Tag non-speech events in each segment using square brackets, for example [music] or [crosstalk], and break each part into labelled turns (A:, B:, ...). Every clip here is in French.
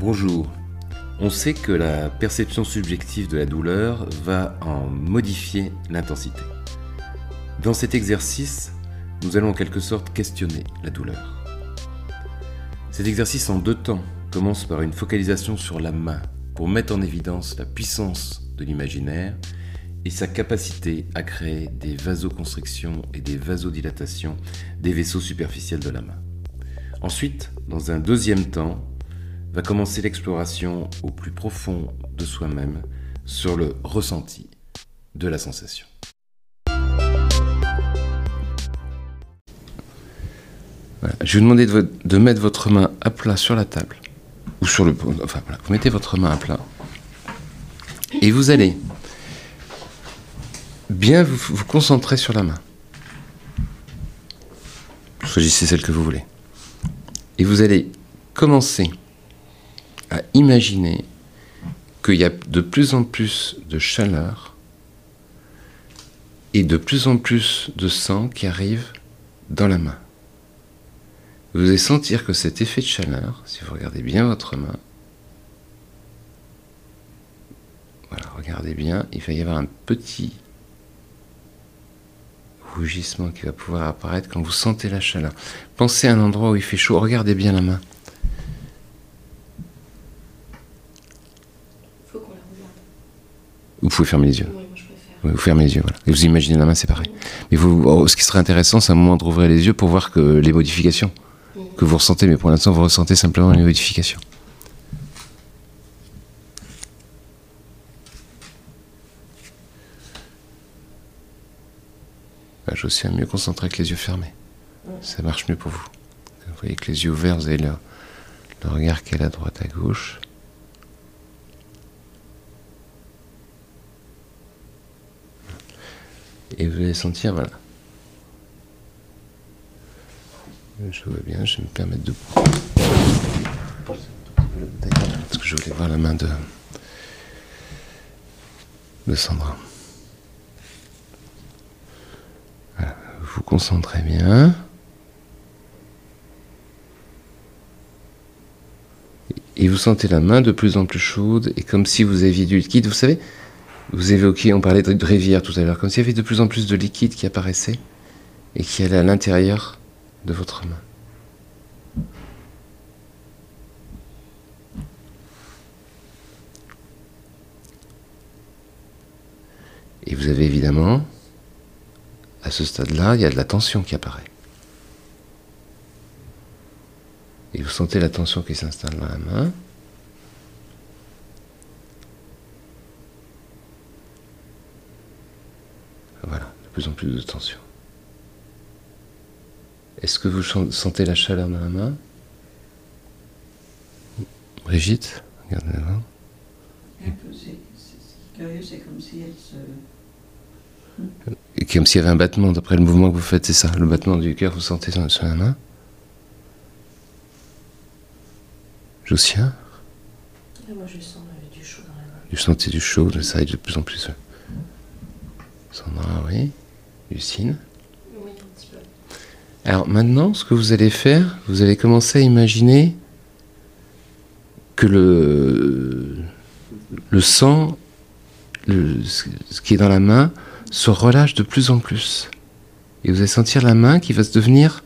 A: Bonjour. On sait que la perception subjective de la douleur va en modifier l'intensité. Dans cet exercice, nous allons en quelque sorte questionner la douleur. Cet exercice en deux temps commence par une focalisation sur la main pour mettre en évidence la puissance de l'imaginaire et sa capacité à créer des vasoconstrictions et des vasodilatations des vaisseaux superficiels de la main. Ensuite, dans un deuxième temps, va commencer l'exploration au plus profond de soi-même sur le ressenti de la sensation. Je vais vous demander de, mettre votre main à plat sur la table, ou sur le... Enfin voilà, vous mettez votre main à plat, et vous allez bien vous, vous concentrer sur la main. Choisissez celle que vous voulez. Et vous allez commencer à imaginer qu'il y a de plus en plus de chaleur et de plus en plus de sang qui arrive dans la main. Vous allez sentir que cet effet de chaleur, si vous regardez bien votre main, regardez bien, il va y avoir un petit rougissement qui va pouvoir apparaître quand vous sentez la chaleur. Pensez à un endroit où il fait chaud, regardez bien la main.
B: Faut qu'on la regarde.
A: Vous pouvez fermer les yeux.
B: Oui, moi je
A: vous fermez les yeux, voilà. Et vous imaginez la main, c'est pareil. Mais vous, oh, ce qui serait intéressant, c'est à un moment de rouvrir les yeux pour voir que les modifications
B: Mhm.
A: que vous ressentez, mais pour l'instant, vous ressentez simplement les modifications. Bah, je suis mieux concentrer avec les yeux fermés. Ça marche mieux pour vous. Vous voyez que les yeux ouverts, vous avez le, le regard qui est à droite à gauche. Et vous allez sentir, voilà. Je vois bien, je vais me permettre de. Parce que je voulais voir la main de. de Sandra. Voilà, vous vous concentrez bien. Et vous sentez la main de plus en plus chaude, et comme si vous aviez du liquide. Vous savez, vous évoquiez, on parlait de rivière tout à l'heure, comme s'il y avait de plus en plus de liquide qui apparaissait et qui allait à l'intérieur de votre main. Et vous avez évidemment, à ce stade-là, il y a de la tension qui apparaît. Et vous sentez la tension qui s'installe dans la main. Voilà, de plus en plus de tension. Est-ce que vous sentez la chaleur dans la main? Brigitte, regardez la main.
C: C'est curieux, c'est comme si elle se.
A: Et Comme s'il y avait un battement, d'après le mouvement que vous faites, c'est ça, le battement du cœur, vous sentez sur, la main? Josia,
B: Et moi je sens euh, du chaud dans la main.
A: vous sentez du chaud, ça aide de plus en plus. Sandra, oui. Lucine. Alors maintenant, ce que vous allez faire, vous allez commencer à imaginer que le, sang, ce qui est dans la main, se relâche de plus en plus. Et vous allez sentir la main qui va se devenir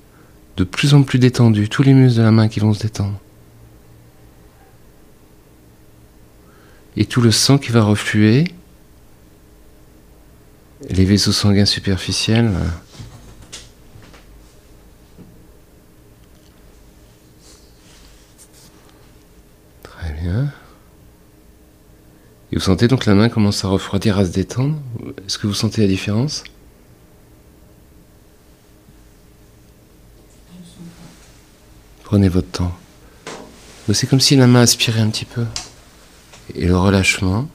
A: de plus en plus détendue, tous les muscles de la main qui vont se détendre. Et tout le sang qui va refluer, les vaisseaux sanguins superficiels. euh, Très bien. Et vous sentez donc la main commence à refroidir, à se détendre. Est-ce que vous sentez la différence? Prenez votre temps. C'est comme si la main aspirait un petit peu. Et le relâchement.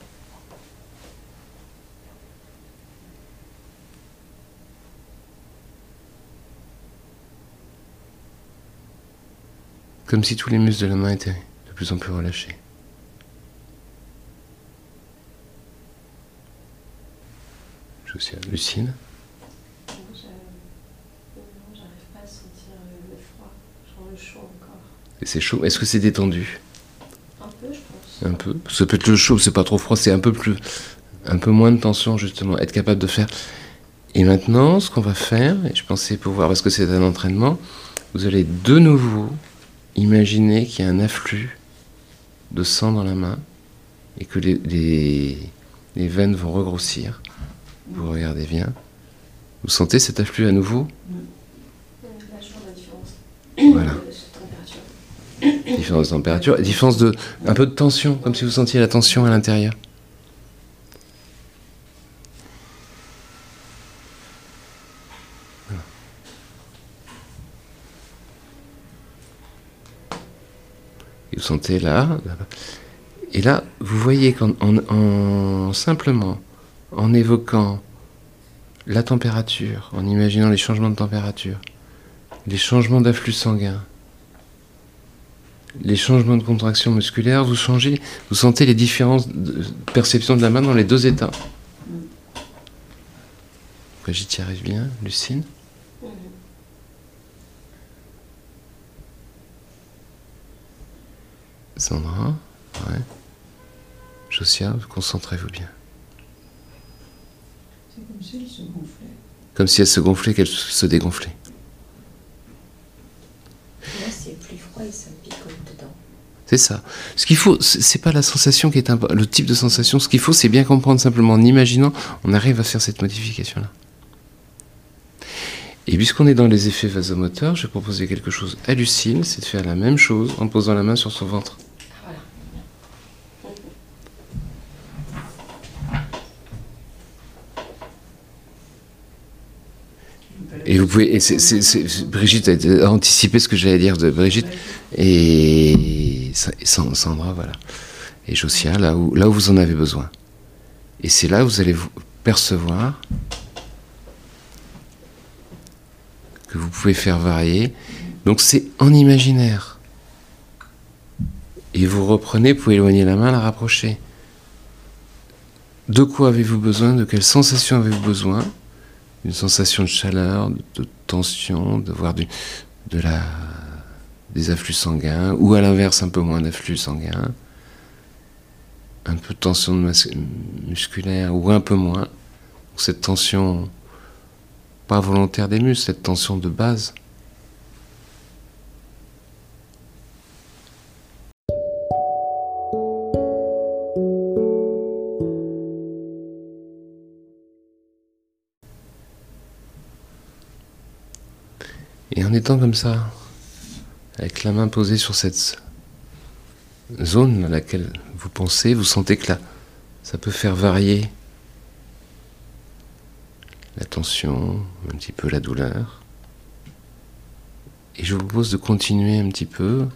A: Comme si tous les muscles de la main étaient de plus en plus relâchés. Je suis
B: je-. Je encore.
A: Et c'est chaud. Est-ce que c'est détendu?
B: Un peu.
A: un peu. Ça peut être le chaud, c'est pas trop froid, c'est un peu plus, un peu moins de tension justement, être capable de faire. Et maintenant, ce qu'on va faire, et je pensais pouvoir, parce que c'est un entraînement, vous allez de nouveau imaginer qu'il y a un afflux de sang dans la main et que les, les, veines vont regrossir. Vous regardez bien. Vous sentez cet afflux à nouveau?
B: Différence.
A: Voilà. Différence de température, différence de un peu de tension, comme si vous sentiez la tension à l'intérieur. Sentez là, et là, vous voyez qu'en en, simplement en évoquant la température, en imaginant les changements de température, les changements d'afflux sanguin, les changements de contraction musculaire, vous changez, vous sentez les différences de perception de la main dans les deux états. Brigitte arrive bien, Lucine? Sandra Ouais. Josia, concentrez-vous bien.
C: C'est comme si elle se gonflait.
A: Comme si elle se gonflait, qu'elle se dégonflait.
B: Là, c'est plus froid et ça picote dedans.
A: C'est ça. Ce qu'il faut, c'est pas la sensation qui est le type de sensation. Ce qu'il faut, c'est bien comprendre simplement en imaginant, on arrive à faire cette modification-là. Et puisqu'on est dans les effets vasomoteurs, je vais proposer quelque chose à Lucille, c'est de faire la même chose en posant la main sur son ventre. Et vous pouvez. Brigitte a anticipé ce que j'allais dire de Brigitte. Et, Sandra, voilà. Et Josia, là où, là où vous en avez besoin. Et c'est là où vous allez vous percevoir que vous pouvez faire varier. Donc c'est en imaginaire. Et vous reprenez, vous pouvez éloigner la main, la rapprocher. De quoi avez-vous besoin? De quelle sensation avez-vous besoin? Une sensation de chaleur, de, tension, de voir du, des afflux sanguins, ou à l'inverse un peu moins d'afflux sanguins, un peu de tension musculaire ou un peu moins. Cette tension pas volontaire des muscles, cette tension de base. En étant comme ça, avec la main posée sur cette zone à laquelle vous pensez, vous sentez que là, ça peut faire varier la tension, un petit peu la douleur. Et je vous propose de continuer un petit peu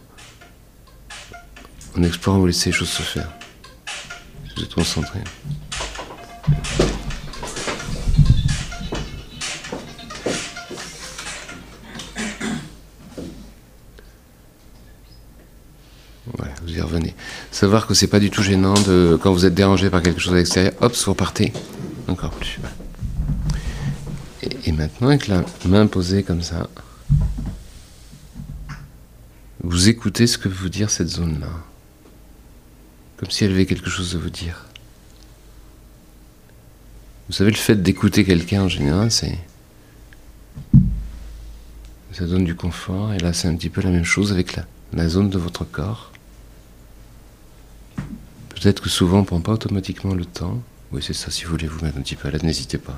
A: en explorant, vous laisser les choses se faire. Vous êtes concentré. Savoir que c'est pas du tout gênant de, quand vous êtes dérangé par quelque chose à l'extérieur, hop, vous repartez. Encore plus. Et, maintenant, avec la main posée comme ça, vous écoutez ce que vous dire cette zone-là. Comme si elle avait quelque chose à vous dire. Vous savez, le fait d'écouter quelqu'un en général, c'est. Ça donne du confort, et là, c'est un petit peu la même chose avec la, la zone de votre corps. Peut-être que souvent on ne prend pas automatiquement le temps. Oui, c'est ça, si vous voulez vous mettre un petit peu à l'aide, n'hésitez pas.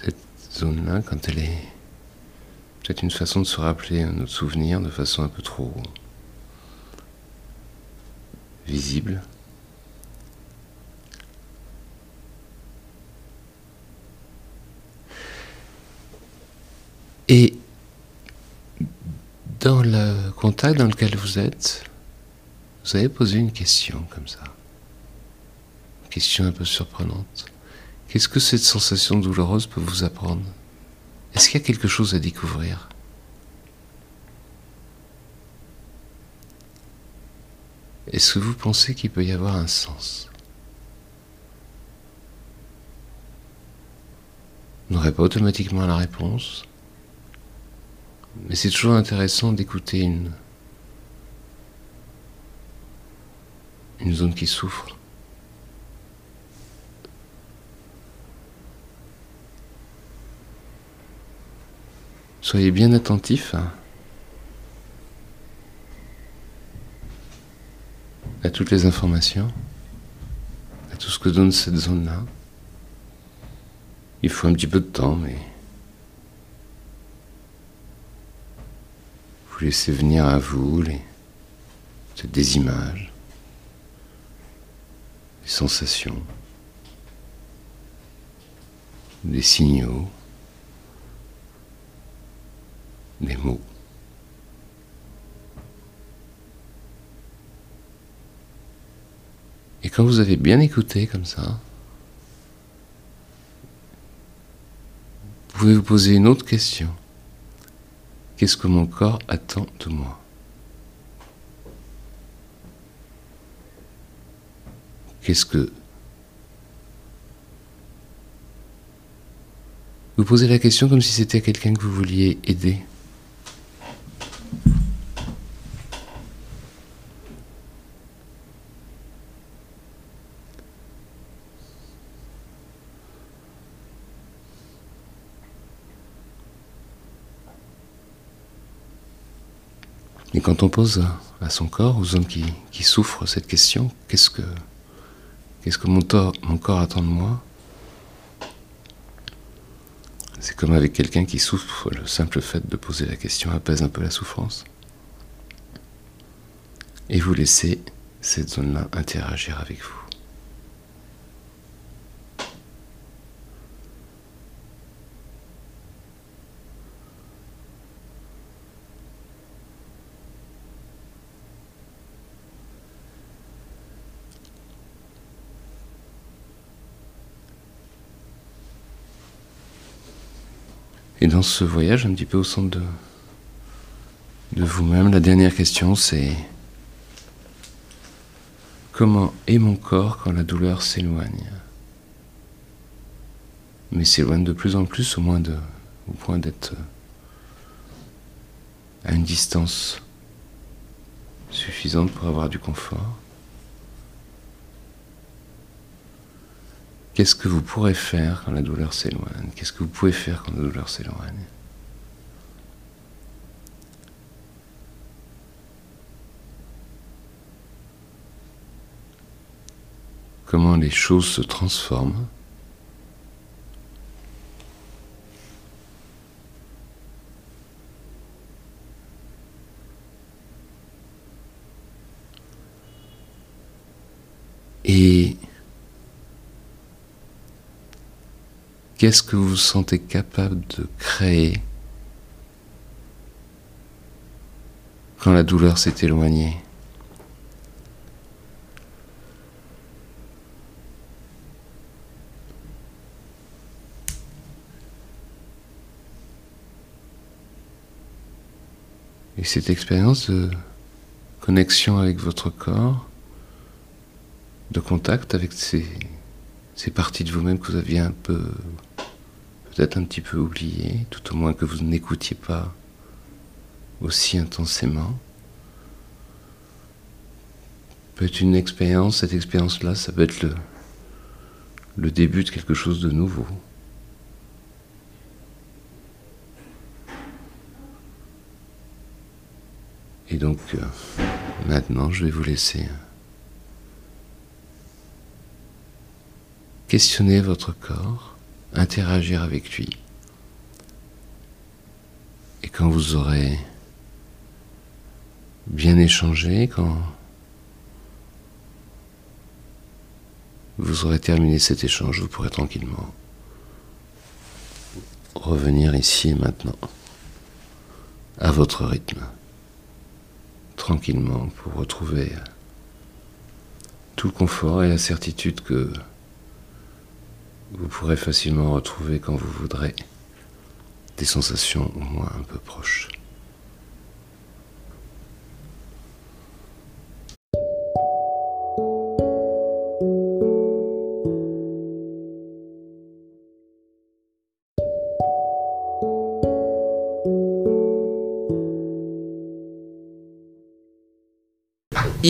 A: Cette zone-là, quand elle est peut-être une façon de se rappeler notre souvenir de façon un peu trop visible. Et dans le contact dans lequel vous êtes, vous avez posé une question comme ça. Une question un peu surprenante. Qu'est-ce que cette sensation douloureuse peut vous apprendre? Est-ce qu'il y a quelque chose à découvrir? Est-ce que vous pensez qu'il peut y avoir un sens? N'aurez pas automatiquement la réponse. Mais c'est toujours intéressant d'écouter une, zone qui souffre. Soyez bien attentifs à, toutes les informations, à tout ce que donne cette zone-là. Il faut un petit peu de temps, mais vous laissez venir à vous les, des images, des sensations, des signaux. des mots. Et quand vous avez bien écouté comme ça, vous pouvez vous poser une autre question. Qu'est-ce que mon corps attend de moi Qu'est-ce que... Vous posez la question comme si c'était quelqu'un que vous vouliez aider. Et quand on pose à son corps, aux hommes qui, qui souffrent cette question, qu'est-ce que, qu'est-ce que mon, mon corps attend de moi? C'est comme avec quelqu'un qui souffre, le simple fait de poser la question apaise un peu la souffrance. Et vous laissez cette zone-là interagir avec vous. Et dans ce voyage un petit peu au centre de, vous-même, la dernière question c'est comment est mon corps quand la douleur s'éloigne? Mais s'éloigne de plus en plus au, moins de, au point d'être à une distance suffisante pour avoir du confort. Qu'est-ce que vous pourrez faire quand la douleur s'éloigne? Qu'est-ce que vous pouvez faire quand la douleur s'éloigne? Comment les choses se transforment? Et Qu'est-ce que vous sentez capable de créer quand la douleur s'est éloignée Et cette expérience de connexion avec votre corps, de contact avec ces ces parties de vous-même que vous aviez un peu, peut-être un petit peu oubliées, tout au moins que vous n'écoutiez pas aussi intensément. Peut être une expérience, cette expérience-là, ça peut être le, début de quelque chose de nouveau. Et donc, euh, maintenant, je vais vous laisser. Questionner votre corps, interagir avec lui. Et quand vous aurez bien échangé, quand vous aurez terminé cet échange, vous pourrez tranquillement revenir ici et maintenant, à votre rythme, tranquillement, pour retrouver tout le confort et la certitude que vous pourrez facilement retrouver quand vous voudrez des sensations au moins un peu proches.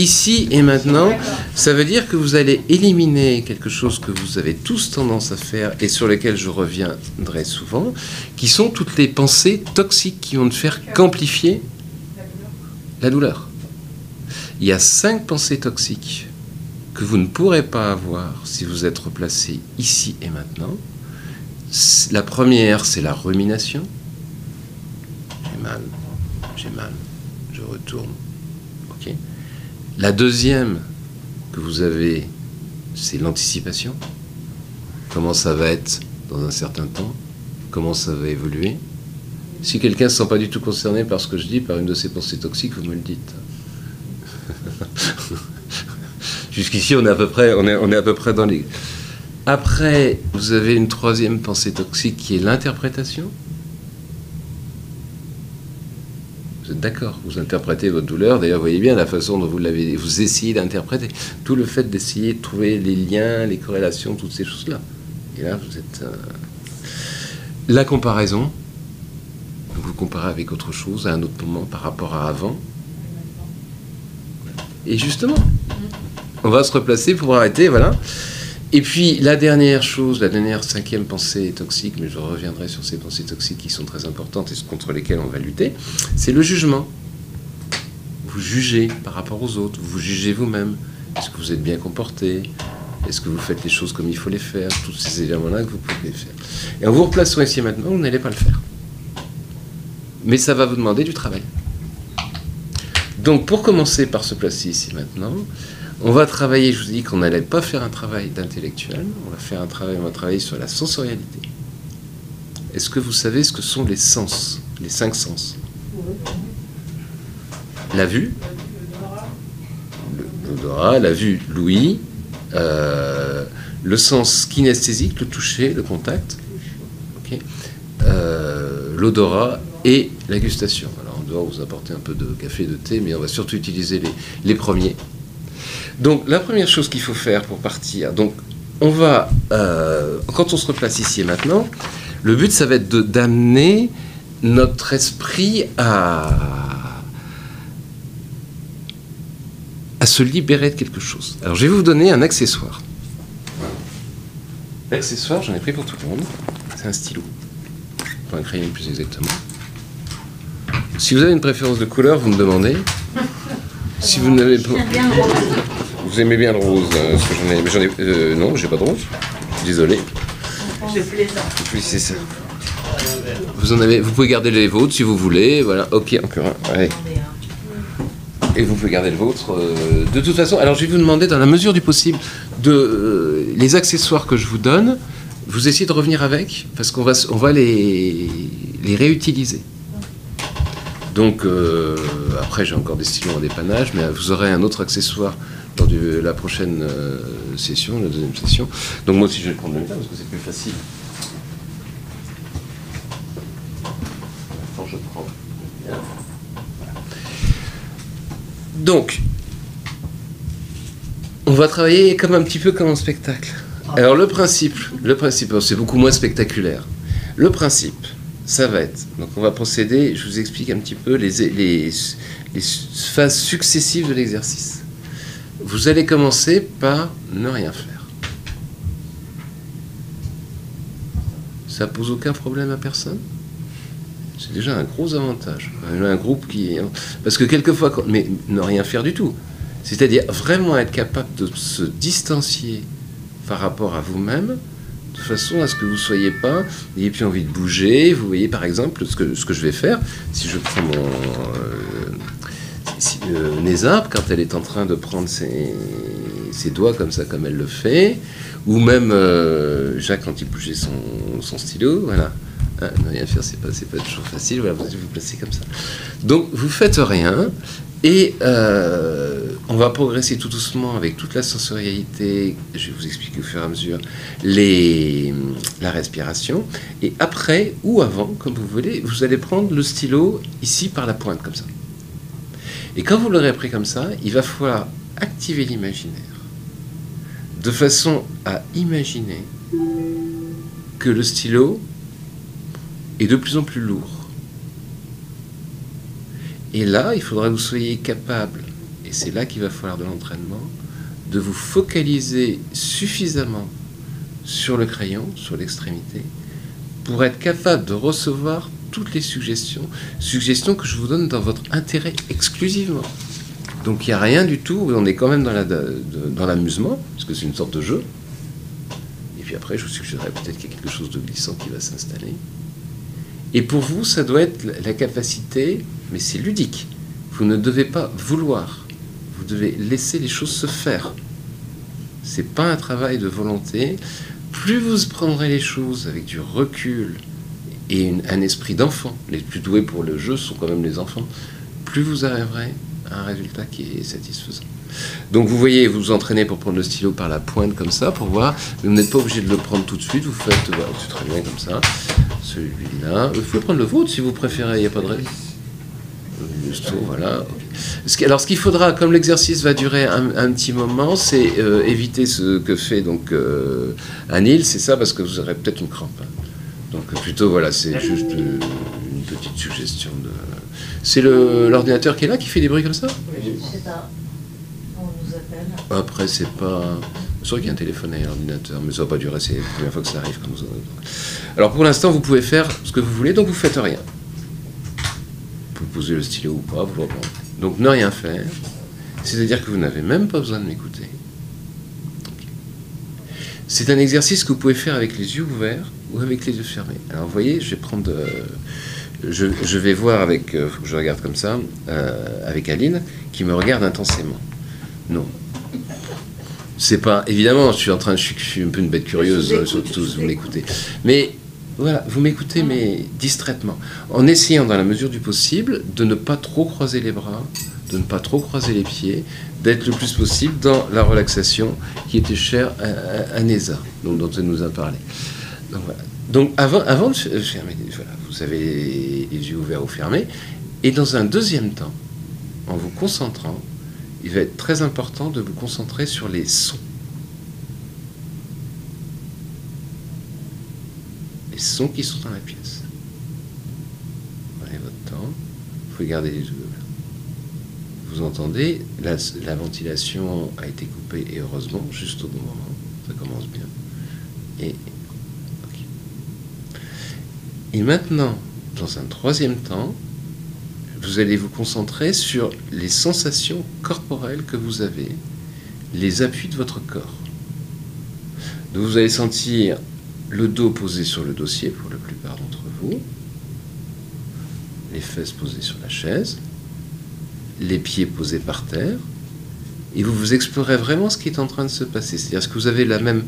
A: Ici et maintenant, ça veut dire que vous allez éliminer quelque chose que vous avez tous tendance à faire et sur lequel je reviendrai souvent, qui sont toutes les pensées toxiques qui vont ne faire qu'amplifier la douleur. Il y a cinq pensées toxiques que vous ne pourrez pas avoir si vous êtes replacé ici et maintenant. La première, c'est la rumination. J'ai mal, j'ai mal, je retourne. Ok. La deuxième que vous avez, c'est l'anticipation. Comment ça va être dans un certain temps? Comment ça va évoluer? Si quelqu'un ne se sent pas du tout concerné par ce que je dis, par une de ces pensées toxiques, vous me le dites. [laughs] Jusqu'ici, on est à on est à peu près dans les. Après, vous avez une troisième pensée toxique qui est l'interprétation. Vous êtes d'accord Vous interprétez votre douleur. D'ailleurs, voyez bien la façon dont vous l'avez, vous essayez d'interpréter. Tout le fait d'essayer de trouver les liens, les corrélations, toutes ces choses-là. Et là, vous êtes. Euh, la comparaison. Vous comparez avec autre chose, à un autre moment par rapport à avant. Et justement, on va se replacer pour arrêter, voilà. Et puis la dernière chose, la dernière cinquième pensée toxique, mais je reviendrai sur ces pensées toxiques qui sont très importantes et contre lesquelles on va lutter, c'est le jugement. Vous jugez par rapport aux autres, vous jugez vous-même. Est-ce que vous êtes bien comporté? Est-ce que vous faites les choses comme il faut les faire? Tous ces éléments-là que vous pouvez faire. Et en vous replaçant ici maintenant, vous n'allez pas le faire. Mais ça va vous demander du travail. Donc pour commencer par se placer ici maintenant, on va travailler, je vous dis qu'on n'allait pas faire un travail d'intellectuel, on va faire un travail, on va travailler sur la sensorialité. Est-ce que vous savez ce que sont les sens, les cinq sens? La vue, l'odorat, la vue, l'ouïe, euh, le sens kinesthésique, le toucher, le contact, euh, l'odorat et la gustation. Alors on doit vous apporter un peu de café, de thé, mais on va surtout utiliser les premiers. Donc la première chose qu'il faut faire pour partir, donc on va, euh, quand on se replace ici et maintenant, le but ça va être d'amener notre esprit à, à se libérer de quelque chose. Alors je vais vous donner un accessoire. L'accessoire, j'en ai pris pour tout le monde. C'est un stylo. Pour un crayon plus exactement. Si vous avez une préférence de couleur, vous me demandez. Si vous n'avez pas. Vous aimez bien le rose euh, ce que j'en ai, mais j'en ai, euh, non, j'ai pas de rose. Désolé.
B: Je plaisante.
A: Oui, c'est ça. Vous en avez, vous pouvez garder les vôtres si vous voulez. Voilà, ok, encore un. Et vous pouvez garder le vôtre. euh, de toute façon, alors je vais vous demander, dans la mesure du possible, de euh, les accessoires que je vous donne, vous essayez de revenir avec, parce qu'on va, on va les, les réutiliser. Donc, euh, après, j'ai encore des stylos en dépannage, mais vous aurez un autre accessoire lors de la prochaine euh, session, la deuxième session. Donc, moi aussi, je vais prendre le mien parce que c'est plus facile. Attends, je prends. Donc, on va travailler comme un petit peu comme un spectacle. Alors, le principe, le principe, c'est beaucoup moins spectaculaire. Le principe, ça va être. Donc, on va procéder. Je vous explique un petit peu les, phases successives de l'exercice. Vous allez commencer par ne rien faire. Ça pose aucun problème à personne? C'est déjà un gros avantage. Un groupe qui. Parce que quelquefois, mais ne rien faire du tout. C'est-à-dire vraiment être capable de se distancier par rapport à vous-même, de façon à ce que vous soyez pas, n'ayez plus envie de bouger. Vous voyez par exemple ce que, ce que je vais faire, si je prends mon. euh, euh, quand elle est en train de prendre ses, ses doigts comme ça, comme elle le fait, ou même euh, Jacques quand il bougeait son, son stylo, voilà. Hein, ne rien faire, c'est pas, pas toujours facile, voilà, vous vous placez comme ça. Donc vous faites rien, et euh, on va progresser tout doucement avec toute la sensorialité, je vais vous expliquer au fur et à mesure, les, la respiration, et après ou avant, comme vous voulez, vous allez prendre le stylo ici par la pointe, comme ça. Et quand vous l'aurez pris comme ça, il va falloir activer l'imaginaire, de façon à imaginer que le stylo est de plus en plus lourd. Et là, il faudra que vous soyez capable, et c'est là qu'il va falloir de l'entraînement, de vous focaliser suffisamment sur le crayon, sur l'extrémité, pour être capable de recevoir toutes les suggestions, suggestions que je vous donne dans votre intérêt exclusivement. Donc il n'y a rien du tout, on est quand même dans l'amusement, parce que c'est une sorte de jeu. Et puis après, je vous suggérerais peut-être qu'il y a quelque chose de glissant qui va s'installer. Et pour vous, ça doit être la- capacité, mais c'est ludique. Vous ne devez pas vouloir. Vous devez laisser les choses se faire. C'est pas un travail de volonté. Plus vous prendrez les choses avec du recul et un esprit d'enfant, les plus doués pour le jeu sont quand même les enfants, plus vous arriverez à un résultat qui est satisfaisant. Donc vous voyez, vous vous entraînez pour prendre le stylo par la pointe comme ça, pour voir, vous n'êtes pas obligé de le prendre tout de suite, vous faites, c'est très bien comme ça, celui-là, vous pouvez prendre le vôtre si vous préférez, il n'y a pas de raison. Voilà. Alors, ce qu'il faudra, comme l'exercice va durer un, un petit moment, c'est euh, éviter ce que fait donc euh, Anil, c'est ça, parce que vous aurez peut-être une crampe. hein. Donc, euh, plutôt, voilà, c'est juste euh, une petite suggestion de. C'est l'ordinateur qui est là qui fait des bruits comme ça?
B: C'est ça.
A: Après, c'est pas. C'est vrai qu'il y a un téléphone et un ordinateur, mais ça va pas durer, c'est la première fois que ça arrive. Alors pour l'instant, vous pouvez faire ce que vous voulez, donc vous faites rien. Vous posez le stylo ou pas, vous le reprenez. Donc ne rien faire, c'est-à-dire que vous n'avez même pas besoin de m'écouter. C'est un exercice que vous pouvez faire avec les yeux ouverts ou avec les yeux fermés. Alors vous voyez, je vais prendre. euh, je, vais voir avec. euh, que je regarde comme ça, euh, avec Aline, qui me regarde intensément. Non. C'est pas. Évidemment, je suis en train de. Je suis, je suis un peu une bête curieuse,
B: Je vous
A: euh,
B: écoute,
A: si
B: vous
A: m'écoutez. Mais voilà, vous m'écoutez, mais distraitement. En essayant, dans la mesure du possible, de ne pas trop croiser les bras, de ne pas trop croiser les pieds, d'être le plus possible dans la relaxation qui était chère à, à- donc, dont elle nous a parlé. Donc, voilà. Donc avant, avant de f- fermer, voilà, vous avez les yeux ouverts ou fermés. Et dans un deuxième temps, en vous concentrant, il va être très important de vous concentrer sur les sons. Les sons qui sont dans la pièce. Prenez votre temps. Vous pouvez garder les ouverts. Vous entendez, la, la ventilation a été coupée et heureusement, juste au bon moment. Ça commence bien. Et maintenant, dans un troisième temps, vous allez vous concentrer sur les sensations corporelles que vous avez, les appuis de votre corps. Vous allez sentir le dos posé sur le dossier pour la plupart d'entre vous, les fesses posées sur la chaise, les pieds posés par terre, et vous vous explorez vraiment ce qui est en train de se passer. C'est-à-dire que vous avez la même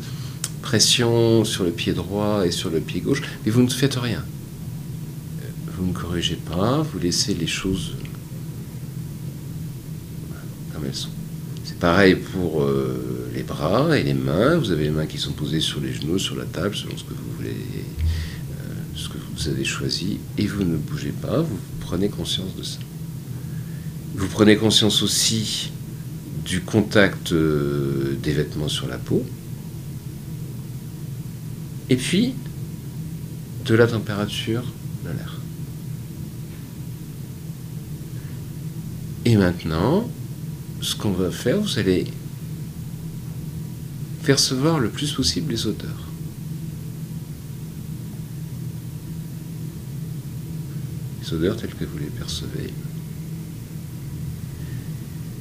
A: pression sur le pied droit et sur le pied gauche, mais vous ne faites rien. Vous ne corrigez pas, vous laissez les choses voilà, comme elles sont. C'est pareil pour euh, les bras et les mains. Vous avez les mains qui sont posées sur les genoux, sur la table, selon ce que vous voulez, euh, ce que vous avez choisi, et vous ne bougez pas. Vous prenez conscience de ça. Vous prenez conscience aussi du contact euh, des vêtements sur la peau, et puis de la température de l'air. Et maintenant, ce qu'on va faire, vous allez percevoir le plus possible les odeurs. Les odeurs telles que vous les percevez.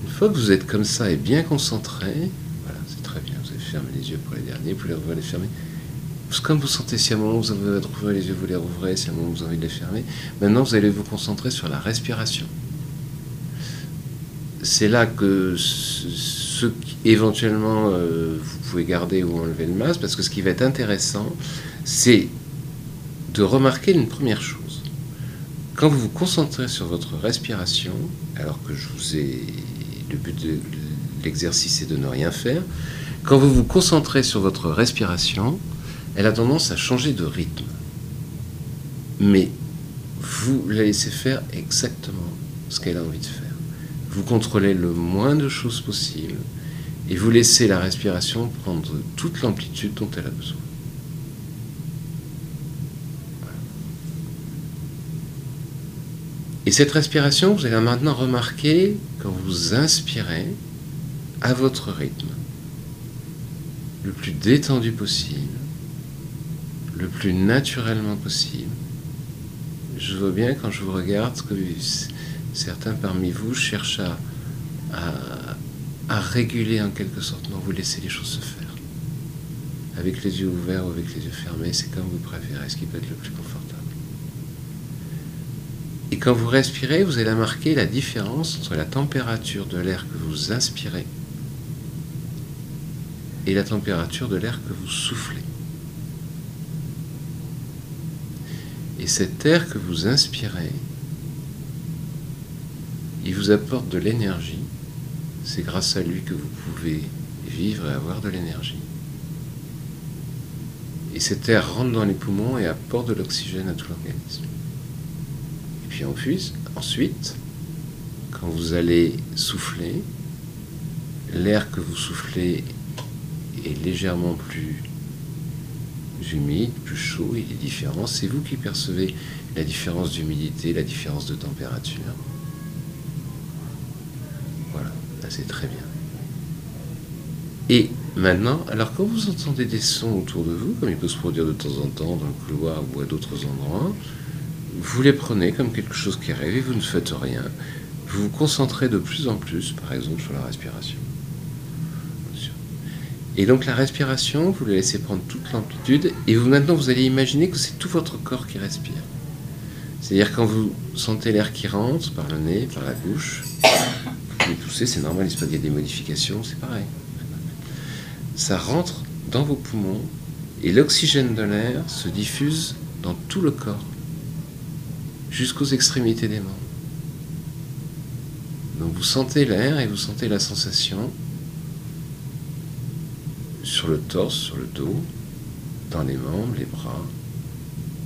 A: Une fois que vous êtes comme ça et bien concentré, voilà, c'est très bien, vous avez fermé les yeux pour les derniers, vous les rouvrir, les fermer. Comme vous sentez, si à un moment vous avez envie les yeux, vous les rouvrez, si à un moment vous avez envie de les fermer. Maintenant, vous allez vous concentrer sur la respiration c'est là que ce éventuellement euh, vous pouvez garder ou enlever le masque, parce que ce qui va être intéressant, c'est de remarquer une première chose. Quand vous vous concentrez sur votre respiration, alors que je vous ai le but de l'exercice est de ne rien faire, quand vous vous concentrez sur votre respiration, elle a tendance à changer de rythme. Mais vous la laissez faire exactement ce qu'elle a envie de faire. Vous contrôlez le moins de choses possible et vous laissez la respiration prendre toute l'amplitude dont elle a besoin. Et cette respiration, vous allez maintenant remarquer quand vous inspirez à votre rythme, le plus détendu possible, le plus naturellement possible. Je vois bien quand je vous regarde que certains parmi vous cherchent à, réguler en quelque sorte. Non, vous laissez les choses se faire. Avec les yeux ouverts ou avec les yeux fermés, c'est comme vous préférez, ce qui peut être le plus confortable. Et quand vous respirez, vous allez marquer la différence entre la température de l'air que vous inspirez et la température de l'air que vous soufflez. Et cet air que vous inspirez, il vous apporte de l'énergie. C'est grâce à lui que vous pouvez vivre et avoir de l'énergie. Et cet air rentre dans les poumons et apporte de l'oxygène à tout l'organisme. Et puis ensuite, quand vous allez souffler, l'air que vous soufflez est légèrement plus humide, plus chaud, il est différent. C'est vous qui percevez la différence d'humidité, la différence de température. C'est très bien. Et maintenant, alors quand vous entendez des sons autour de vous, comme il peut se produire de temps en temps dans le couloir ou à d'autres endroits, vous les prenez comme quelque chose qui arrive et vous ne faites rien. Vous vous concentrez de plus en plus, par exemple, sur la respiration. Et donc la respiration, vous la laissez prendre toute l'amplitude, et vous maintenant vous allez imaginer que c'est tout votre corps qui respire. C'est-à-dire quand vous sentez l'air qui rentre par le nez, par la bouche, pouvez tousser, c'est normal, il se passe qu'il y a des modifications, c'est pareil. Ça rentre dans vos poumons, et l'oxygène de l'air se diffuse dans tout le corps, jusqu'aux extrémités des membres. Donc vous sentez l'air et vous sentez la sensation sur le torse, sur le dos, dans les membres, les bras,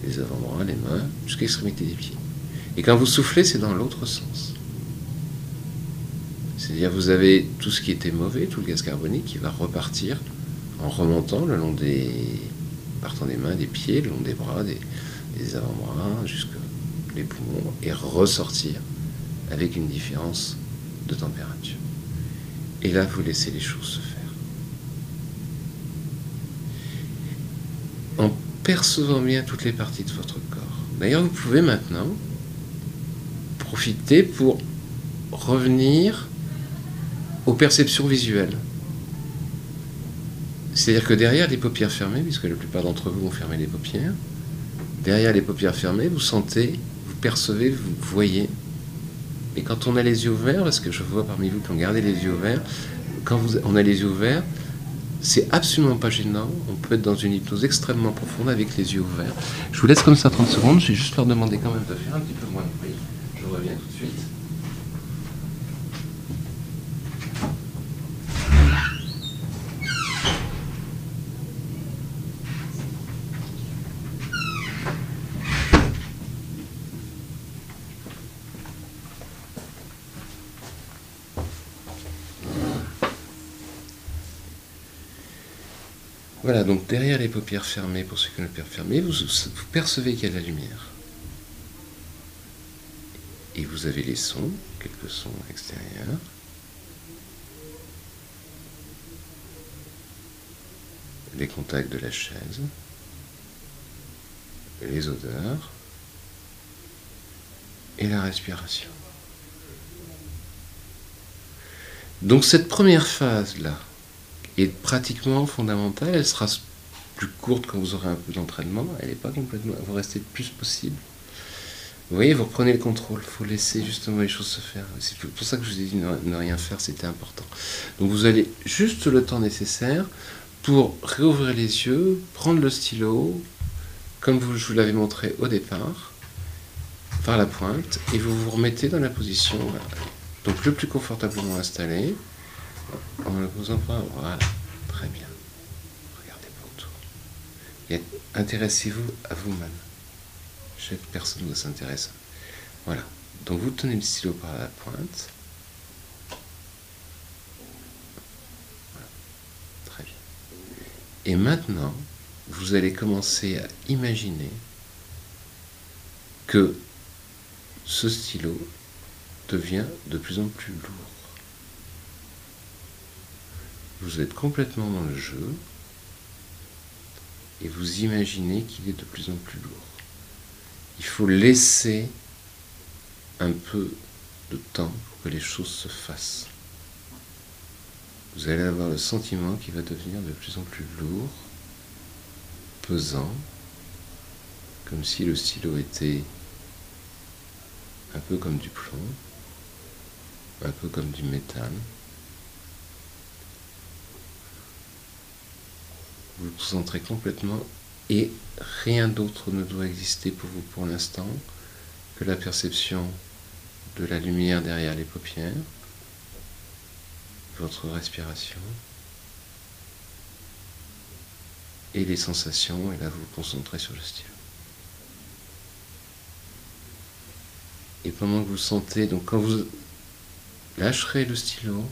A: les avant-bras, les mains, jusqu'à l'extrémité des pieds. Et quand vous soufflez, c'est dans l'autre sens. C'est-à-dire vous avez tout ce qui était mauvais, tout le gaz carbonique qui va repartir en remontant le long des partant des mains, des pieds, le long des bras, des, des avant-bras, jusqu'aux les poumons, et ressortir avec une différence de température. Et là, vous laissez les choses se faire. en percevant bien toutes les parties de votre corps. D'ailleurs, vous pouvez maintenant profiter pour revenir aux perceptions visuelles. C'est-à-dire que derrière les paupières fermées, puisque la plupart d'entre vous ont fermé les paupières, derrière les paupières fermées, vous sentez, vous percevez, vous voyez. Et quand on a les yeux ouverts, parce que je vois parmi vous qui ont gardé les yeux ouverts, quand on a les yeux ouverts, c'est absolument pas gênant. On peut être dans une hypnose extrêmement profonde avec les yeux ouverts. Je vous laisse comme ça 30 secondes. Je vais juste leur demander quand même de faire un petit peu moins de bruit. Je reviens tout de suite. Voilà, donc derrière les paupières fermées, pour ceux qui ont les paupières fermées, vous, vous percevez qu'il y a de la lumière. Et vous avez les sons, quelques sons extérieurs. Les contacts de la chaise, les odeurs et la respiration. Donc cette première phase-là, est pratiquement fondamentale. Elle sera plus courte quand vous aurez un peu d'entraînement. Elle n'est pas complètement. Vous restez le plus possible. Vous voyez, vous reprenez le contrôle. Il faut laisser justement les choses se faire. C'est pour ça que je vous ai dit ne, rien faire, c'était important. Donc vous allez juste le temps nécessaire pour réouvrir les yeux, prendre le stylo, comme je vous l'avais montré au départ, par la pointe, et vous vous remettez dans la position, donc le plus confortablement installé, en ne posant pas. Voilà, très bien. Regardez pour tout. intéressez-vous à vous-même. Chaque personne doit s'intéresser. Voilà. Donc vous tenez le stylo par la pointe. Voilà. Très bien. Et maintenant, vous allez commencer à imaginer que ce stylo devient de plus en plus lourd. Vous êtes complètement dans le jeu et vous imaginez qu'il est de plus en plus lourd. Il faut laisser un peu de temps pour que les choses se fassent. Vous allez avoir le sentiment qu'il va devenir de plus en plus lourd, pesant, comme si le stylo était un peu comme du plomb, un peu comme du métal. Vous concentrez complètement et rien d'autre ne doit exister pour vous pour l'instant que la perception de la lumière derrière les paupières, votre respiration et les sensations, et là vous vous concentrez sur le stylo. Et pendant que vous sentez, donc quand vous lâcherez le stylo,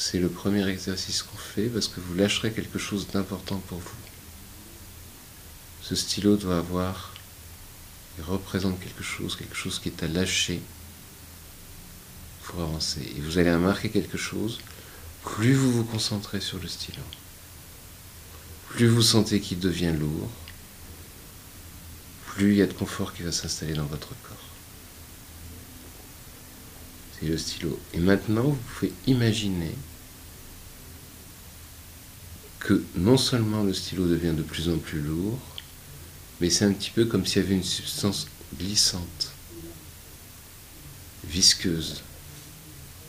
A: c'est le premier exercice qu'on fait parce que vous lâcherez quelque chose d'important pour vous. Ce stylo doit avoir, il représente quelque chose, quelque chose qui est à lâcher pour avancer. Et vous allez remarquer quelque chose, plus vous vous concentrez sur le stylo, plus vous sentez qu'il devient lourd, plus il y a de confort qui va s'installer dans votre corps. C'est le stylo. Et maintenant, vous pouvez imaginer que non seulement le stylo devient de plus en plus lourd, mais c'est un petit peu comme s'il y avait une substance glissante, visqueuse.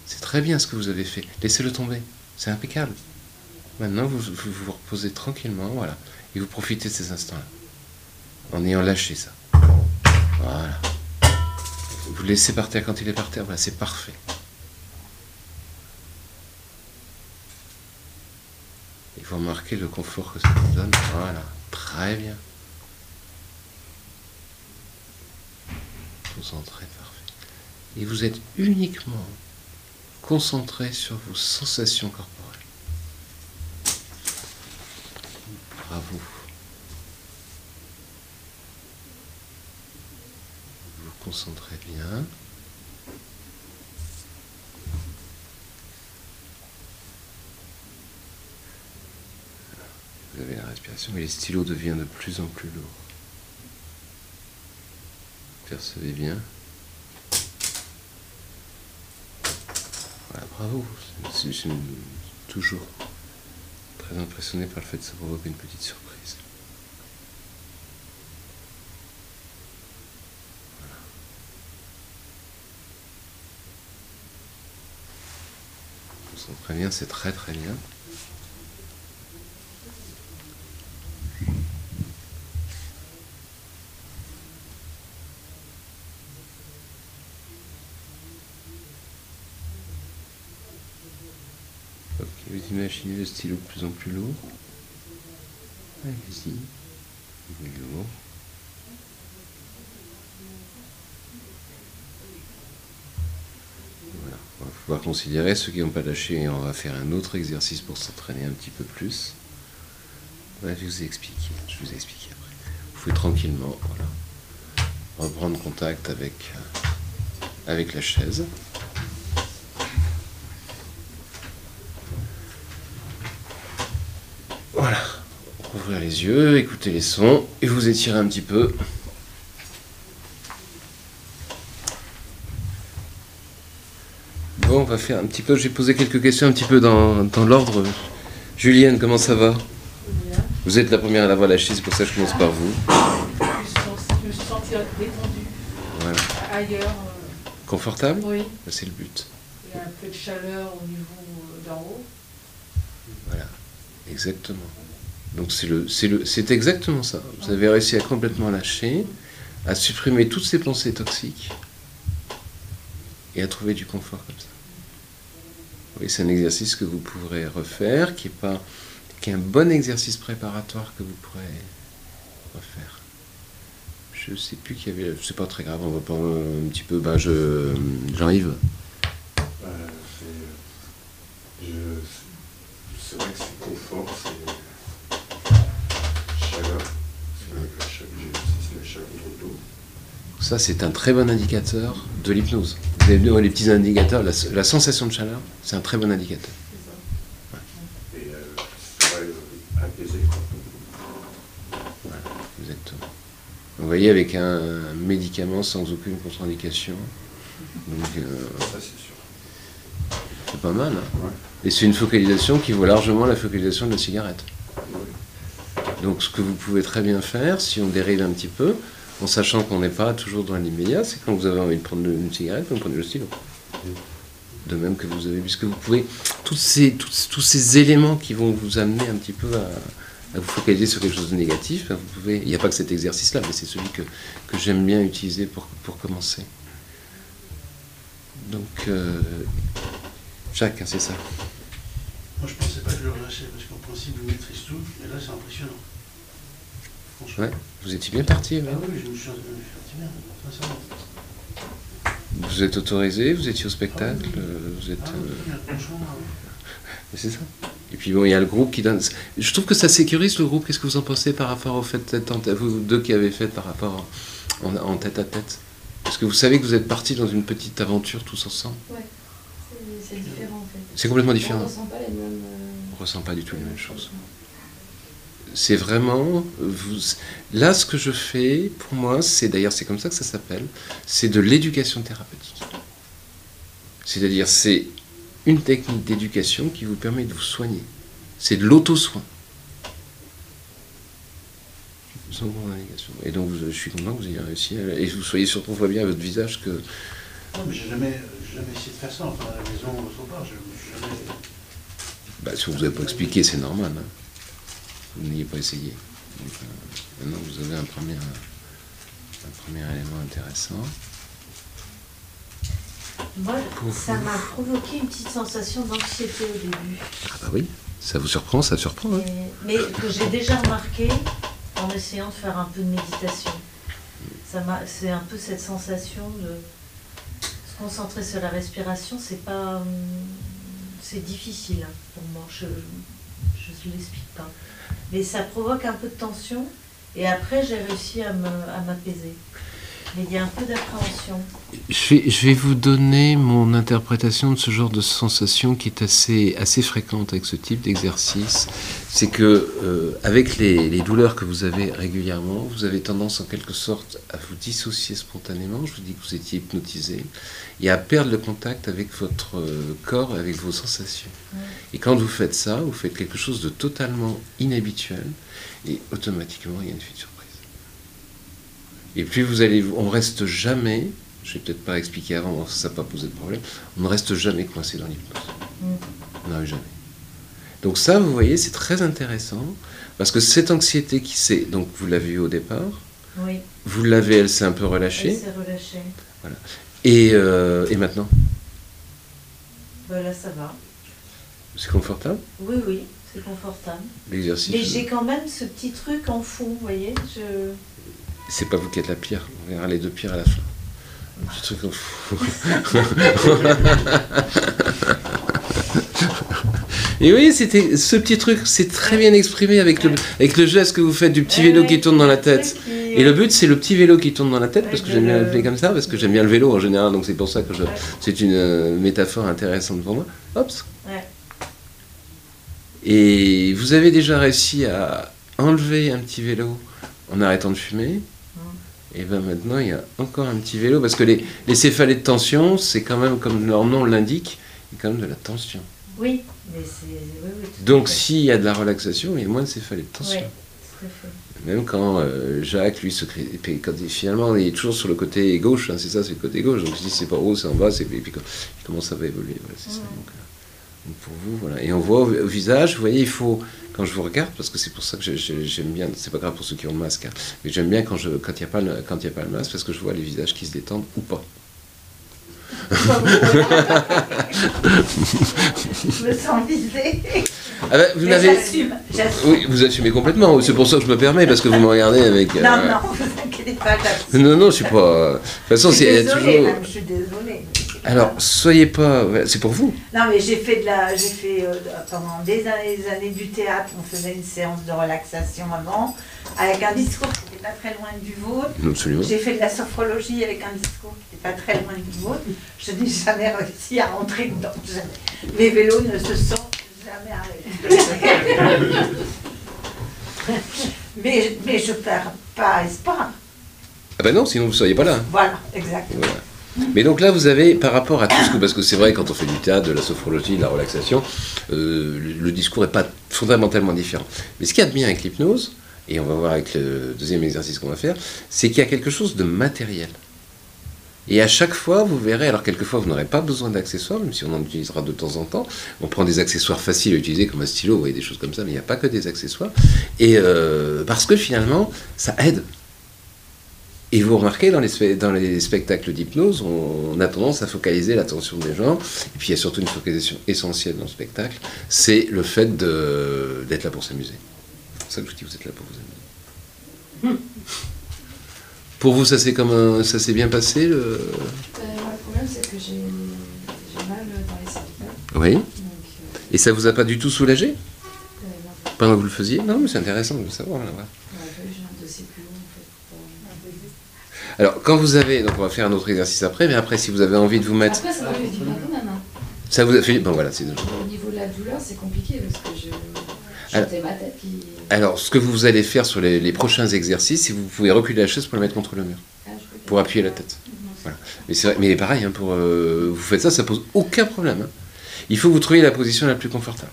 A: C'est très bien ce que vous avez fait. Laissez-le tomber. C'est impeccable. Maintenant, vous, vous reposez tranquillement, voilà, et vous profitez de ces instants-là, en ayant lâché ça. Voilà. Vous laissez par terre quand il est par terre, voilà, c'est parfait. Il faut remarquer le confort que ça vous donne. Voilà, très bien. Concentré, parfait. Et vous êtes uniquement concentré sur vos sensations corporelles. Bravo. Vous vous concentrez bien. Vous avez la respiration, mais les stylos deviennent de plus en plus lourds. Percevez bien. Voilà, bravo. Je suis toujours très impressionné par le fait de se provoquer une petite surprise. Voilà. Concentrez bien, c'est très très bien. Ok, le stylo de plus en plus lourd. Allez-y. Il. Voilà. On va pouvoir considérer ceux qui n'ont pas lâché et on va faire un autre exercice pour s'entraîner un petit peu plus. Je vous ai expliqué. Je vous ai expliqué après. Vous pouvez tranquillement, reprendre contact avec, euh, avec la chaise. Voilà. Ouvrir les yeux, écouter les sons et vous étirer un petit peu. Bon, on va faire un petit peu. J'ai posé quelques questions un petit peu dans, dans l'ordre. Julienne, comment ça va?
C: Bien.
A: Vous êtes la première à l'avoir lâché, c'est pour ça que je commence par vous.
C: Je me suis sentie détendue.
A: Voilà.
C: Ailleurs, euh,
A: Confortable?
C: oui,
A: C'est le but.
C: il y a un peu de chaleur au niveau euh, d'en haut.
A: Voilà. Exactement. Donc c'est exactement ça. Vous avez réussi à complètement lâcher, à supprimer toutes ces pensées toxiques et à trouver du confort comme ça. Oui, c'est un exercice que vous pourrez refaire, qui est pas, qui est un bon exercice préparatoire que vous pourrez refaire. Je sais plus qu'il y avait, c'est pas très grave, on va pas un petit peu, ben je, Jean-Yves. Ça, c'est un très bon indicateur de l'hypnose. Vous avez vu, les petits indicateurs, la, la sensation de chaleur, c'est un très bon indicateur.
D: Et euh, apaisé.
A: Vous voyez, avec un médicament sans aucune contre-indication. Donc, euh,
D: c'est
A: pas mal. hein.
D: Ouais.
A: Et c'est une focalisation qui vaut largement la focalisation de la cigarette. Donc, ce que vous pouvez très bien faire, si on dérive un petit peu, en sachant qu'on n'est pas toujours dans l'immédiat, c'est quand vous avez envie de prendre une cigarette, vous prenez le stylo. De même que vous avez, puisque vous pouvez, tous ces, éléments qui vont vous amener un petit peu à, vous focaliser sur quelque chose de négatif, ben, il n'y a pas que cet exercice-là, mais c'est celui que, j'aime bien utiliser pour, pour commencer. Donc, euh, Jacques, hein, c'est ça.
E: Moi, je pensais pas que je le relâchais, parce qu'en principe, je maîtrise tout, et là, c'est impressionnant. Franchement.
A: Ouais, vous étiez bien parti. ouais.
E: Ah oui, je me suis je me suis senti bien, sincèrement.
A: Vous êtes autorisé, vous étiez au spectacle,
E: Ah oui.
A: vous êtes.
E: Ah
A: euh,
E: oui, ah [laughs]
A: c'est ça. Et puis bon, il y a le groupe qui donne. Je trouve que ça sécurise le groupe. Qu'est-ce que vous en pensez par rapport au fait d'être en tête, vous deux qui avez fait par rapport en, en tête à tête? Parce que vous savez que vous êtes partis dans une petite aventure tous ensemble.
B: Ouais, c'est- différent en fait.
A: C'est complètement
B: On
A: différent.
B: ressent pas les mêmes. euh,
A: On ressent pas du tout les mêmes choses. C'est vraiment. Vous... Là, ce que je fais, pour moi, c'est d'ailleurs, c'est comme ça que ça s'appelle, c'est de l'éducation thérapeutique. C'est-à-dire, c'est une technique d'éducation qui vous permet de vous soigner. C'est de l'auto-soin. Et donc, je suis content que vous ayez réussi. à- Et vous soyez surtout, on voit bien à votre visage que.
E: Non, mais j'ai jamais, jamais essayé de faire ça, enfin, à la maison, au soir, je jamais...
A: Bah, si on vous avez pas expliqué, c'est normal. hein. Vous n'ayez pas essayé. Donc, euh, maintenant, vous avez un premier, un premier élément intéressant.
F: Moi, ça m'a provoqué une petite sensation d'anxiété au début.
A: Ah bah oui, ça vous surprend, ça surprend. hein.
F: Mais, mais que j'ai déjà remarqué en essayant de faire un peu de méditation. C'est un peu cette sensation de se concentrer sur la respiration, c'est pas, hum, c'est difficile pour moi. Je, ne l'explique pas. Mais ça provoque un peu de tension et après j'ai réussi à m'apaiser. Mais il y a un peu d'appréhension.
A: Je vais, je vais vous donner mon interprétation de ce genre de sensation qui est assez, assez fréquente avec ce type d'exercice. C'est que euh, avec les, les douleurs que vous avez régulièrement, vous avez tendance en quelque sorte à vous dissocier spontanément. Je vous dis que vous étiez hypnotisé et à perdre le contact avec votre euh, corps avec vos sensations.
F: Ouais.
A: Et quand vous faites ça, vous faites quelque chose de totalement inhabituel et automatiquement il y a une surprise. Et puis vous allez, on reste jamais, je vais peut-être pas expliquer avant, ça n'a pas posé de problème, on ne reste jamais coincé dans l'hypnose.
F: Mm.
A: Non, jamais. Donc ça, vous voyez, c'est très intéressant, parce que cette anxiété qui s'est, donc vous l'avez eu au départ,
F: Oui,
A: vous l'avez, elle s'est un peu
F: elle
A: relâchée,
F: s'est relâchée.
A: et, euh, et maintenant,
F: Ben là, ça va.
A: c'est confortable,
F: Oui, oui, c'est confortable.
A: l'exercice.
F: Mais j'ai quand même ce petit truc en fond, vous voyez je...
A: C'est pas vous qui êtes la pire, on verra les deux pires à la fin. Un petit truc en fou. Et oui, c'était ce petit truc, c'est très bien exprimé avec le, avec le geste que vous faites du petit
F: Ouais,
A: vélo qui tourne dans la tête.
F: qui-
A: Et le but, c'est le petit vélo qui tourne dans la tête, parce que j'aime bien l'appeler comme ça, parce que j'aime bien le vélo en général, donc c'est pour ça que je,
F: Ouais.
A: c'est une euh, métaphore intéressante pour moi. Hop.
F: Ouais.
A: Et vous avez déjà réussi à enlever un petit vélo en arrêtant de fumer. Et bien maintenant, il y a encore un petit vélo, parce que les, les céphalées de tension, c'est quand même, comme leur nom l'indique, il y a quand même de la tension.
F: Oui, mais c'est... Oui, à
A: Donc s'il y a de la relaxation, il y a moins de céphalées de tension.
F: Oui, tout à fait.
A: Même quand euh, Jacques, lui, se crée, et puis quand il- finalement, il est toujours sur le côté gauche, hein, c'est ça, c'est le côté gauche. Donc je dis c'est pas haut, c'est en bas, et puis quand, comment ça va évoluer, voilà, c'est ça. Donc, euh, donc, pour vous, voilà. Et on voit au, au visage, vous voyez, il faut, quand je vous regarde, parce que c'est pour ça que j'aime bien, c'est pas grave pour ceux qui ont le masque, hein, mais j'aime bien quand il quand n'y a, pas le- quand il y a pas le masque, parce que je vois les visages qui se détendent ou pas.
F: je me sens visée.
A: Ah ben, vous
F: j'assume.
A: Oui, vous assumez complètement, c'est pour ça que je me permets, parce que vous me regardez avec. euh,
F: Non, non, vous inquiétez pas.
A: Non, non, je suis pas. De toute façon, c'est toujours.
F: même, je suis désolée.
A: Alors, soyez pas. C'est pour vous.
G: Non, mais j'ai fait de la, j'ai fait euh, pendant des années, des années du théâtre. On faisait une séance de relaxation avant, avec un discours qui n'était pas très loin du vôtre.
A: Absolument.
G: J'ai fait de la sophrologie avec un discours qui n'était pas très loin du vôtre. Je n'ai jamais réussi à rentrer dedans. Jamais. Mes vélos ne se sont jamais arrêtés. [laughs] mais, mais je perds pas espoir.
A: Ah ben non, sinon vous ne seriez pas là.
G: Voilà, exactement.
A: Voilà. Mais donc là, vous avez, par rapport à tout ce que. Parce que c'est vrai, quand on fait du théâtre, de la sophrologie, de la relaxation, euh, le, discours n'est pas fondamentalement différent. Mais ce qu'il y a de bien avec l'hypnose, et on va voir avec le deuxième exercice qu'on va faire, c'est qu'il y a quelque chose de matériel. Et à chaque fois, vous verrez, alors quelquefois vous n'aurez pas besoin d'accessoires, même si on en utilisera de temps en temps. On prend des accessoires faciles à utiliser comme un stylo, vous voyez des choses comme ça, mais il n'y a pas que des accessoires. Et euh, parce que finalement, ça aide. Et vous remarquez, dans les, spe- dans les spectacles d'hypnose, on, on a tendance à focaliser l'attention des gens. Et puis il y a surtout une focalisation essentielle dans le spectacle, c'est le fait d'être là pour s'amuser. C'est pour ça que je dis vous êtes là pour vous amuser. Pour vous, ça s'est comme un- ça s'est bien passé le...
B: Euh, le problème, c'est que j'ai mal dans les cervicales.
A: Oui.
B: Donc, euh,
A: Et ça vous a pas du tout soulagé?
B: euh, non,
A: pendant que vous le faisiez? Non, mais c'est intéressant de le savoir. là.
B: il aurait fallu que j'ai un dossier plus long, en fait. pour-
A: Alors, quand vous avez, donc on va faire un autre exercice après, mais après, si vous avez envie de vous mettre,
B: Après, ça m'a fait du bien quand même. hein.
A: ça vous a fait, bon voilà, c'est.
B: Au niveau de la douleur, c'est compliqué parce que je.
A: Alors-
B: ma tête qui.
A: Alors, ce que vous allez faire sur les, les prochains exercices, c'est que vous pouvez reculer la chaise pour la mettre contre le mur,
B: Ah,
A: pour appuyer la tête. Voilà. Mais c'est vrai, mais pareil, hein, pour euh, vous faites ça, ça pose aucun problème. hein. Il faut que vous trouviez la position la plus confortable.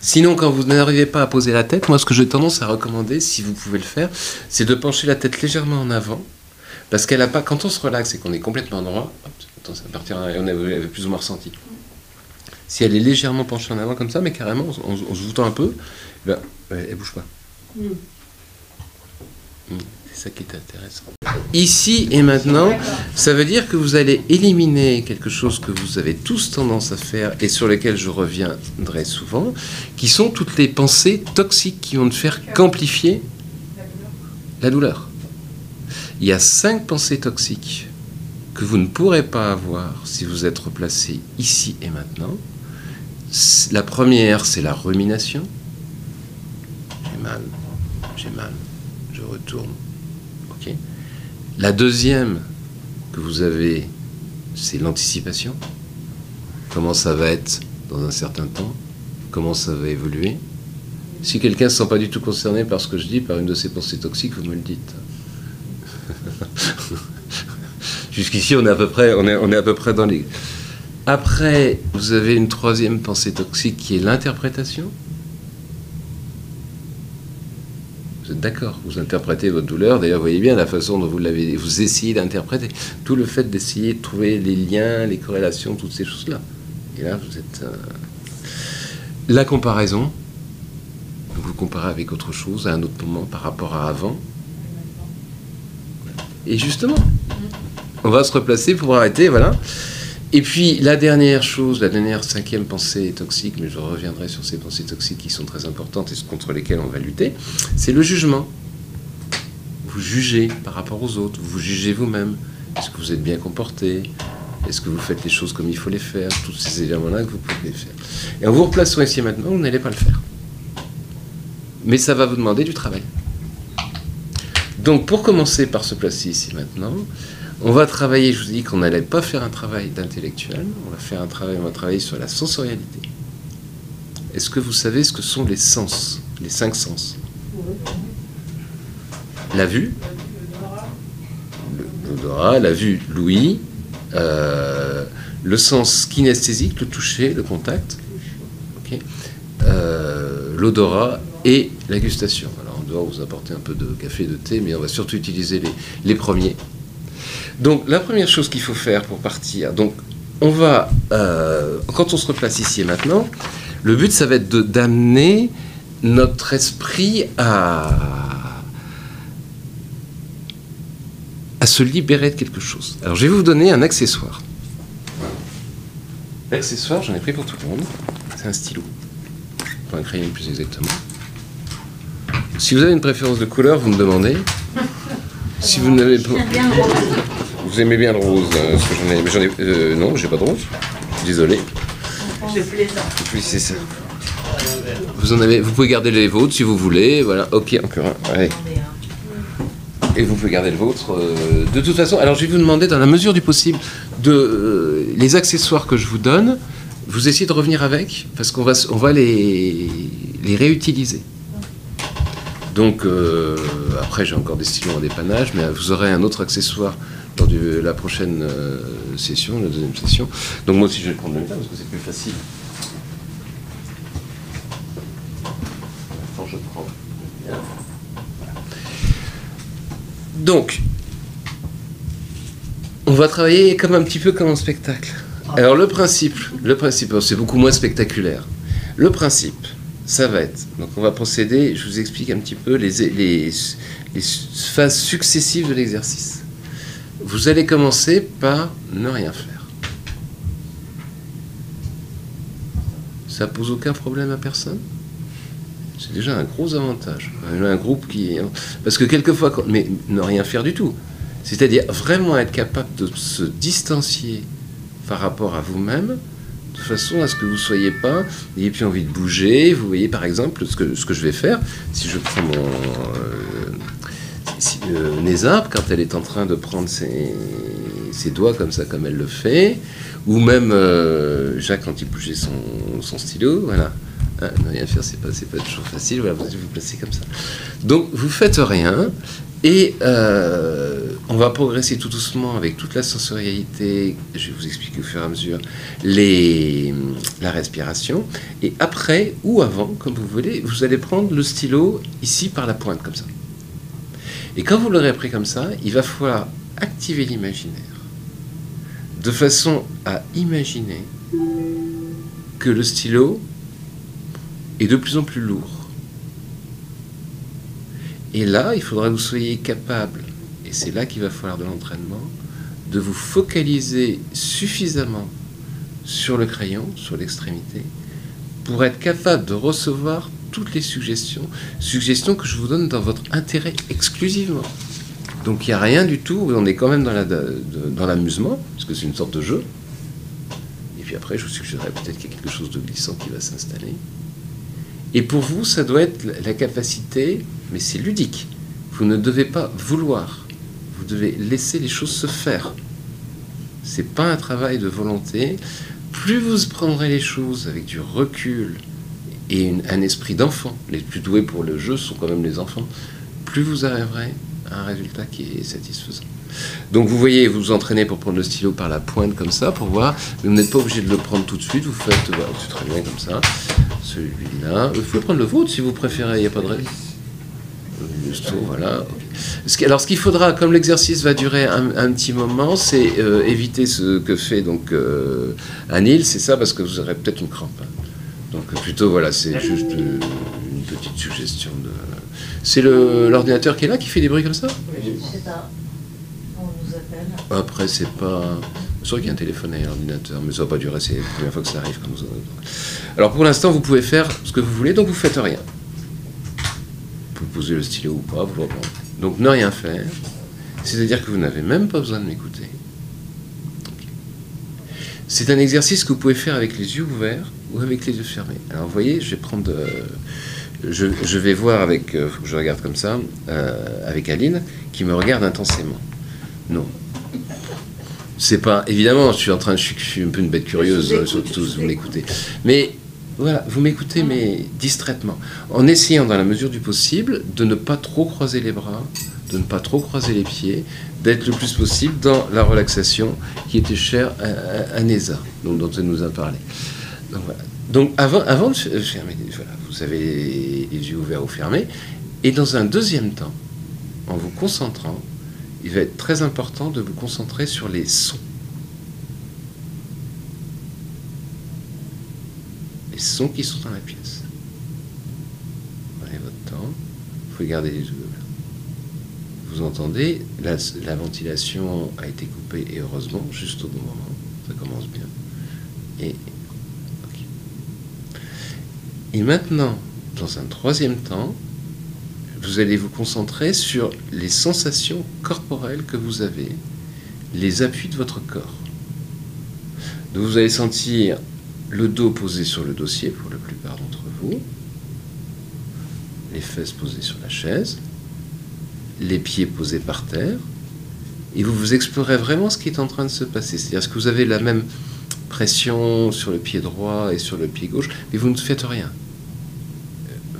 A: Sinon, quand vous n'arrivez pas à poser la tête, moi, ce que j'ai tendance à recommander, si vous pouvez le faire, c'est de pencher la tête légèrement en avant, parce qu'elle a pas. Quand on se relaxe et qu'on est complètement droit, hop, attends, ça va partir, on avait plus ou moins ressenti. Si elle est légèrement penchée en avant comme ça, mais carrément, en, en- en se voûtant un peu, ben, ouais, elle bouge pas. Mm. C'est ça qui est intéressant. Ici et maintenant, ça veut dire que vous allez éliminer quelque chose que vous avez tous tendance à faire et sur lequel je reviendrai souvent, qui sont toutes les pensées toxiques qui vont ne faire qu'amplifier la douleur. Il y a cinq pensées toxiques que vous ne pourrez pas avoir si vous êtes replacé ici et maintenant. La première, c'est la rumination. J'ai mal, j'ai mal, je retourne. La deuxième que vous avez, c'est l'anticipation. Comment ça va être dans un certain temps? Comment ça va évoluer? Si quelqu'un ne se sent pas du tout concerné par ce que je dis, par une de ces pensées toxiques, vous me le dites. [laughs] Jusqu'ici, on est à peu près, on est, on est à peu près dans les. Après, vous avez une troisième pensée toxique qui est l'interprétation. Vous êtes d'accord Vous interprétez votre douleur. D'ailleurs, voyez bien la façon dont vous l'avez, vous essayez d'interpréter. Tout le fait d'essayer de trouver les liens, les corrélations, toutes ces choses-là. Et là, vous êtes. euh, La comparaison. Vous comparez avec autre chose, à un autre moment par rapport à avant. Et justement, on va se replacer pour arrêter, voilà. Et puis la dernière chose, la dernière cinquième pensée toxique, mais je reviendrai sur ces pensées toxiques qui sont très importantes et contre lesquelles on va lutter, c'est le jugement. Vous jugez par rapport aux autres, vous jugez vous-même. Est-ce que vous êtes bien comporté? Est-ce que vous faites les choses comme il faut les faire? Tous ces éléments-là que vous pouvez faire. Et en vous replaçant ici maintenant, vous n'allez pas le faire. Mais ça va vous demander du travail. Donc pour commencer par se placer ici maintenant, on va travailler, je vous dis qu'on n'allait pas faire un travail d'intellectuel, on va faire un travail, on va travailler sur la sensorialité. Est-ce que vous savez ce que sont les sens, les cinq sens? La vue, l'odorat, la vue, l'ouïe, euh, le sens kinesthésique, le toucher, le contact, euh, l'odorat et la gustation. Doit vous apporter un peu de café, de thé, mais on va surtout utiliser les, premiers. Donc la première chose qu'il faut faire pour partir, donc on va, euh, quand on se replace ici et maintenant, le but ça va être d'amener notre esprit à, à se libérer de quelque chose. Alors je vais vous donner un accessoire. L'accessoire, j'en ai pris pour tout le monde, c'est un stylo, ou un crayon plus exactement. Si vous avez une préférence de couleur, vous me demandez. Si vous n'avez pas... Vous aimez bien le rose euh, parce que j'en ai, mais j'en ai, euh, non, j'ai pas de rose. Désolé.
G: Je plaisante.
A: Oui, c'est ça. Vous en avez, vous pouvez garder les vôtres si vous voulez. Voilà. Ok, encore un. Allez. Et vous pouvez garder le vôtre. euh, de toute façon, alors je vais vous demander, dans la mesure du possible, de euh, les accessoires que je vous donne, vous essayez de revenir avec, parce qu'on va, on va les, les réutiliser. Donc, euh, après, j'ai encore des stylos en dépannage, mais vous aurez un autre accessoire lors de la prochaine euh, session, la deuxième session. Donc, moi aussi, je vais prendre le mien parce que c'est plus facile. Attends, je prends. Donc, on va travailler comme un petit peu comme en spectacle. Alors le principe, le principe, c'est beaucoup moins spectaculaire. Le principe, ça va être, donc on va procéder, je vous explique un petit peu les, phases successives de l'exercice. Vous allez commencer par ne rien faire. Ça pose aucun problème à personne? C'est déjà un gros avantage. Un groupe qui. Parce que quelquefois, mais ne rien faire du tout. C'est-à-dire vraiment être capable de se distancier par rapport à vous-même, à ce que vous soyez pas, n'ayez plus envie de bouger. Vous voyez par exemple ce que, ce que je vais faire, si je prends mon. euh, si, euh, quand elle est en train de prendre ses, ses doigts comme ça, comme elle le fait, ou même euh, Jacques quand il bougeait son, son stylo, voilà. Hein, ne rien faire, c'est pas, pas toujours facile. Vous vous placer comme ça. Donc, vous faites rien et euh, on va progresser tout doucement avec toute la sensorialité. Je vais vous expliquer au fur et à mesure les, la respiration. Et après ou avant, comme vous voulez, vous allez prendre le stylo ici par la pointe comme ça. Et quand vous l'aurez pris comme ça, il va falloir activer l'imaginaire de façon à imaginer que le stylo est de plus en plus lourd. Et là, il faudra que vous soyez capable, et c'est là qu'il va falloir de l'entraînement, de vous focaliser suffisamment sur le crayon, sur l'extrémité, pour être capable de recevoir toutes les suggestions, suggestions que je vous donne dans votre intérêt exclusivement. Donc il n'y a rien du tout, on est quand même dans l'amusement, parce que c'est une sorte de jeu. Et puis après, je vous suggérerais peut-être qu'il y a quelque chose de glissant qui va s'installer. Et pour vous, ça doit être la- capacité, mais c'est ludique. Vous ne devez pas vouloir. Vous devez laisser les choses se faire. C'est pas un travail de volonté. Plus vous prendrez les choses avec du recul et un esprit d'enfant, les plus doués pour le jeu sont quand même les enfants, plus vous arriverez à un résultat qui est satisfaisant. Donc vous voyez, vous vous entraînez pour prendre le stylo par la pointe comme ça, pour voir, mais vous n'êtes pas obligé de le prendre tout de suite, vous faites, voilà, c'est très bien comme ça, celui-là, vous pouvez prendre le vôtre si vous préférez, il n'y a pas de raison. Voilà. Alors, ce qu'il faudra, comme l'exercice va durer un, un petit moment, c'est euh, éviter ce que fait donc euh, Anil. C'est ça, parce que vous aurez peut-être une crampe. hein. Donc, plutôt, voilà, c'est juste euh, une petite suggestion de. C'est l'ordinateur qui est là qui fait des bruits comme ça?
F: Je sais pas. On nous appelle.
A: Après, c'est pas. Sûr qu'il y a un téléphone et un ordinateur, mais ça va pas durer, c'est la première fois que ça arrive. Alors pour l'instant, vous pouvez faire ce que vous voulez, donc vous faites rien. Vous posez le stylo ou pas, vous le. Donc ne rien faire, c'est-à-dire que vous n'avez même pas besoin de m'écouter. C'est un exercice que vous pouvez faire avec les yeux ouverts ou avec les yeux fermés. Alors vous voyez, je vais prendre. euh, je, vais voir avec. euh, je regarde comme ça, euh, avec Aline, qui me regarde intensément. Non. C'est pas. Évidemment, je suis en train. Je suis, je suis un peu une bête curieuse,
G: vous
A: euh,
G: écoute, vous
A: vous m'écoutez. Mais voilà, vous m'écoutez, mais distraitement. En essayant, dans la mesure du possible, de ne pas trop croiser les bras, de ne pas trop croiser les pieds, d'être le plus possible dans la relaxation qui était chère à, à, à Neza, donc, dont elle nous a parlé. Donc voilà. Donc avant, avant de fermer, voilà, vous avez les yeux ouverts ou fermés. Et dans un deuxième temps, en vous concentrant, il va être très important de vous concentrer sur les sons. Les sons qui sont dans la pièce. Prenez votre temps. Vous pouvez garder les. Vous entendez, la, la ventilation a été coupée et heureusement, juste au bon moment. Ça commence bien. Et, et maintenant, dans un troisième temps, vous allez vous concentrer sur les sensations corporelles que vous avez les appuis de votre corps. Vous allez sentir le dos posé sur le dossier pour la plupart d'entre vous, les fesses posées sur la chaise, les pieds posés par terre, et vous vous explorez vraiment ce qui est en train de se passer. C'est-à-dire, que vous avez la même pression sur le pied droit et sur le pied gauche, mais vous ne faites rien.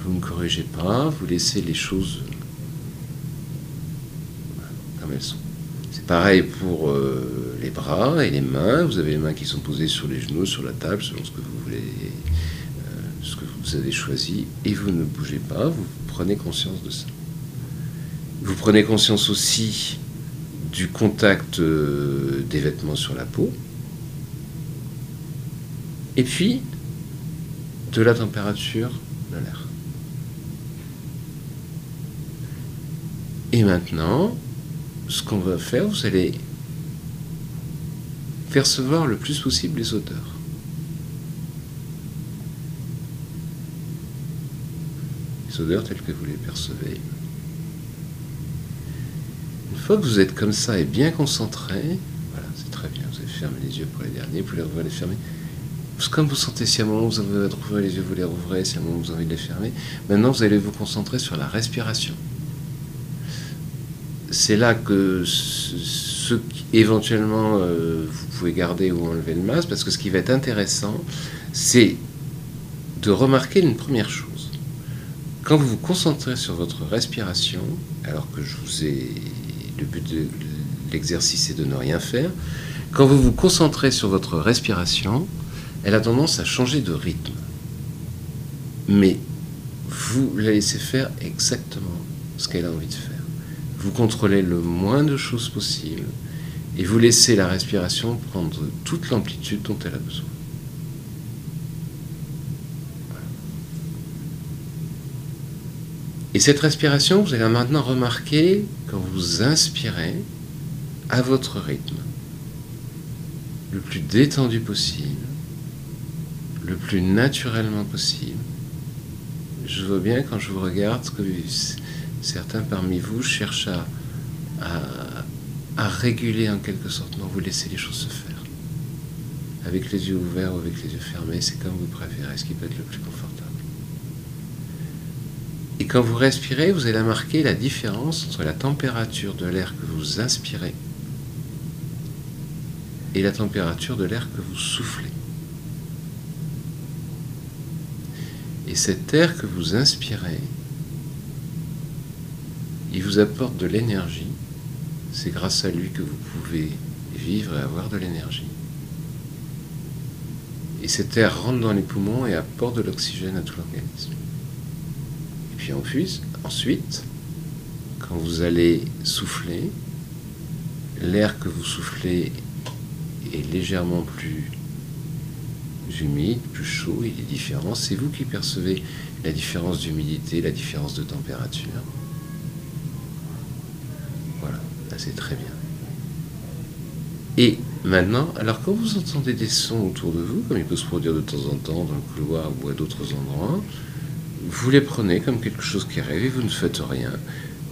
A: Vous ne corrigez pas, vous laissez les choses comme elles sont. C'est pareil pour euh, les bras et les mains. Vous avez les mains qui sont posées sur les genoux, sur la table, selon ce que vous voulez, euh, ce que vous avez choisi, et vous ne bougez pas, vous prenez conscience de ça. Vous prenez conscience aussi du contact euh, des vêtements sur la peau, et puis de la température de l'air. Et maintenant, ce qu'on va faire, vous allez percevoir le plus possible les odeurs. Les odeurs telles que vous les percevez. Une fois que vous êtes comme ça et bien concentré, voilà, c'est très bien, vous avez fermé les yeux pour les derniers, vous pouvez les fermer. Comme vous sentez, si à un moment vous avez trouvé les yeux, vous les rouvrez, si à un moment vous avez envie de les fermer. Maintenant, vous allez vous concentrer sur la respiration c'est là que ce, éventuellement euh, vous pouvez garder ou enlever le masque, parce que ce qui va être intéressant, c'est de remarquer une première chose. Quand vous vous concentrez sur votre respiration, alors que je vous ai le but de l'exercice est de ne rien faire, quand vous vous concentrez sur votre respiration, elle a tendance à changer de rythme. Mais vous la laissez faire exactement ce qu'elle a envie de faire vous contrôlez le moins de choses possible et vous laissez la respiration prendre toute l'amplitude dont elle a besoin. Et cette respiration, vous allez maintenant remarquer quand vous inspirez à votre rythme, le plus détendu possible, le plus naturellement possible. Je vois bien quand je vous regarde que certains parmi vous cherchent à, réguler en quelque sorte. Non, vous laissez les choses se faire. Avec les yeux ouverts ou avec les yeux fermés, c'est comme vous préférez, ce qui peut être le plus confortable. Et quand vous respirez, vous allez marquer la différence entre la température de l'air que vous inspirez et la température de l'air que vous soufflez. Et cet air que vous inspirez, il vous apporte de l'énergie. C'est grâce à lui que vous pouvez vivre et avoir de l'énergie. Et cet air rentre dans les poumons et apporte de l'oxygène à tout l'organisme. Et puis ensuite, quand vous allez souffler, l'air que vous soufflez est légèrement plus humide, plus chaud, il est différent. C'est vous qui percevez la différence d'humidité, la différence de température c'est très bien. Et maintenant, alors quand vous entendez des sons autour de vous, comme il peut se produire de temps en temps dans le couloir ou à d'autres endroits, vous les prenez comme quelque chose qui arrive et vous ne faites rien.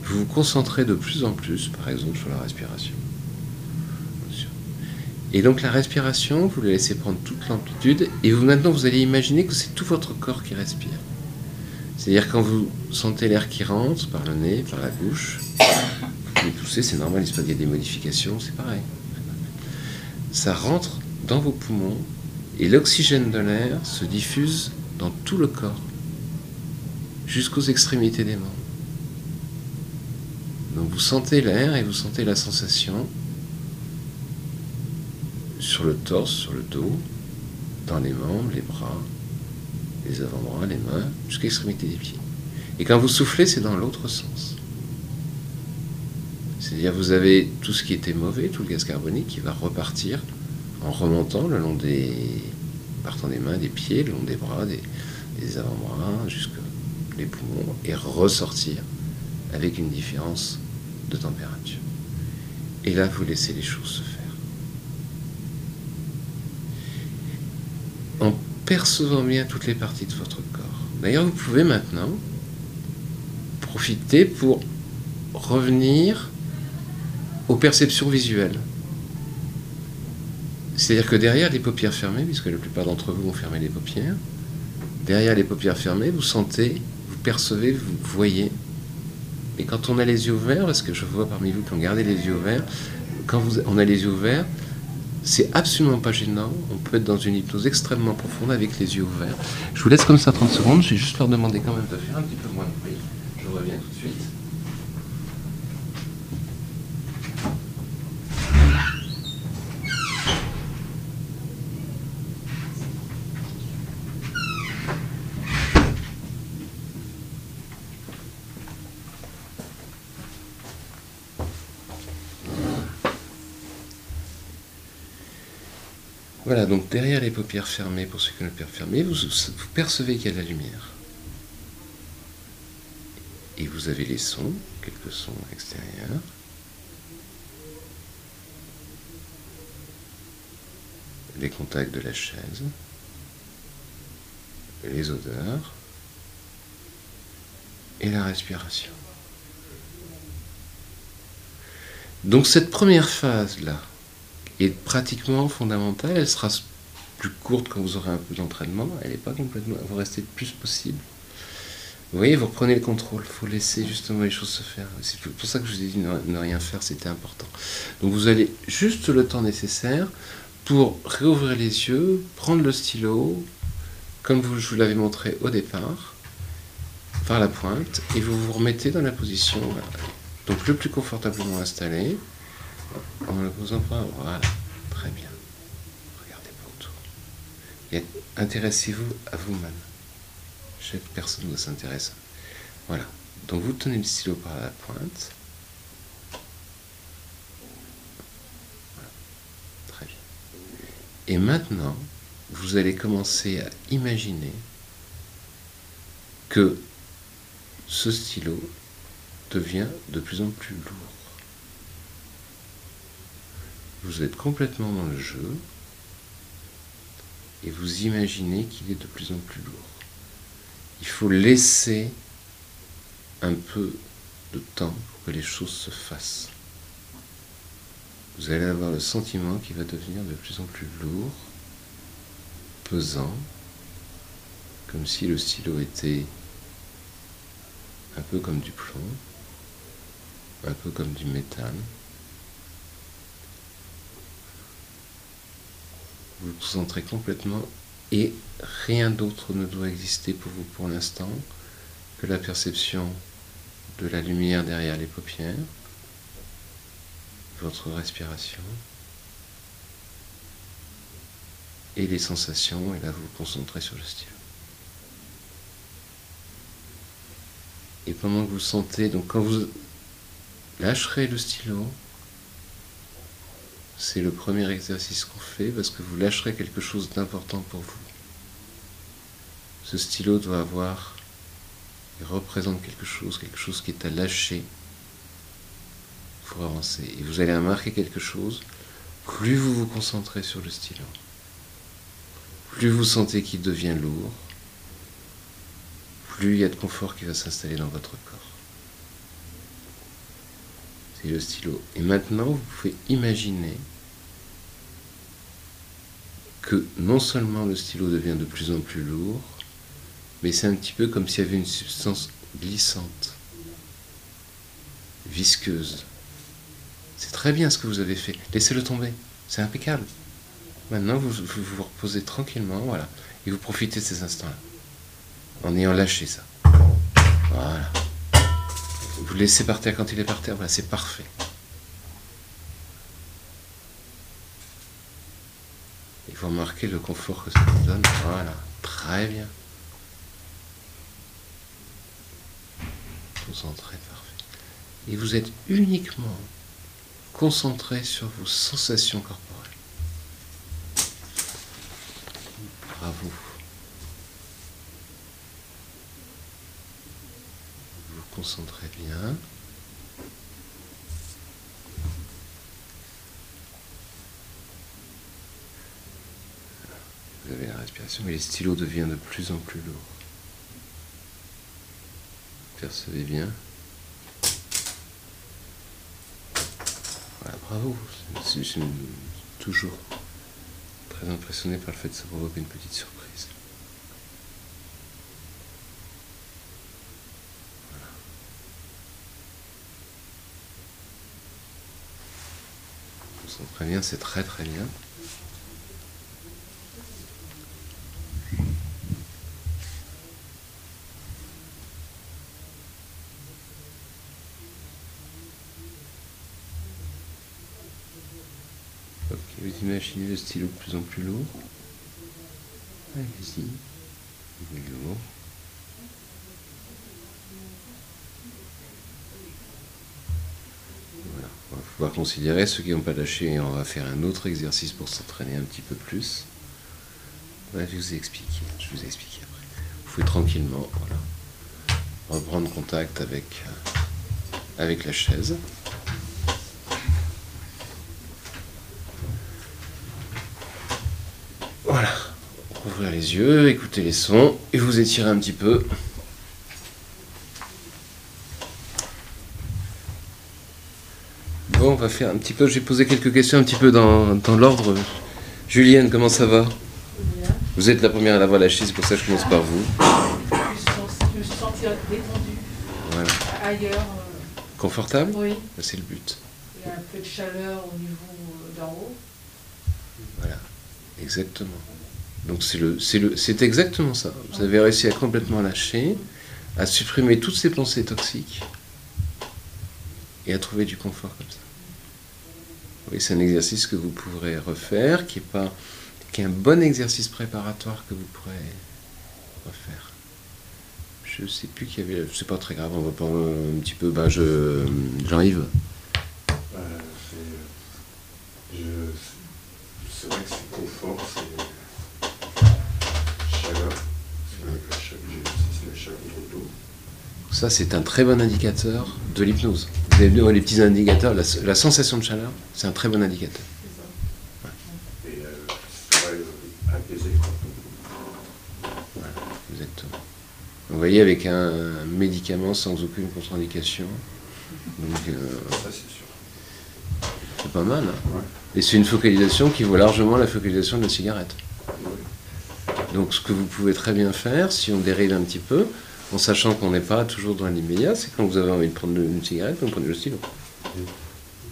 A: Vous vous concentrez de plus en plus, par exemple, sur la respiration. Et donc la respiration, vous la laissez prendre toute l'amplitude et vous maintenant vous allez imaginer que c'est tout votre corps qui respire. C'est-à-dire quand vous sentez l'air qui rentre par le nez, par la bouche, pousser, c'est normal, il y a des modifications, c'est pareil. Ça rentre dans vos poumons et l'oxygène de l'air se diffuse dans tout le corps, jusqu'aux extrémités des membres. Donc vous sentez l'air et vous sentez la sensation sur le torse, sur le dos, dans les membres, les bras, les avant-bras, les mains, jusqu'à l'extrémité des pieds. Et quand vous soufflez, c'est dans l'autre sens. C'est-à-dire vous avez tout ce qui était mauvais, tout le gaz carbonique qui va repartir en remontant le long des partant des mains, des pieds, le long des bras, des, avant-bras, jusque les poumons, et ressortir avec une différence de température. Et là, vous laissez les choses se faire. En percevant bien toutes les parties de votre corps. D'ailleurs, vous pouvez maintenant profiter pour revenir aux perceptions visuelles. C'est-à-dire que derrière les paupières fermées, puisque la plupart d'entre vous ont fermé les paupières, derrière les paupières fermées, vous sentez, vous percevez, vous voyez. Et quand on a les yeux ouverts, parce que je vois parmi vous qui ont gardé les yeux ouverts, quand on a les yeux ouverts, c'est absolument pas gênant. On peut être dans une hypnose extrêmement profonde avec les yeux ouverts. Je vous laisse comme ça 30 secondes. Je vais juste leur demander quand même de faire un petit peu moins de bruit. Je reviens tout de suite. Donc derrière les paupières fermées, pour ceux qui ont les paupières fermées, vous, vous percevez qu'il y a de la lumière. Et vous avez les sons, quelques sons extérieurs. Les contacts de la chaise, les odeurs et la respiration. Donc cette première phase-là, est pratiquement fondamentale. Elle sera plus courte quand vous aurez un peu d'entraînement. Elle n'est pas complètement. Vous restez le plus possible. Vous voyez, vous reprenez le contrôle. Il faut laisser justement les choses se faire. C'est pour ça que je vous ai dit ne, rien faire, c'était important. Donc vous allez juste le temps nécessaire pour réouvrir les yeux, prendre le stylo, comme vous, je vous l'avais montré au départ, par la pointe, et vous vous remettez dans la position, donc le plus confortablement installé, en ne posant pas, voilà, très bien. Regardez pas autour. Intéressez-vous à vous-même. Chaque personne doit s'intéresser. Voilà. Donc vous tenez le stylo par la pointe. Voilà. Très bien. Et maintenant, vous allez commencer à imaginer que ce stylo devient de plus en plus lourd. Vous êtes complètement dans le jeu et vous imaginez qu'il est de plus en plus lourd. Il faut laisser un peu de temps pour que les choses se fassent. Vous allez avoir le sentiment qu'il va devenir de plus en plus lourd, pesant, comme si le stylo était un peu comme du plomb, un peu comme du métal. Vous vous concentrez complètement et rien d'autre ne doit exister pour vous pour l'instant que la perception de la lumière derrière les paupières, votre respiration et les sensations, et là vous vous concentrez sur le stylo. Et pendant que vous sentez, donc quand vous lâcherez le stylo, c'est le premier exercice qu'on fait parce que vous lâcherez quelque chose d'important pour vous. Ce stylo doit avoir, il représente quelque chose, quelque chose qui est à lâcher pour avancer. Et vous allez remarquer quelque chose, plus vous vous concentrez sur le stylo, plus vous sentez qu'il devient lourd, plus il y a de confort qui va s'installer dans votre corps. Le stylo. Et maintenant, vous pouvez imaginer que non seulement le stylo devient de plus en plus lourd, mais c'est un petit peu comme s'il y avait une substance glissante, visqueuse. C'est très bien ce que vous avez fait. Laissez-le tomber. C'est impeccable. Maintenant, vous, vous vous reposez tranquillement, voilà, et vous profitez de ces instants-là, en ayant lâché ça. Voilà. Vous laissez par terre quand il est par terre, voilà, c'est parfait. Et vous remarquez le confort que ça vous donne. Voilà, très bien. Concentré, parfait. Et vous êtes uniquement concentré sur vos sensations corporelles. Bravo. Concentrez bien. Vous avez la respiration, mais les stylos deviennent de plus en plus lourds. Percevez bien. Voilà, bravo. C'est une- toujours très impressionné par le fait que ça provoque une petite surprise. Voilà. S'en prévient, c'est très très bien. Vous imaginez le stylo de plus en plus lourd? Allez-y. Lourd. On considérer ceux qui n'ont pas lâché et on va faire un autre exercice pour s'entraîner un petit peu plus. Je vous ai expliqué. Je vous ai expliqué après. Vous pouvez tranquillement, reprendre contact avec, euh, avec la chaise. Voilà. Ouvrir les yeux, écouter les sons et vous étirer un petit peu. Bon, on va faire un petit peu. J'ai posé quelques questions un petit peu dans, dans l'ordre. Julienne, comment ça va? Vous êtes la première à l'avoir lâché, c'est pour ça que je commence par vous.
B: Je me suis sentie détendue.
A: Voilà.
B: Ailleurs, euh,
A: Confortable?
B: oui,
A: C'est le but.
B: il y a un peu de chaleur au niveau euh, d'en haut.
A: Voilà. Exactement. Donc c'est le, c'est le, c'est exactement ça. Vous avez réussi à complètement lâcher, à supprimer toutes ces pensées toxiques et à trouver du confort comme ça. Oui, c'est un exercice que vous pourrez refaire, qui est pas, qui est un bon exercice préparatoire que vous pourrez refaire. Je sais plus qu'il y avait, c'est pas très grave, on va pas un petit peu, ben je, Jean-Yves.
D: Euh, c'est, je- c'est vrai que c'est confort, c'est chaleur.
A: Ça, c'est un très bon indicateur de l'hypnose. Vous avez vu, les petits indicateurs, la, la sensation de chaleur, c'est un très bon indicateur.
D: Et euh, vrai, euh.
A: Exactement. Vous voyez, avec un médicament sans aucune contre-indication. Donc, euh,
D: c'est
A: pas mal. hein.
D: Ouais.
A: Et c'est une focalisation qui vaut largement la focalisation de la cigarette.
D: Ouais.
A: Donc, ce que vous pouvez très bien faire, si on dérive un petit peu, en sachant qu'on n'est pas toujours dans l'immédiat, c'est quand vous avez envie de prendre une cigarette, vous prenez le stylo.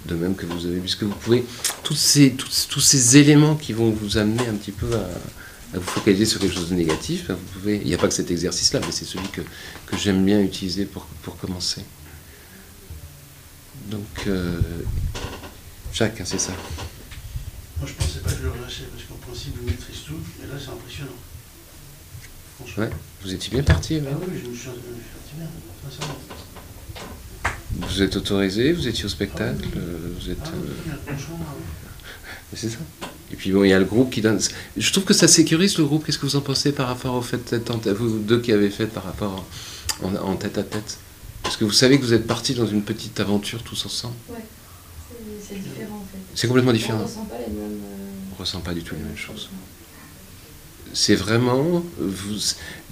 A: De même que vous avez, puisque vous pouvez, tous ces, tous, tous ces éléments qui vont vous amener un petit peu à, à vous focaliser sur quelque chose de négatif, ben, vous pouvez, il n'y a pas que cet exercice-là, mais c'est celui que, que j'aime bien utiliser pour, pour commencer. Donc, euh, Jacques, hein, c'est ça.
E: Moi, je pensais pas que je le relâchais parce qu'en principe, je maîtrise tout, mais là, c'est impressionnant.
A: Ouais, vous étiez bien parti. ouais.
E: Ah oui, je me suis bien.
A: Vous êtes autorisé, vous étiez au spectacle, euh, vous êtes.
E: Ah
A: euh,
E: oui, ah oui.
A: Mais [laughs] C'est ça. Et puis bon, il y a le groupe qui donne. Je trouve que ça sécurise le groupe. Qu'est-ce que vous en pensez par rapport au fait d'être en tête, vous deux qui avez fait par rapport en, en tête à tête? Parce que vous savez que vous êtes partis dans une petite aventure tous ensemble.
B: Ouais, c'est- différent en fait.
A: C'est complètement
B: On
A: différent.
B: ressent pas les mêmes. euh,
A: On ressent pas du tout les mêmes choses. C'est vraiment. Vous...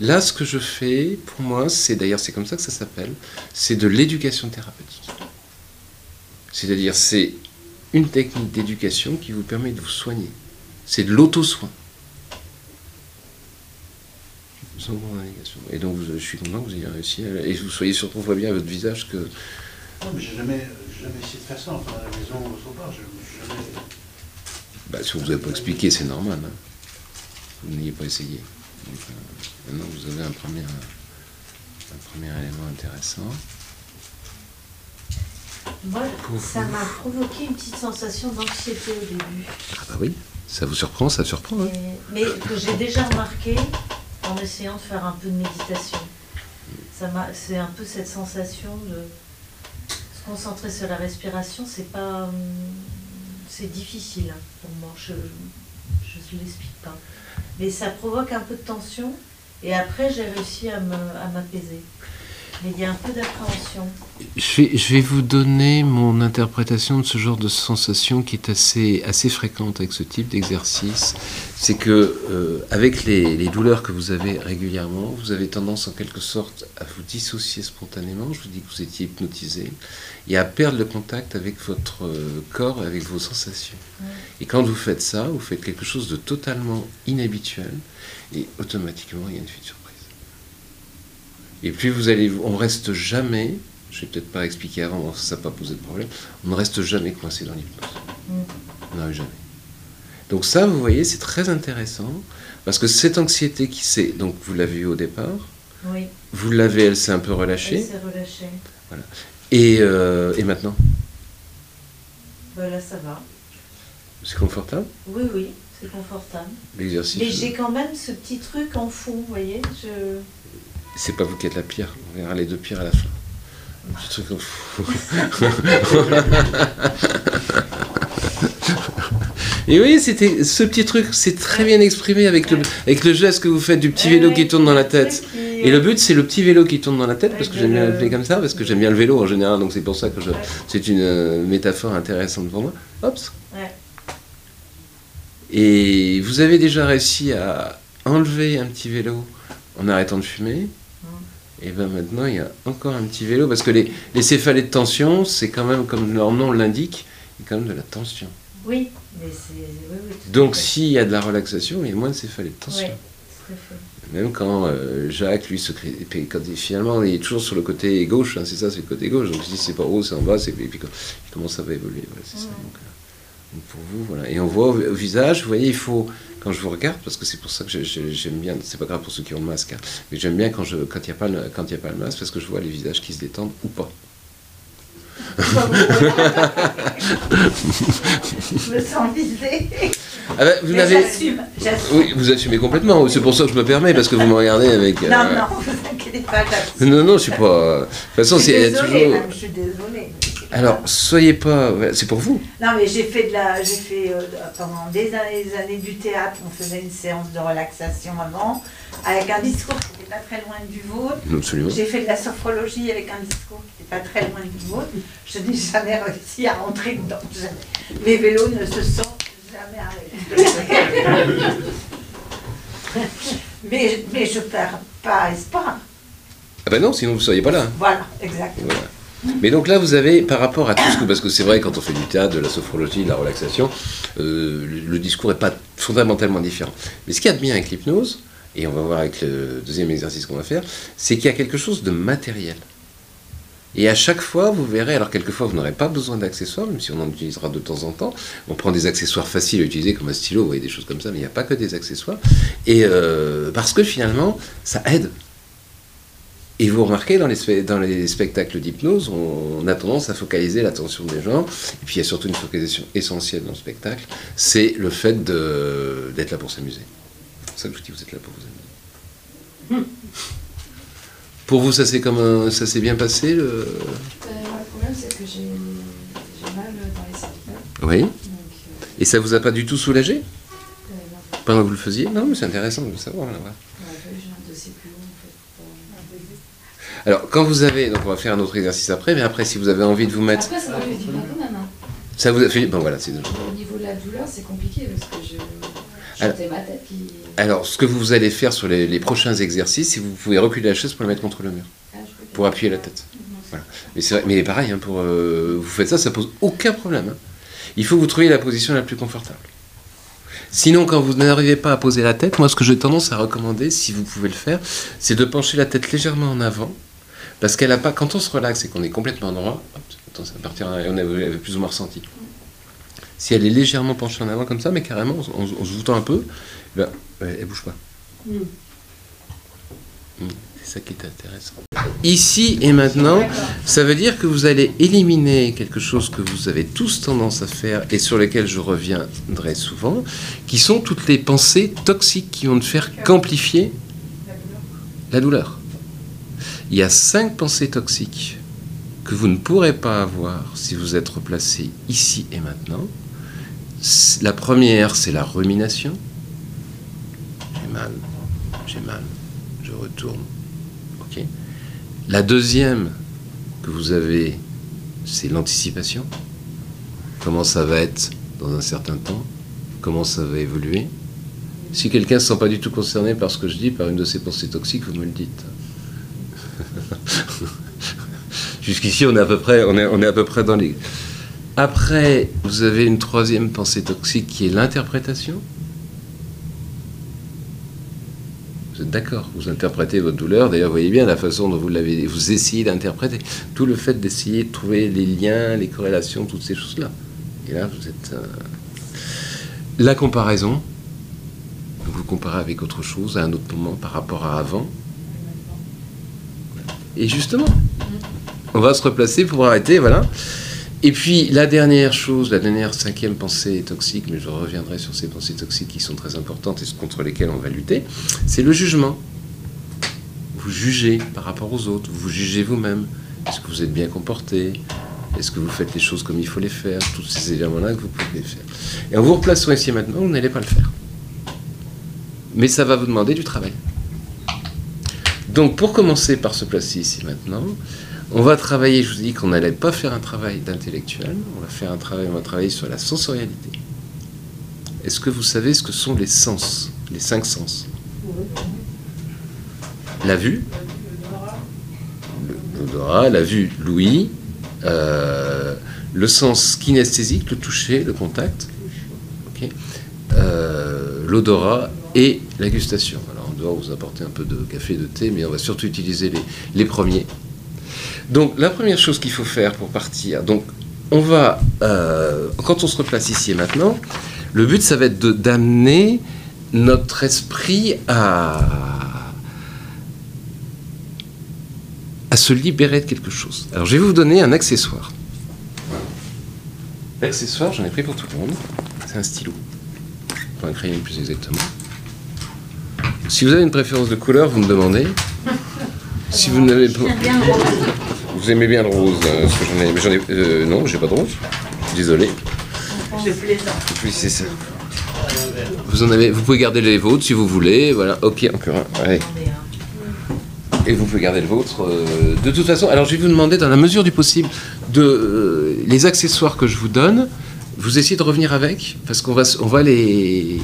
A: Là, ce que je fais, pour moi, c'est d'ailleurs, c'est comme ça que ça s'appelle, c'est de l'éducation thérapeutique. C'est-à-dire, c'est une technique d'éducation qui vous permet de vous soigner. C'est de l'auto-soin. Et donc, vous- je suis content que vous ayez réussi. à- Et vous soyez surtout, on voit bien à votre visage que.
E: Non, mais j'ai jamais, jamais essayé de faire ça, enfin, à la maison, au soir, je jamais...
A: Bah, si on vous a pas expliqué, c'est normal. hein. Vous n'ayez pas essayé. Donc, euh, maintenant, vous avez un premier, un premier élément intéressant.
F: Moi, ça m'a provoqué une petite sensation d'anxiété au début.
A: Ah bah oui, ça vous surprend, ça surprend. hein.
F: Mais, mais que j'ai déjà remarqué en essayant de faire un peu de méditation. C'est un peu cette sensation de se concentrer sur la respiration, c'est pas, hum, c'est difficile pour moi. Je, je ne l'explique pas. Mais ça provoque un peu de tension et après j'ai réussi à m'apaiser. Mais il y a un peu d'appréhension.
A: Je vais, je vais vous donner mon interprétation de ce genre de sensation qui est assez, assez fréquente avec ce type d'exercice. C'est que, euh, avec les, les douleurs que vous avez régulièrement, vous avez tendance en quelque sorte à vous dissocier spontanément. Je vous dis que vous étiez hypnotisé et à perdre le contact avec votre euh, corps, avec vos sensations.
F: Ouais.
A: Et quand vous faites ça, vous faites quelque chose de totalement inhabituel et automatiquement il y a une surprise. Et puis vous allez, on reste jamais, je vais peut-être pas expliquer avant, ça n'a pas posé de problème, on ne reste jamais coincé dans l'hypnose. On n'arrive jamais. Donc ça, vous voyez, c'est très intéressant, parce que cette anxiété qui s'est, donc vous l'avez eu au départ,
F: Oui,
A: vous l'avez, elle s'est un peu
F: elle
A: relâchée,
F: s'est relâchée.
A: et, euh, et maintenant,
F: Bah, là, ça va.
A: c'est confortable,
F: Oui, oui, c'est confortable.
A: l'exercice.
F: Mais j'ai quand même ce petit truc en fond, vous voyez je...
A: C'est pas vous qui êtes la pire, on verra les deux pires à la fin. Un petit truc fou. Et oui, c'était ce petit truc, c'est très bien exprimé avec le, avec le geste que vous faites du petit
F: Ouais,
A: vélo qui tourne dans la tête. Et le but, c'est le petit vélo qui tourne dans la tête, parce que j'aime bien
F: le-
A: l'appeler comme ça, parce que j'aime bien le vélo en général, donc c'est pour ça que je, c'est une euh, métaphore intéressante pour moi. Hop. Et vous avez déjà réussi à enlever un petit vélo en arrêtant de fumer. Et bien maintenant, il y a encore un petit vélo, parce que les, les céphalées de tension, c'est quand même, comme leur nom l'indique, il y a quand même de la tension.
F: Oui, mais c'est... Oui, oui,
A: Donc s'il y a de la relaxation, il y a moins de céphalées de tension.
F: Fait.
A: Même quand euh, Jacques, lui, se crée, quand il- finalement, il est toujours sur le côté gauche, hein, c'est ça, c'est le côté gauche. Donc si c'est pas haut, c'est en bas, et puis quand il commence à évoluer, voilà, c'est ça. Donc, euh, donc pour vous, voilà. Et on voit au, au visage, vous voyez, il faut, quand je vous regarde, parce que c'est pour ça que j'aime bien, c'est pas grave pour ceux qui ont le masque, hein, mais j'aime bien quand il n'y a pas le, quand il y a pas le masque, parce que je vois les visages qui se détendent ou pas.
G: Je me sens visée.
A: Ah ben, vous
G: J'assume,
A: oui, vous assumez complètement. C'est pour ça que je me permets, parce que vous me regardez avec. euh,
G: Non, non, [laughs] vous inquiétez pas.
A: Non, non, je suis pas. De toute façon, c'est toujours.
G: même, je suis désolée.
A: Alors, soyez pas. C'est pour vous.
G: Non, mais j'ai fait de la, j'ai fait euh, pendant des années, des années du théâtre. On faisait une séance de relaxation avant, avec un discours qui n'était pas très loin du vôtre.
A: Absolument.
G: J'ai fait de la sophrologie avec un discours qui n'était pas très loin du vôtre. Je n'ai jamais réussi à rentrer dedans. Jamais. Mes vélos ne se sont jamais arrêtés. mais, mais je perds pas espoir.
A: Ah ben non, sinon vous seriez pas là.
G: Voilà, exactement.
A: Voilà. Mais donc là, vous avez, par rapport à tout ce que, parce que c'est vrai, quand on fait du théâtre, de la sophrologie, de la relaxation, euh, le, discours n'est pas fondamentalement différent. Mais ce a de bien avec l'hypnose, et on va voir avec le deuxième exercice qu'on va faire, c'est qu'il y a quelque chose de matériel. Et à chaque fois, vous verrez, alors quelquefois vous n'aurez pas besoin d'accessoires, même si on en utilisera de temps en temps. On prend des accessoires faciles à utiliser comme un stylo, vous voyez des choses comme ça, mais il n'y a pas que des accessoires. Et euh, parce que finalement, ça aide. Et vous remarquez, dans les, spe- dans les spectacles d'hypnose, on, on a tendance à focaliser l'attention des gens. Et puis il y a surtout une focalisation essentielle dans le spectacle, c'est le fait d'être là pour s'amuser. C'est pour ça que je vous dis, vous êtes là pour vous amuser. Pour vous, ça s'est comme un- ça s'est bien passé le...
B: Euh, le problème, c'est que j'ai mal dans les cervicales.
A: Oui.
B: Donc, euh,
A: Et ça vous a pas du tout soulagé?
B: Euh, non,
A: pendant que vous le faisiez? Non, mais c'est intéressant de le savoir voilà.
B: on a fait, j'ai un dossier plus long, en fait. pour-
A: Alors, quand vous avez, donc on va faire un autre exercice après, mais après, si vous avez envie de vous mettre,
B: Après, ça m'a fait du bien quand même. hein.
A: ça vous a fait, bon voilà, c'est.
B: Au niveau de la douleur, c'est compliqué parce que je.
A: Alors-
B: ma tête qui.
A: Alors, ce que vous allez faire sur les, les prochains exercices, c'est que vous pouvez reculer la chaise pour la mettre contre le mur,
B: Ah,
A: pour appuyer la tête. Voilà. Mais c'est vrai, mais pareil, hein, pour euh, vous faites ça, ça pose aucun problème. hein. Il faut que vous trouviez la position la plus confortable. Sinon, quand vous n'arrivez pas à poser la tête, moi, ce que j'ai tendance à recommander, si vous pouvez le faire, c'est de pencher la tête légèrement en avant, parce qu'elle a pas. Quand on se relaxe et qu'on est complètement droit, hop, ça partir, on avait plus ou moins ressenti. Si elle est légèrement penchée en avant comme ça, mais carrément, en, en se voûtant un peu, ben, elle, elle bouge pas.
G: Mm.
A: Mm, C'est ça qui est intéressant. Ici et maintenant, ça veut dire que vous allez éliminer quelque chose que vous avez tous tendance à faire et sur lequel je reviendrai souvent, qui sont toutes les pensées toxiques qui vont ne faire qu'amplifier la douleur. Il y a cinq pensées toxiques que vous ne pourrez pas avoir si vous êtes replacé ici et maintenant. La première, c'est la rumination. J'ai mal, j'ai mal, je retourne. La deuxième que vous avez, c'est l'anticipation. Comment ça va être dans un certain temps? Comment ça va évoluer? Si quelqu'un ne se sent pas du tout concerné par ce que je dis, par une de ces pensées toxiques, vous me le dites. [laughs] Jusqu'ici, on est à peu près, on est, on est à peu près dans les. Après, vous avez une troisième pensée toxique qui est l'interprétation. Vous êtes d'accord? Vous interprétez votre douleur. D'ailleurs, vous voyez bien la façon dont vous l'avez. Vous essayez d'interpréter. Tout le fait d'essayer de trouver les liens, les corrélations, toutes ces choses-là. Et là, vous êtes. euh, La comparaison. Vous comparez avec autre chose à un autre moment par rapport à avant. Et justement, on va se replacer pour arrêter, voilà. Et puis la dernière chose, la dernière cinquième pensée toxique, mais je reviendrai sur ces pensées toxiques qui sont très importantes et contre lesquelles on va lutter, c'est le jugement. Vous jugez par rapport aux autres, vous jugez vous-même. Est-ce que vous êtes bien comporté? Est-ce que vous faites les choses comme il faut les faire? Tous ces éléments-là que vous pouvez faire. Et en vous replaçant ici maintenant, vous n'allez pas le faire. Mais ça va vous demander du travail. Donc pour commencer par se placer ici maintenant, on va travailler, je vous dis qu'on n'allait pas faire un travail d'intellectuel, on va faire un travail, on va travailler sur la sensorialité. Est-ce que vous savez ce que sont les sens, les cinq sens? La vue, l'odorat, la vue, l'ouïe, euh, le sens kinesthésique, le toucher, le contact, euh, l'odorat et la gustation. Vous apporter un peu de café, de thé, mais on va surtout utiliser les, premiers. Donc la première chose qu'il faut faire pour partir, donc on va, euh, quand on se replace ici et maintenant, le but ça va être d'amener notre esprit à, à se libérer de quelque chose. Alors je vais vous donner un accessoire. L'accessoire, j'en ai pris pour tout le monde, c'est un stylo, pour un crayon plus exactement. Si vous avez une préférence de couleur, vous me demandez. Si vous n'avez pas... Vous aimez bien le rose, euh, parce que j'en ai, euh, non, j'ai pas de rose. Désolé.
G: Je plaisante.
A: Oui, c'est ça. Vous en avez, vous pouvez garder les vôtres si vous voulez. Voilà, ok, encore un. Et vous pouvez garder le vôtre. euh, de toute façon, alors je vais vous demander, dans la mesure du possible, de les accessoires que je vous donne, vous essayez de revenir avec, parce qu'on va, on va les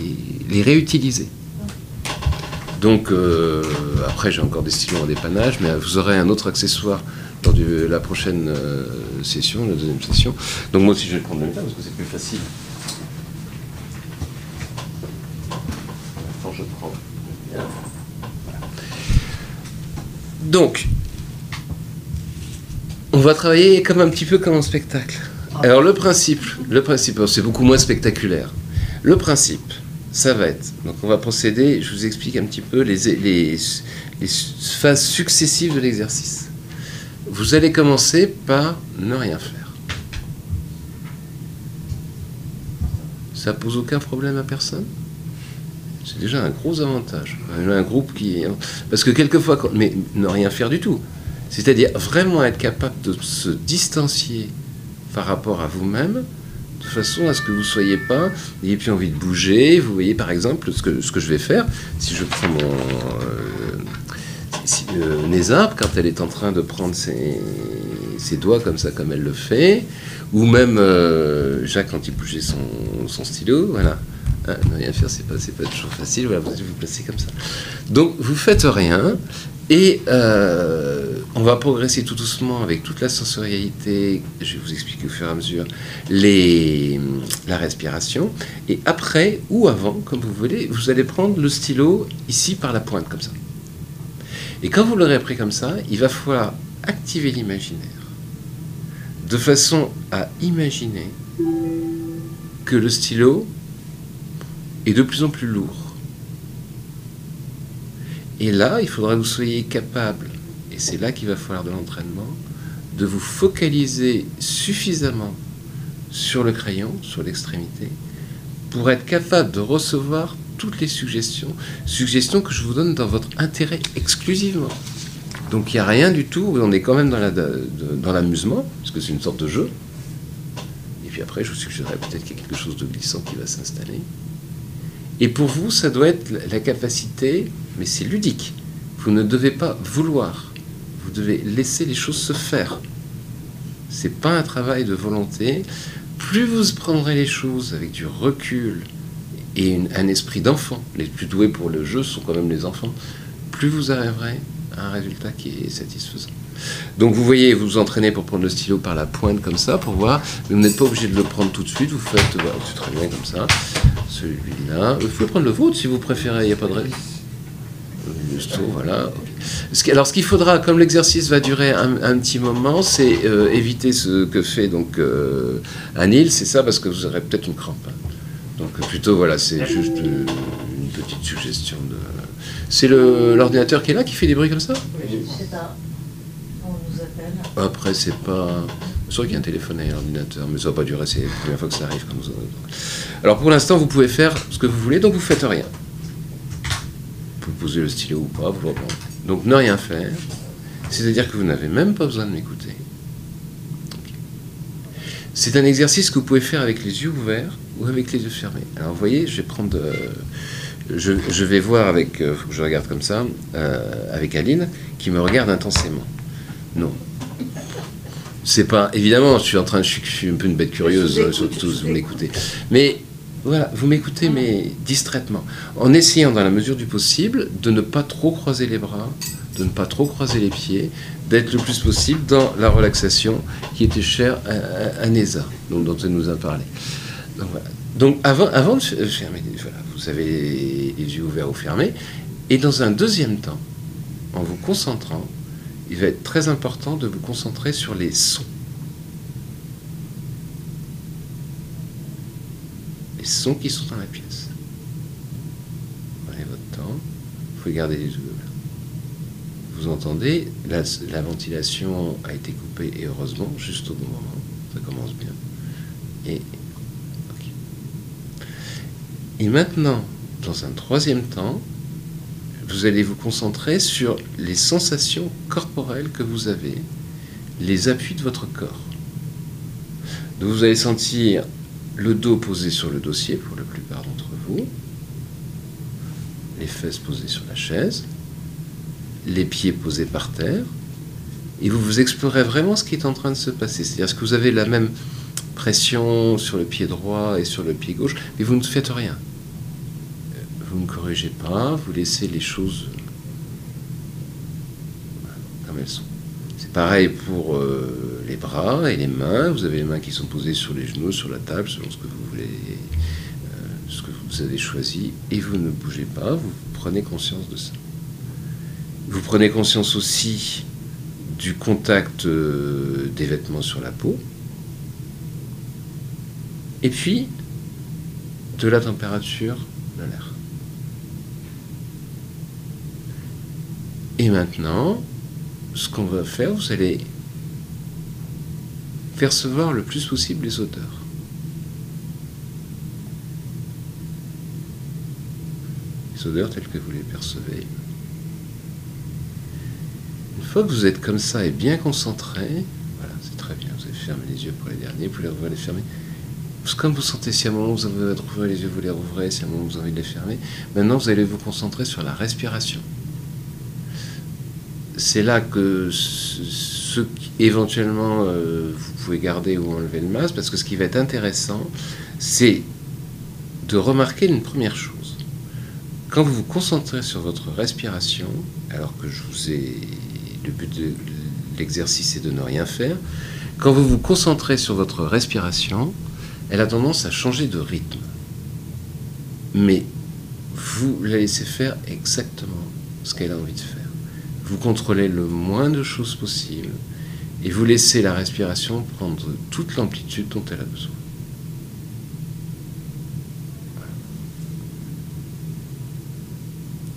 A: réutiliser. Donc, euh, après, j'ai encore des stylos en dépannage, mais vous aurez un autre accessoire lors de la prochaine euh, session, la deuxième session. Donc, moi aussi, je vais prendre le mien parce que c'est plus facile. Attends, je prends. Donc, on va travailler comme un petit peu comme un spectacle. Alors le principe, le principe, c'est beaucoup moins spectaculaire. Le principe, ça va être, donc on va procéder, je vous explique un petit peu les, phases successives de l'exercice. Vous allez commencer par ne rien faire. Ça pose aucun problème à personne? C'est déjà un gros avantage. Un groupe qui. Parce que quelquefois, mais ne rien faire du tout. C'est-à-dire vraiment être capable de se distancier par rapport à vous-même, façon à ce que vous ne soyez pas, n'ayez plus envie de bouger. Vous voyez par exemple ce que, je vais faire, si je prends mon. euh, euh, quand elle est en train de prendre ses, doigts comme ça, comme elle le fait, ou même euh, Jacques quand il bougeait son, stylo, voilà. Hein, ne rien faire, c'est pas, pas toujours facile. Vous vous placez comme ça. Donc, vous faites rien et euh, on va progresser tout doucement avec toute la sensorialité. Je vais vous expliquer au fur et à mesure la respiration. Et après ou avant, comme vous voulez, vous allez prendre le stylo ici par la pointe comme ça. Et quand vous l'aurez pris comme ça, il va falloir activer l'imaginaire de façon à imaginer que le stylo est de plus en plus lourd. Et là, il faudra que vous soyez capable, et c'est là qu'il va falloir de l'entraînement, de vous focaliser suffisamment sur le crayon, sur l'extrémité, pour être capable de recevoir toutes les suggestions, suggestions que je vous donne dans votre intérêt exclusivement. Donc il n'y a rien du tout, on est quand même dans l'amusement, parce que c'est une sorte de jeu. Et puis après, je vous suggérerais peut-être qu'il y a quelque chose de glissant qui va s'installer. Et pour vous, ça doit être la capacité, mais c'est ludique. Vous ne devez pas vouloir. Vous devez laisser les choses se faire. C'est pas un travail de volonté. Plus vous prendrez les choses avec du recul et un esprit d'enfant, les plus doués pour le jeu sont quand même les enfants, plus vous arriverez à un résultat qui est satisfaisant. Donc vous voyez, vous vous entraînez pour prendre le stylo par la pointe comme ça, pour voir, mais vous n'êtes pas obligé de le prendre tout de suite, vous faites, voilà, c'est très bien comme ça, celui-là, vous pouvez prendre le vôtre si vous préférez, il n'y a pas de raison. Voilà. Alors, ce qu'il faudra, comme l'exercice va durer un, un petit moment, c'est euh, éviter ce que fait donc euh, Anil, c'est ça, parce que vous aurez peut-être une crampe. hein. Donc, euh, plutôt, voilà, c'est juste euh, une petite suggestion de. C'est l'ordinateur qui est là qui fait des bruits comme ça?
F: Je sais pas. On nous appelle.
A: Après, c'est pas. C'est sûr qu'il y a un téléphone et un ordinateur, mais ça va pas durer, c'est la première fois que ça arrive. Alors pour l'instant, vous pouvez faire ce que vous voulez, donc vous faites rien. Vous posez le stylo ou pas, vous. Donc ne rien faire, c'est-à-dire que vous n'avez même pas besoin de m'écouter. C'est un exercice que vous pouvez faire avec les yeux ouverts ou avec les yeux fermés. Alors vous voyez, je vais prendre. euh, je, je vais voir avec. euh, faut que je regarde comme ça, euh, avec Aline, qui me regarde intensément. Non. C'est pas. Évidemment, je suis en train de. Je suis, un peu une bête curieuse, surtout
G: vous
A: m'écoutez. Mais voilà, vous m'écoutez, mais distraitement. En essayant, dans la mesure du possible, de ne pas trop croiser les bras, de ne pas trop croiser les pieds, d'être le plus possible dans la relaxation qui était chère à, à- donc, dont elle nous a parlé. Donc, avant, avant de fermer, vous avez les yeux ouverts ou fermés. Et dans un deuxième temps, en vous concentrant, il va être très important de vous concentrer sur les sons. Sons qui sont dans la pièce. Prenez votre temps. Garder les ouverts. Vous entendez, la, la ventilation a été coupée et heureusement, juste au bon moment. Ça commence bien. Et, et maintenant, dans un troisième temps, vous allez vous concentrer sur les sensations corporelles que vous avez, les appuis de votre corps. Donc vous allez sentir le dos posé sur le dossier pour la plupart d'entre vous, les fesses posées sur la chaise, les pieds posés par terre, et vous vous explorez vraiment ce qui est en train de se passer. C'est-à-dire, que vous avez la même pression sur le pied droit et sur le pied gauche, mais vous ne faites rien. Vous ne corrigez pas, vous laissez les choses comme elles sont. Pareil pour euh, les bras et les mains. Vous avez les mains qui sont posées sur les genoux, sur la table, selon ce que vous voulez, euh, ce que vous avez choisi, et vous ne bougez pas. Vous prenez conscience de ça. Vous prenez conscience aussi du contact euh, des vêtements sur la peau, et puis de la température de l'air. Et maintenant, ce qu'on va faire, vous allez percevoir le plus possible les odeurs. Les odeurs telles que vous les percevez. Une fois que vous êtes comme ça et bien concentré, voilà, c'est très bien, vous avez fermé les yeux pour les derniers, vous les les fermer. Comme vous sentez, si à un moment vous avez envie les yeux, vous les rouvrez, si à un moment vous avez envie de les fermer. Maintenant, vous allez vous concentrer sur la respiration c'est là que ce éventuellement euh, vous pouvez garder ou enlever le masque, parce que ce qui va être intéressant, c'est de remarquer une première chose. Quand vous vous concentrez sur votre respiration, alors que je vous ai le but de l'exercice est de ne rien faire, quand vous vous concentrez sur votre respiration, elle a tendance à changer de rythme. Mais vous la laissez faire exactement ce qu'elle a envie de faire. Vous contrôlez le moins de choses possible et vous laissez la respiration prendre toute l'amplitude dont elle a besoin.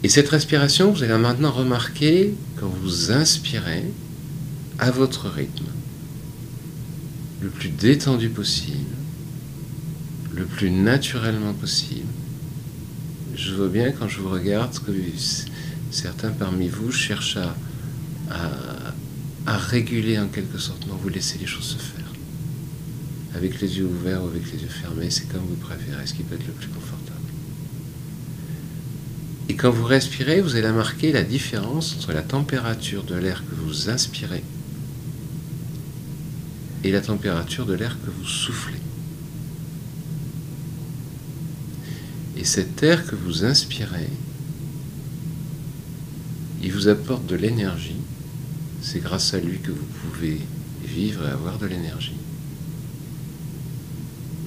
A: Et cette respiration, vous allez maintenant remarquer quand vous inspirez à votre rythme, le plus détendu possible, le plus naturellement possible. Je vois bien quand je vous regarde que certains parmi vous cherchent à, réguler en quelque sorte. Non, vous laissez les choses se faire. Avec les yeux ouverts ou avec les yeux fermés, c'est comme vous préférez, ce qui peut être le plus confortable. Et quand vous respirez, vous allez remarquer la différence entre la température de l'air que vous inspirez et la température de l'air que vous soufflez. Et cet air que vous inspirez, vous apporte de l'énergie. C'est grâce à lui que vous pouvez vivre et avoir de l'énergie.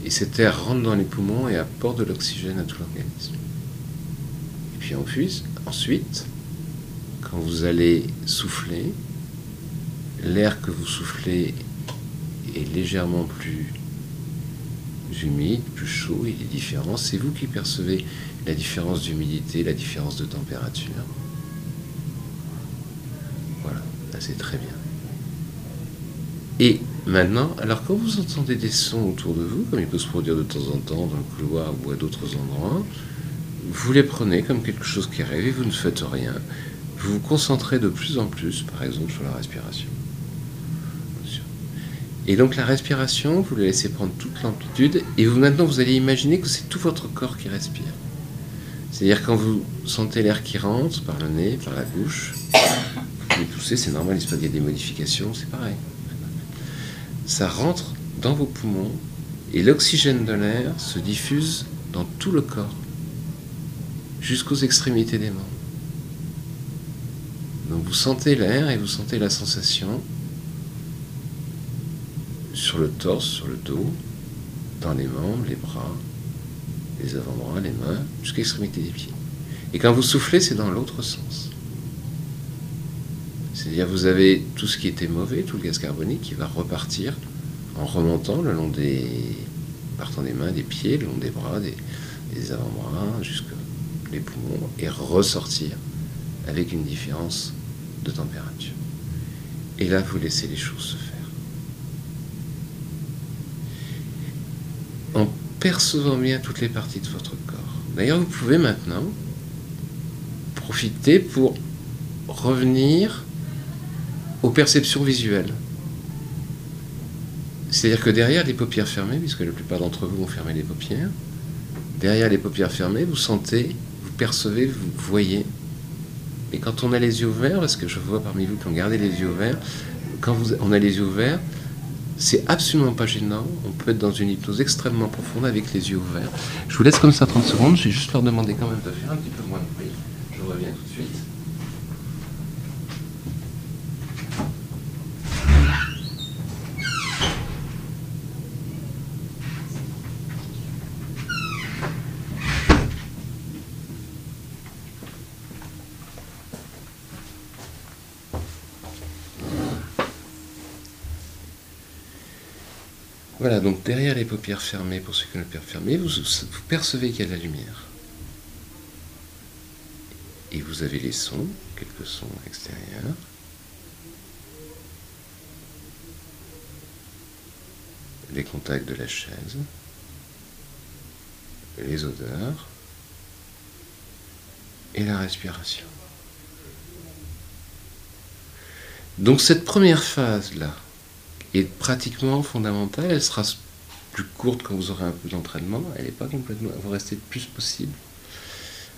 A: Et cet air rentre dans les poumons et apporte de l'oxygène à tout l'organisme. Et puis ensuite, quand vous allez souffler, l'air que vous soufflez est légèrement plus humide, plus chaud, il est différent. C'est vous qui percevez la différence d'humidité, la différence de température. C'est très bien. Et maintenant, alors quand vous entendez des sons autour de vous, comme il peut se produire de temps en temps dans le couloir ou à d'autres endroits, vous les prenez comme quelque chose qui arrive et vous ne faites rien. Vous vous concentrez de plus en plus, par exemple, sur la respiration. Et donc la respiration, vous la laissez prendre toute l'amplitude et vous maintenant vous allez imaginer que c'est tout votre corps qui respire. C'est-à-dire quand vous sentez l'air qui rentre par le nez, par la bouche, pouvez tousser, c'est normal, il y a des modifications, c'est pareil. Ça rentre dans vos poumons et l'oxygène de l'air se diffuse dans tout le corps, jusqu'aux extrémités des membres. Donc vous sentez l'air et vous sentez la sensation sur le torse, sur le dos, dans les membres, les bras, les avant-bras, les mains, jusqu'à l'extrémité des pieds. Et quand vous soufflez, c'est dans l'autre sens. C'est-à-dire vous avez tout ce qui était mauvais, tout le gaz carbonique qui va repartir en remontant le long des partant des mains, des pieds, le long des bras, des, des avant-bras, jusque les poumons, et ressortir avec une différence de température. Et là, vous laissez les choses se faire. en percevant bien toutes les parties de votre corps. D'ailleurs, vous pouvez maintenant profiter pour revenir aux perceptions visuelles. C'est-à-dire que derrière les paupières fermées, puisque la plupart d'entre vous ont fermé les paupières, derrière les paupières fermées, vous sentez, vous percevez, vous voyez. Et quand on a les yeux ouverts, parce que je vois parmi vous qui ont gardé les yeux ouverts, quand on a les yeux ouverts, c'est absolument pas gênant. On peut être dans une hypnose extrêmement profonde avec les yeux ouverts. Je vous laisse comme ça 30 secondes. Je vais juste leur demander quand même de faire un petit peu moins de bruit. Je reviens tout de suite. Voilà, donc derrière les paupières fermées, pour ceux qui ont les paupières fermées, vous, percevez qu'il y a la lumière. Et vous avez les sons, quelques sons extérieurs. Les contacts de la chaise, les odeurs et la respiration. Donc cette première phase-là, est pratiquement fondamentale. Elle sera plus courte quand vous aurez un peu d'entraînement. Elle n'est pas complètement. Vous restez le plus possible.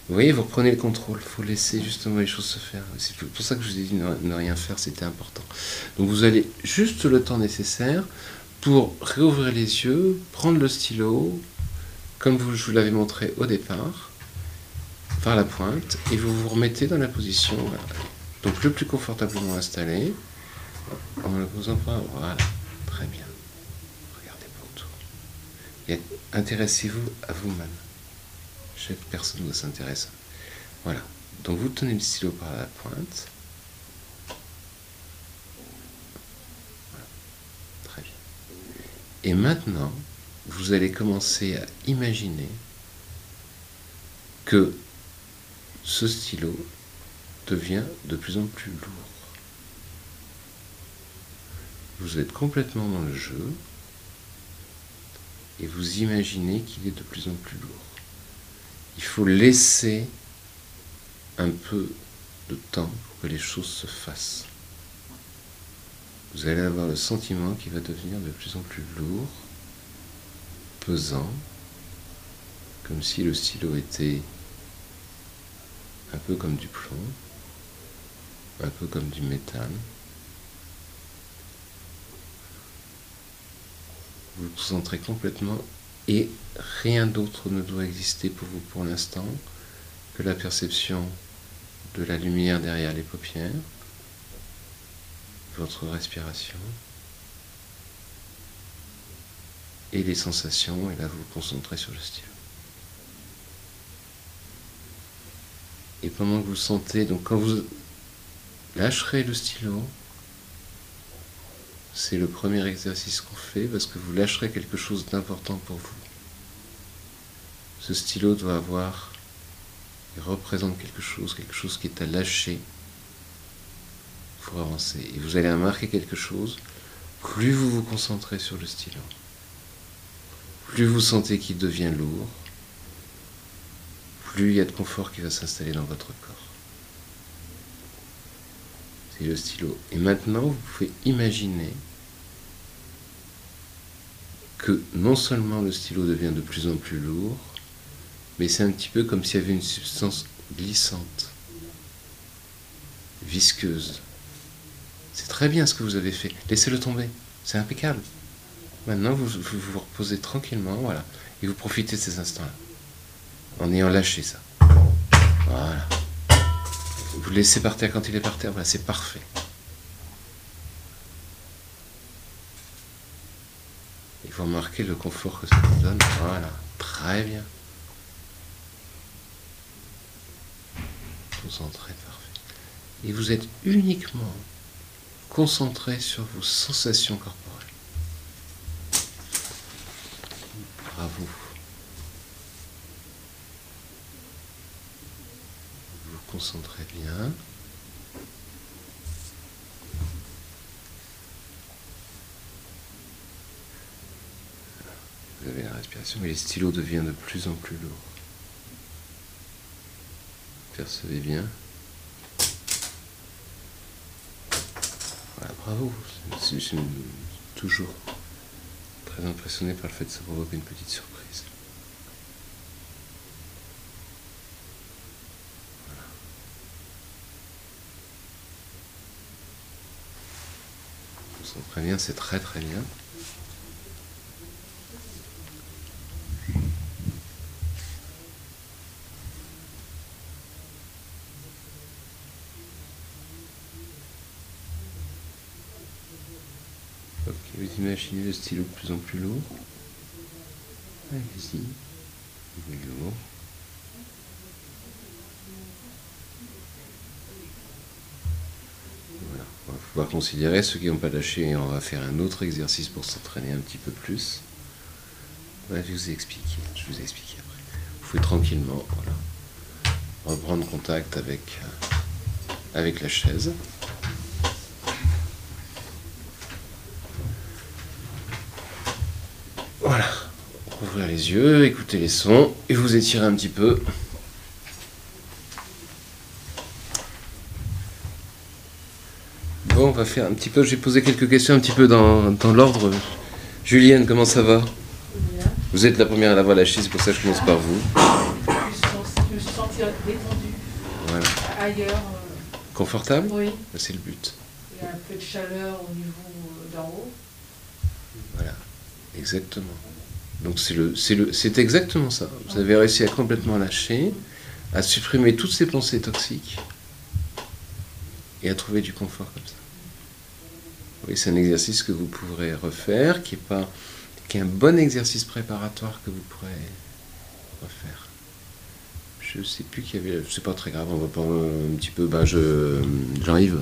A: Vous voyez, vous reprenez le contrôle. Il faut laisser justement les choses se faire. C'est pour ça que je vous ai dit ne, ne rien faire, c'était important. Donc vous allez juste le temps nécessaire pour réouvrir les yeux, prendre le stylo, comme vous, je vous l'avais montré au départ, par la pointe, et vous vous remettez dans la position donc le plus confortablement installé. En le posant pas, voilà, très bien. Regardez pour tout. Intéressez-vous à vous-même. Chaque personne doit s'intéresser. Voilà. Donc vous tenez le stylo par la pointe. Voilà. Très bien. Et maintenant, vous allez commencer à imaginer que ce stylo devient de plus en plus lourd. Vous êtes complètement dans le jeu et vous imaginez qu'il est de plus en plus lourd. Il faut laisser un peu de temps pour que les choses se fassent. Vous allez avoir le sentiment qu'il va devenir de plus en plus lourd, pesant, comme si le stylo était un peu comme du plomb, un peu comme du métal. Vous concentrez complètement et rien d'autre ne doit exister pour vous pour l'instant que la perception de la lumière derrière les paupières, votre respiration et les sensations, et là vous vous concentrez sur le stylo. Et pendant que vous sentez, donc quand vous lâcherez le stylo, c'est le premier exercice qu'on fait parce que vous lâcherez quelque chose d'important pour vous. Ce stylo doit avoir, il représente quelque chose, quelque chose qui est à lâcher pour avancer. Et vous allez remarquer quelque chose, plus vous vous concentrez sur le stylo, plus vous sentez qu'il devient lourd, plus il y a de confort qui va s'installer dans votre corps. C'est le stylo. Et maintenant, vous pouvez imaginer que non seulement le stylo devient de plus en plus lourd, mais c'est un petit peu comme s'il y avait une substance glissante, visqueuse. C'est très bien ce que vous avez fait. Laissez-le tomber. C'est impeccable. Maintenant, vous, vous reposez tranquillement, voilà. Et vous profitez de ces instants-là. En ayant lâché ça. Voilà. Vous laissez par terre quand il est par terre, voilà, c'est parfait. Il faut remarquer le confort que ça vous donne. Voilà, très bien. Concentré, parfait. Et vous êtes uniquement concentré sur vos sensations corporelles. Bravo. Vous vous concentrez bien. Vous avez la respiration et les stylos deviennent de plus en plus lourds. Percevez bien. Voilà, bravo. Je suis toujours très impressionné par le fait de se provoquer une petite surprise. Voilà. Concentrez bien, c'est très très bien. Ok, le stylo de plus en plus lourd. Allez-y. Lourd. Voilà. On va pouvoir considérer ceux qui n'ont pas lâché et on va faire un autre exercice pour s'entraîner un petit peu plus. Je vous ai expliqué. Je vous après. Vous pouvez tranquillement, reprendre contact avec, euh, avec la chaise. Ouvrir les yeux, écouter les sons et vous étirer un petit peu. Bon, on va faire un petit peu. J'ai posé quelques questions un petit peu dans, dans l'ordre. Julienne, comment ça va? Vous êtes la première à l'avoir lâché, c'est pour ça que je commence par vous.
B: Je me suis sentie détendue
A: Voilà.
B: ailleurs. euh,
A: Confortable?
B: oui,
A: C'est le but.
B: il y a un peu de chaleur au niveau euh, d'en haut.
A: Voilà. Exactement. Donc c'est exactement ça. Vous avez réussi à complètement lâcher, à supprimer toutes ces pensées toxiques et à trouver du confort comme ça. Oui, c'est un exercice que vous pourrez refaire, qui est pas, qui est un bon exercice préparatoire que vous pourrez refaire. Je sais plus qu'il y avait, c'est pas très grave, on va pas un petit peu, bah je, Jean-Yves.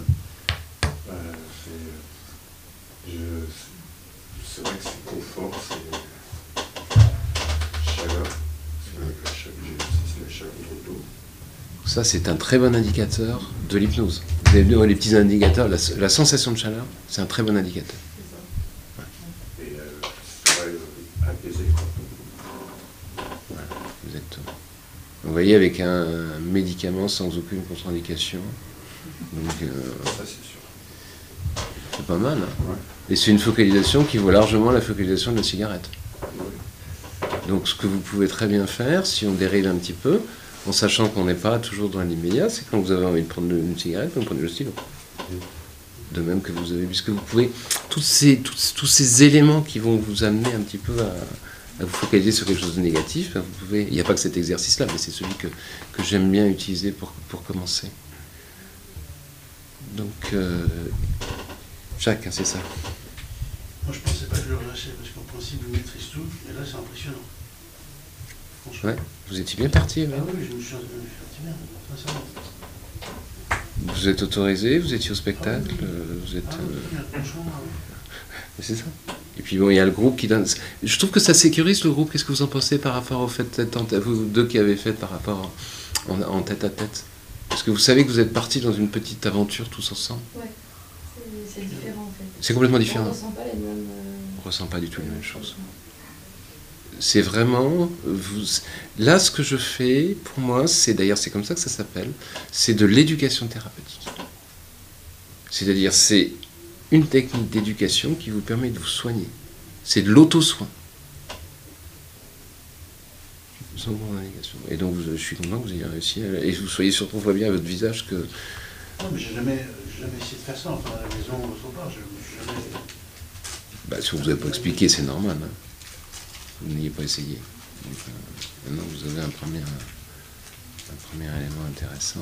A: Ça, c'est un très bon indicateur de l'hypnose. Vous avez vu les petits indicateurs, la, la sensation de chaleur, c'est un très bon indicateur.
B: Ça.
D: Et euh, euh, apaisé. Quoi.
A: Voilà, exactement. Vous voyez, avec un, un médicament sans aucune contre-indication, donc euh,
D: c'est
A: pas mal. hein.
D: Ouais.
A: Et c'est une focalisation qui vaut largement la focalisation de la cigarette.
D: Ouais.
A: Donc ce que vous pouvez très bien faire, si on dérive un petit peu, en sachant qu'on n'est pas toujours dans l'immédiat, c'est quand vous avez envie de prendre une cigarette, vous prenez le stylo. De même que vous avez, puisque vous pouvez, tous ces, éléments qui vont vous amener un petit peu à, vous focaliser sur quelque chose de négatif, ben, il n'y a pas que cet exercice-là, mais c'est celui que, j'aime bien utiliser pour, commencer. Donc, euh, Jacques, hein, c'est ça.
E: Moi, je pensais pas que je le relâchais, parce qu'en principe, je maîtrise tout, et là, c'est impressionnant. Franchement.
A: Ouais, vous étiez bien parti.
E: Ah oui, je me suis je me suis senti bien, sincèrement.
A: Vous êtes autorisé, vous étiez au spectacle, euh, vous êtes.
E: Ah
A: euh,
E: oui, franchement, euh,
A: Mais [laughs] C'est ça. Et puis bon, il y a le groupe qui donne. Je trouve que ça sécurise le groupe. Qu'est-ce que vous en pensez par rapport au fait d'être en tête, vous deux qui avez fait par rapport en, en tête à tête? Parce que vous savez que vous êtes partis dans une petite aventure tous ensemble.
B: Ouais, c'est- différent en fait.
A: C'est complètement
B: On
A: différent.
B: ressent pas les mêmes. euh,
A: On ressent pas du tout les mêmes choses. C'est vraiment. Vous... Là, ce que je fais, pour moi, c'est d'ailleurs, c'est comme ça que ça s'appelle, c'est de l'éducation thérapeutique. C'est-à-dire, c'est une technique d'éducation qui vous permet de vous soigner. C'est de l'auto-soin. Et donc, vous- je suis content que vous ayez réussi. à- Et vous soyez surtout, on voit bien à votre visage que.
E: non, mais j'ai jamais, jamais essayé de faire ça, enfin, à la maison, autre part, je jamais...
A: Bah, si on vous a pas expliqué, c'est normal. hein. Vous n'ayez pas essayé. Donc, euh, maintenant, vous avez un premier, un premier élément intéressant.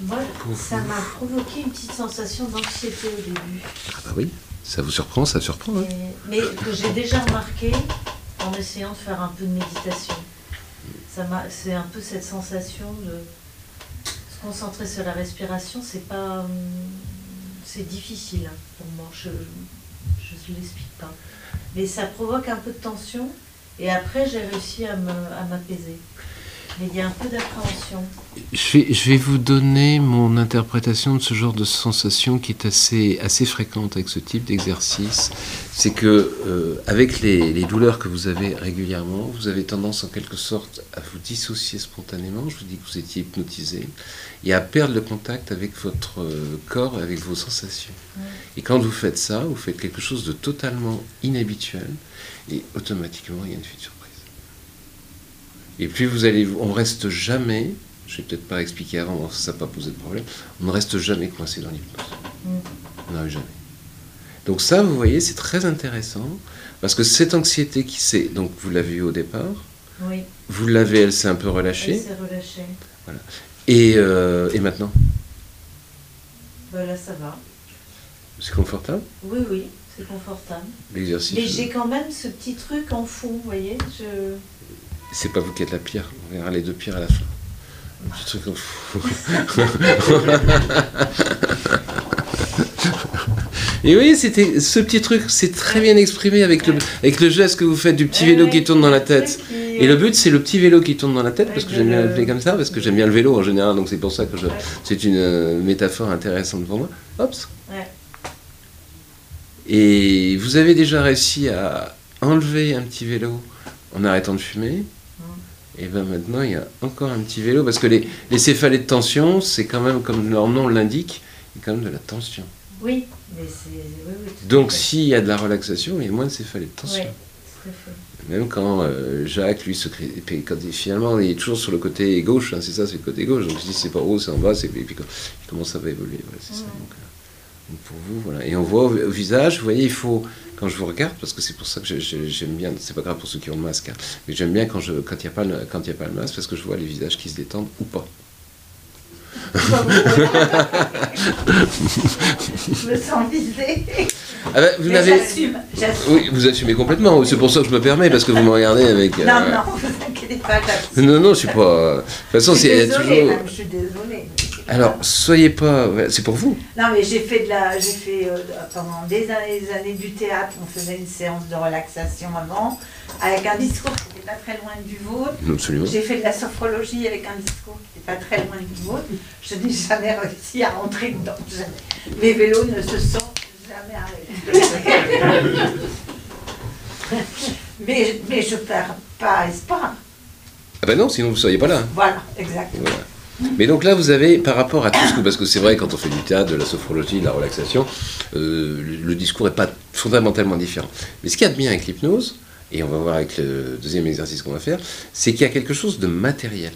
F: Moi, ça m'a provoqué une petite sensation d'anxiété au début.
A: Ah bah oui, ça vous surprend, ça surprend. hein.
F: Mais, mais que j'ai déjà remarqué en essayant de faire un peu de méditation. Ça m'a, c'est un peu cette sensation de se concentrer sur la respiration, c'est pas, hum, c'est difficile pour moi. Je, je ne l'explique pas. Mais ça provoque un peu de tension et après j'ai réussi à m'apaiser. Mais il y a un peu d'appréhension.
A: Je vais, je vais vous donner mon interprétation de ce genre de sensation qui est assez, assez fréquente avec ce type d'exercice. C'est que euh, avec les, les douleurs que vous avez régulièrement, vous avez tendance en quelque sorte à vous dissocier spontanément. Je vous dis que vous étiez hypnotisé et à perdre le contact avec votre euh, corps avec vos sensations.
F: Ouais.
A: Et quand vous faites ça, vous faites quelque chose de totalement inhabituel et automatiquement il y a une surprise. Et puis vous allez, on reste jamais, je vais peut-être pas expliquer avant, ça n'a pas posé de problème, on ne reste jamais coincé dans l'hypnose.
F: Mm.
A: On n'arrive jamais. Donc ça, vous voyez, c'est très intéressant, parce que cette anxiété qui s'est, donc vous l'avez eu au départ,
F: Oui,
A: vous l'avez, elle s'est un peu
F: elle
A: relâchée,
F: s'est relâchée.
A: et, euh, et maintenant,
F: Ben là, ça va.
A: c'est confortable,
F: Oui, oui, c'est confortable.
A: l'exercice.
F: Mais j'ai quand même ce petit truc en fond, vous voyez. Je...
A: C'est pas vous qui êtes la pire, on verra les deux pires à la fin. Un petit truc en fou. [laughs] Et oui, c'était ce petit truc, c'est très bien exprimé avec le, avec le geste que vous faites du petit vélo qui tourne dans la tête. Et le but, c'est le petit vélo qui tourne dans la tête, parce que j'aime bien l'appeler comme ça, parce que j'aime bien le vélo en général, donc c'est pour ça que je, c'est une euh, métaphore intéressante pour moi. Hop. Et vous avez déjà réussi à enlever un petit vélo en arrêtant de fumer. Et bien maintenant, il y a encore un petit vélo, parce que les, les céphalées de tension, c'est quand même, comme leur nom l'indique, il y a quand même de la tension.
F: Oui, mais c'est. Oui, oui,
A: Donc s'il y a de la relaxation, il y a moins de céphalées de tension.
F: Oui.
A: Même quand euh, Jacques, lui, se crée, et puis quand il- finalement, il est toujours sur le côté gauche, hein, c'est ça, c'est le côté gauche. Donc je dis, c'est pas haut, c'est en bas, et puis quand, comment ça va évoluer, voilà, c'est ça. Donc, euh, donc, pour vous, voilà. Et on voit au, au visage, vous voyez, il faut, quand je vous regarde, parce que c'est pour ça que j'aime bien, c'est pas grave pour ceux qui ont le masque, hein, mais j'aime bien quand il n'y a pas le, quand il y a pas le masque, parce que je vois les visages qui se détendent ou pas.
G: Je me sens visée.
A: Ah ben, vous l'avez.
G: J'assume.
A: Oui, vous assumez complètement. C'est pour ça que je me permets, parce que vous me regardez avec. euh,
G: Non, non, [laughs] vous inquiétez pas.
A: Non, non, je suis pas. De toute façon, c'est il y a
G: désolée,
A: toujours.
G: même, je suis désolée.
A: Alors, soyez pas. C'est pour vous.
G: Non, mais j'ai fait de la, j'ai fait euh, pendant des années, des années du théâtre. On faisait une séance de relaxation avant, avec un discours qui n'était pas très loin du vôtre.
A: Absolument.
G: J'ai fait de la sophrologie avec un discours qui n'était pas très loin du vôtre. Je n'ai jamais réussi à rentrer dedans. Jamais. Mes vélos ne se sont jamais arrêtés. [laughs] mais, mais je perds pas espoir.
A: Ah ben non, sinon vous ne seriez pas là.
G: Voilà, exactement.
A: Voilà. Mais donc là, vous avez, par rapport à tout ce que. Parce que c'est vrai, quand on fait du théâtre, de la sophrologie, de la relaxation, euh, le, discours n'est pas fondamentalement différent. Mais ce qu'il y a de bien avec l'hypnose, et on va voir avec le deuxième exercice qu'on va faire, c'est qu'il y a quelque chose de matériel.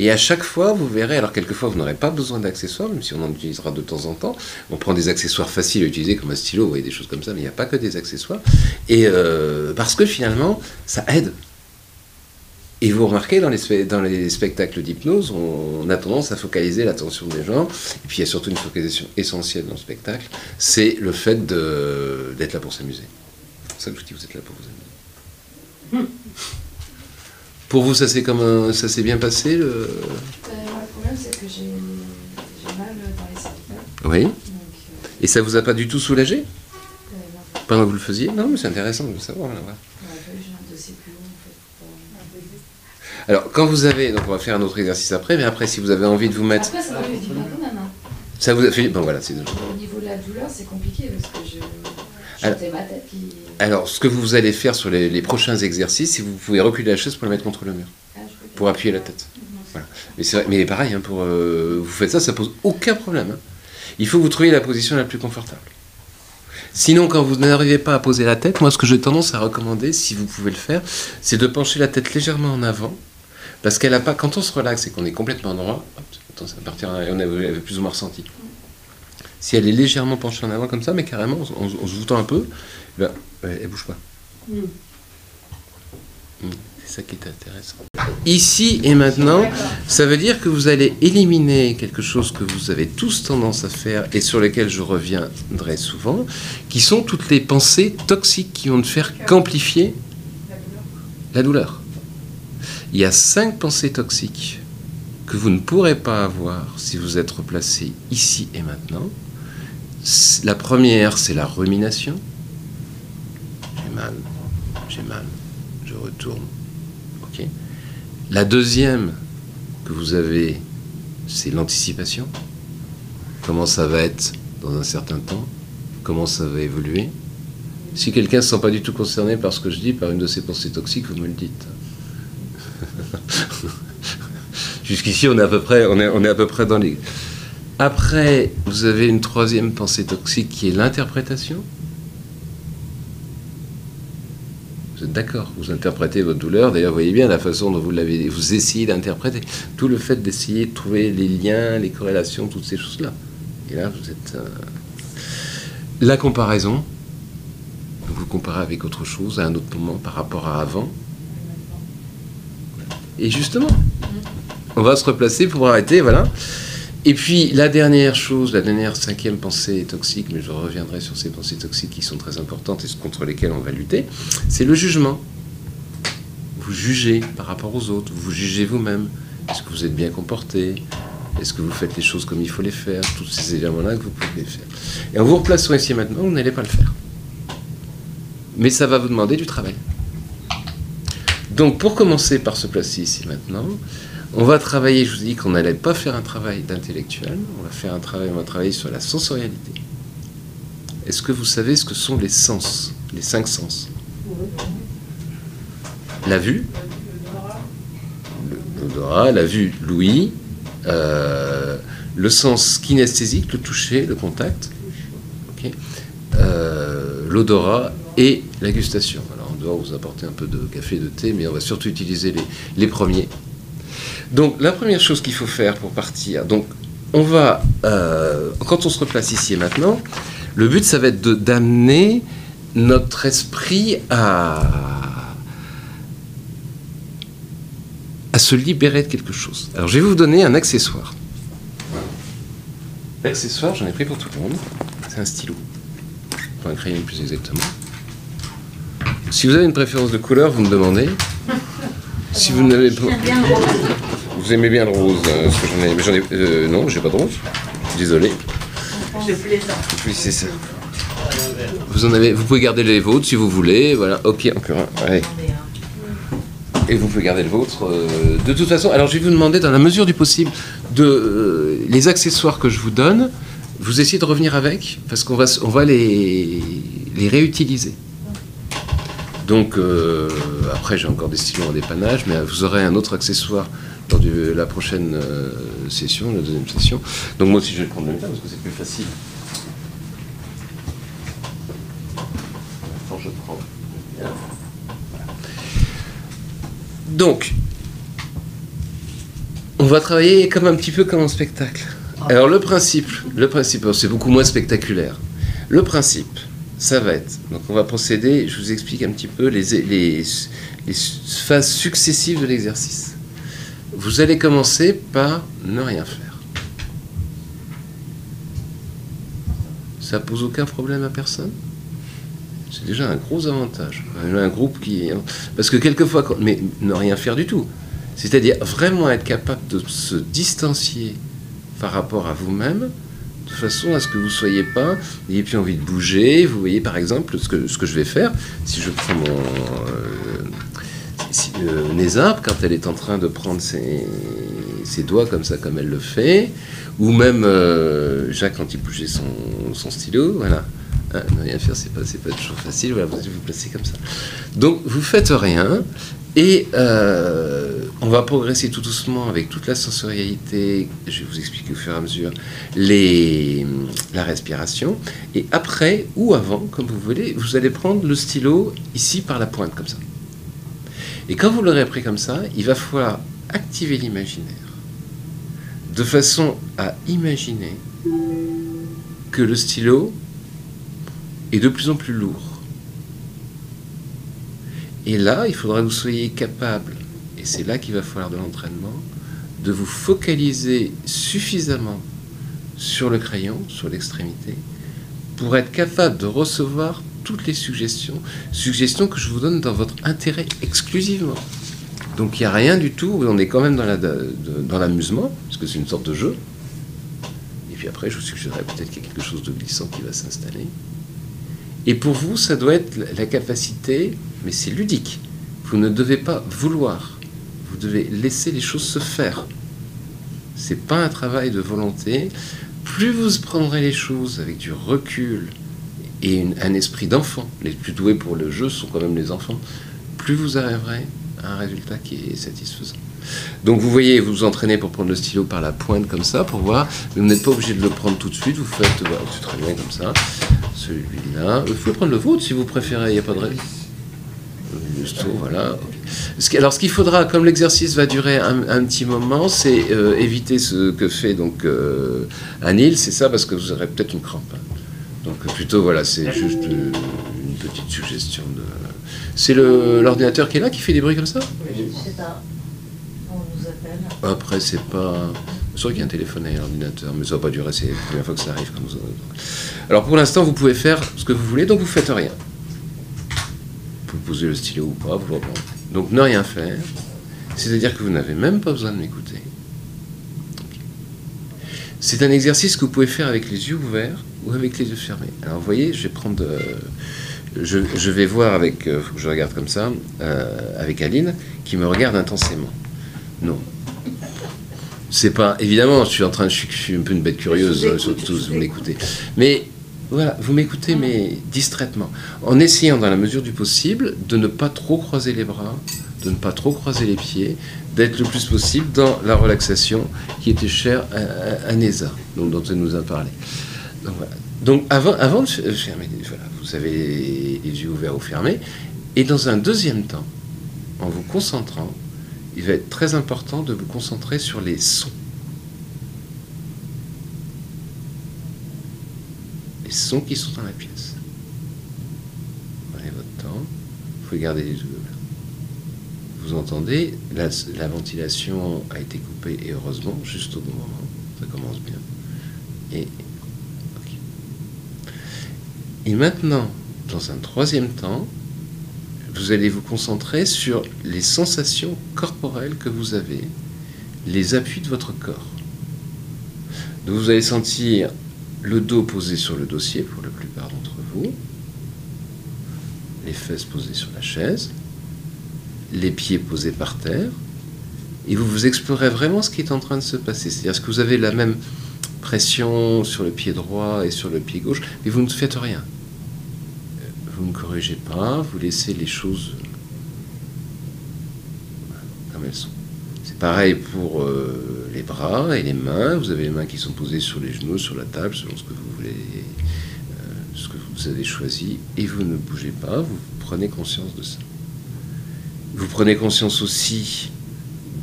A: Et à chaque fois, vous verrez, alors quelquefois, vous n'aurez pas besoin d'accessoires, même si on en utilisera de temps en temps. On prend des accessoires faciles à utiliser, comme un stylo, vous voyez, des choses comme ça, mais il n'y a pas que des accessoires. Et euh, parce que finalement, ça aide. Et vous remarquez, dans les, dans les spectacles d'hypnose, on, on a tendance à focaliser l'attention des gens. Et puis il y a surtout une focalisation essentielle dans le spectacle, c'est le fait d'être là pour s'amuser. C'est pour ça que je vous dis, vous êtes là pour vous amuser. Pour vous, ça s'est comme un- ça s'est bien passé le...
B: Euh, le problème, c'est que j'ai j'ai mal dans les cervicales.
A: Oui.
B: Donc, euh,
A: Et ça vous a pas du tout soulagé?
B: Euh, non,
A: pendant que vous le faisiez? Non, mais c'est intéressant de le savoir. là, voilà.
B: il aurait fallu que j'ai un dossier plus long, en fait. pour pas-
A: Alors, quand vous avez, donc on va faire un autre exercice après, mais après, si vous avez envie de vous mettre,
B: Après, ça m'a fait du bien quand même. hein.
A: ça vous a fait, bon voilà, c'est.
B: Au niveau de la douleur, c'est compliqué parce que je.
A: Alors-
B: ma tête qui.
A: Alors, ce que vous allez faire sur les, les prochains exercices, c'est que vous pouvez reculer la chaise pour la mettre contre le mur,
B: Ah,
A: pour appuyer la tête. Voilà. Mais c'est vrai, mais pareil, hein, pour euh, vous faites ça, ça pose aucun problème. hein. Il faut que vous trouviez la position la plus confortable. Sinon, quand vous n'arrivez pas à poser la tête, moi, ce que j'ai tendance à recommander, si vous pouvez le faire, c'est de pencher la tête légèrement en avant, parce qu'elle a pas. Quand on se relaxe et qu'on est complètement droit, hop, ça partir, on avait plus ou moins ressenti. Si elle est légèrement penchée en avant comme ça, mais carrément, en, en- en se voûtant un peu, ben, elle, bouge pas. Mm, C'est ça qui est intéressant. Ici et maintenant, ça veut dire que vous allez éliminer quelque chose que vous avez tous tendance à faire et sur lesquels je reviendrai souvent, qui sont toutes les pensées toxiques qui vont ne faire qu'amplifier la douleur. Il y a cinq pensées toxiques que vous ne pourrez pas avoir si vous êtes replacé ici et maintenant. La première, c'est la rumination. J'ai mal, j'ai mal, je retourne. La deuxième que vous avez, c'est l'anticipation. Comment ça va être dans un certain temps? Comment ça va évoluer? Si quelqu'un ne se sent pas du tout concerné par ce que je dis, par une de ces pensées toxiques, vous me le dites. [laughs] Jusqu'ici, on est à peu près, on est, on est à peu près dans les. Après, vous avez une troisième pensée toxique qui est l'interprétation. Vous êtes d'accord Vous interprétez votre douleur. D'ailleurs, voyez bien la façon dont vous l'avez, vous essayez d'interpréter. Tout le fait d'essayer de trouver les liens, les corrélations, toutes ces choses-là. Et là, vous êtes. euh, La comparaison. Vous comparez avec autre chose à un autre moment par rapport à avant. Et justement, on va se replacer pour arrêter, voilà. Et puis la dernière chose, la dernière cinquième pensée toxique, mais je reviendrai sur ces pensées toxiques qui sont très importantes et contre lesquelles on va lutter, c'est le jugement. Vous jugez par rapport aux autres, vous jugez vous-même. Est-ce que vous êtes bien comporté? Est-ce que vous faites les choses comme il faut les faire? Tous ces éléments-là que vous pouvez faire. Et en vous replaçant ici et maintenant, vous n'allez pas le faire. Mais ça va vous demander du travail. Donc pour commencer par se placer ici maintenant, on va travailler, je vous dis qu'on n'allait pas faire un travail d'intellectuel, on va faire un travail, on va travailler sur la sensorialité. Est-ce que vous savez ce que sont les sens, les cinq sens? La vue, l'odorat, la vue, l'ouïe, euh, le sens kinesthésique, le toucher, le contact, euh, l'odorat et la gustation. Doit vous apporter un peu de café, de thé, mais on va surtout utiliser les, premiers. Donc la première chose qu'il faut faire pour partir, donc on va, euh, quand on se replace ici et maintenant, le but ça va être d'amener notre esprit à, à se libérer de quelque chose. Alors je vais vous donner un accessoire. L'accessoire, j'en ai pris pour tout le monde, c'est un stylo. Enfin, un crayon plus exactement. Si vous avez une préférence de couleur, vous me demandez. Si vous n'avez pas... Vous aimez bien le rose euh, parce que j'en ai, mais j'en ai, euh, non, j'ai pas de rose. Désolé.
G: Je plaisante.
A: Oui, c'est ça. Vous en avez, vous pouvez garder les vôtres si vous voulez. Voilà, ok, encore un. Allez. Et vous pouvez garder le vôtre. euh, de toute façon, alors je vais vous demander, dans la mesure du possible, de euh, les accessoires que je vous donne, vous essayez de revenir avec, parce qu'on va, s- on va les, les réutiliser. Donc, euh, après, j'ai encore des stylos en dépannage, mais vous aurez un autre accessoire lors de la prochaine euh, session, la deuxième session. Donc, moi aussi, je vais prendre le mien, parce que c'est plus facile. Quand je prends. Donc, on va travailler comme un petit peu comme un spectacle. Alors le principe, le principe, c'est beaucoup moins spectaculaire. Le principe, ça va être, donc on va procéder, je vous explique un petit peu les, phases successives de l'exercice. Vous allez commencer par ne rien faire. Ça pose aucun problème à personne? C'est déjà un gros avantage. Un groupe qui... Parce que quelquefois, mais ne rien faire du tout. C'est-à-dire vraiment être capable de se distancier par rapport à vous-même, de façon à ce que vous soyez pas, n'ayez plus envie de bouger. Vous voyez par exemple ce que, ce que je vais faire, si je prends mon... euh, si, euh, quand elle est en train de prendre ses, ses doigts comme ça, comme elle le fait, ou même euh, Jacques quand il bougeait son, son stylo, voilà. Hein, ne rien faire, c'est pas, pas toujours facile, voilà, vous vous placez comme ça. Donc vous faites rien, et euh, on va progresser tout doucement avec toute la sensorialité, je vais vous expliquer au fur et à mesure, la respiration, et après ou avant, comme vous voulez, vous allez prendre le stylo ici par la pointe, comme ça. Et quand vous l'aurez pris comme ça, il va falloir activer l'imaginaire de façon à imaginer que le stylo est de plus en plus lourd. Et là, il faudra que vous soyez capable, et c'est là qu'il va falloir de l'entraînement, de vous focaliser suffisamment sur le crayon, sur l'extrémité, pour être capable de recevoir toutes les suggestions, suggestions que je vous donne dans votre intérêt exclusivement. Donc il n'y a rien du tout, on est quand même dans l'amusement, parce que c'est une sorte de jeu. Et puis après, je vous suggérerais peut-être qu'il y a quelque chose de glissant qui va s'installer. Et pour vous, ça doit être la- capacité, mais c'est ludique. Vous ne devez pas vouloir, vous devez laisser les choses se faire. C'est pas un travail de volonté. Plus vous prendrez les choses avec du recul et un esprit d'enfant, les plus doués pour le jeu sont quand même les enfants, plus vous arriverez à un résultat qui est satisfaisant. Donc vous voyez, vous vous entraînez pour prendre le stylo par la pointe comme ça, pour voir, vous n'êtes pas obligé de le prendre tout de suite, vous faites, voilà, c'est très bien comme ça, celui-là, vous pouvez prendre le vôtre si vous préférez, il n'y a pas de raison. Juste, voilà. Alors, ce qu'il faudra, comme l'exercice va durer un, petit moment, c'est euh, éviter ce que fait donc euh. C'est ça, parce que vous aurez peut-être une crampe. hein. Donc, euh, plutôt, voilà, c'est juste euh, une petite suggestion de. C'est l'ordinateur qui est là qui fait des bruits comme ça?
F: Je sais pas.
A: Après, c'est pas. C'est vrai qu'il y a un téléphone et un ordinateur, mais ça va pas durer, c'est la première fois que ça arrive. Comme vous... Alors pour l'instant, vous pouvez faire ce que vous voulez, donc vous faites rien. Vous posez le stylo ou pas, vous le. Donc ne rien faire, c'est-à-dire que vous n'avez même pas besoin de m'écouter. C'est un exercice que vous pouvez faire avec les yeux ouverts ou avec les yeux fermés. Alors vous voyez, je vais prendre. euh, je, vais voir avec. Il faut que je regarde comme ça, euh, avec Aline, qui me regarde intensément. Non. C'est pas. Évidemment, je suis en train de. Je suis, un peu une bête curieuse, euh, surtout
G: je
A: vous
G: vous
A: m'écoutez. Mais voilà, vous m'écoutez, mais distraitement. En essayant, dans la mesure du possible, de ne pas trop croiser les bras, de ne pas trop croiser les pieds, d'être le plus possible dans la relaxation qui était chère à, à, à Neza, dont, dont elle nous a parlé. Donc, voilà. Donc avant, avant de fermer, voilà, vous avez les yeux ouverts ou fermés. Et dans un deuxième temps, en vous concentrant, il va être très important de vous concentrer sur les sons. Les sons qui sont dans la pièce. Prenez votre temps. Vous pouvez garder les yeux. Vous entendez, la, la ventilation a été coupée et heureusement, juste au bon moment. Ça commence bien. Et, et maintenant, dans un troisième temps, vous allez vous concentrer sur les sensations corporelles que vous avez, les appuis de votre corps. Vous allez sentir le dos posé sur le dossier pour la plupart d'entre vous, les fesses posées sur la chaise, les pieds posés par terre, et vous vous explorez vraiment ce qui est en train de se passer. C'est-à-dire que vous avez la même pression sur le pied droit et sur le pied gauche, mais vous ne faites rien. Vous ne corrigez pas, vous laissez les choses voilà, comme elles sont. C'est pareil pour euh, les bras et les mains. Vous avez les mains qui sont posées sur les genoux, sur la table, selon ce que vous voulez, euh, ce que vous avez choisi, et vous ne bougez pas, vous prenez conscience de ça. Vous prenez conscience aussi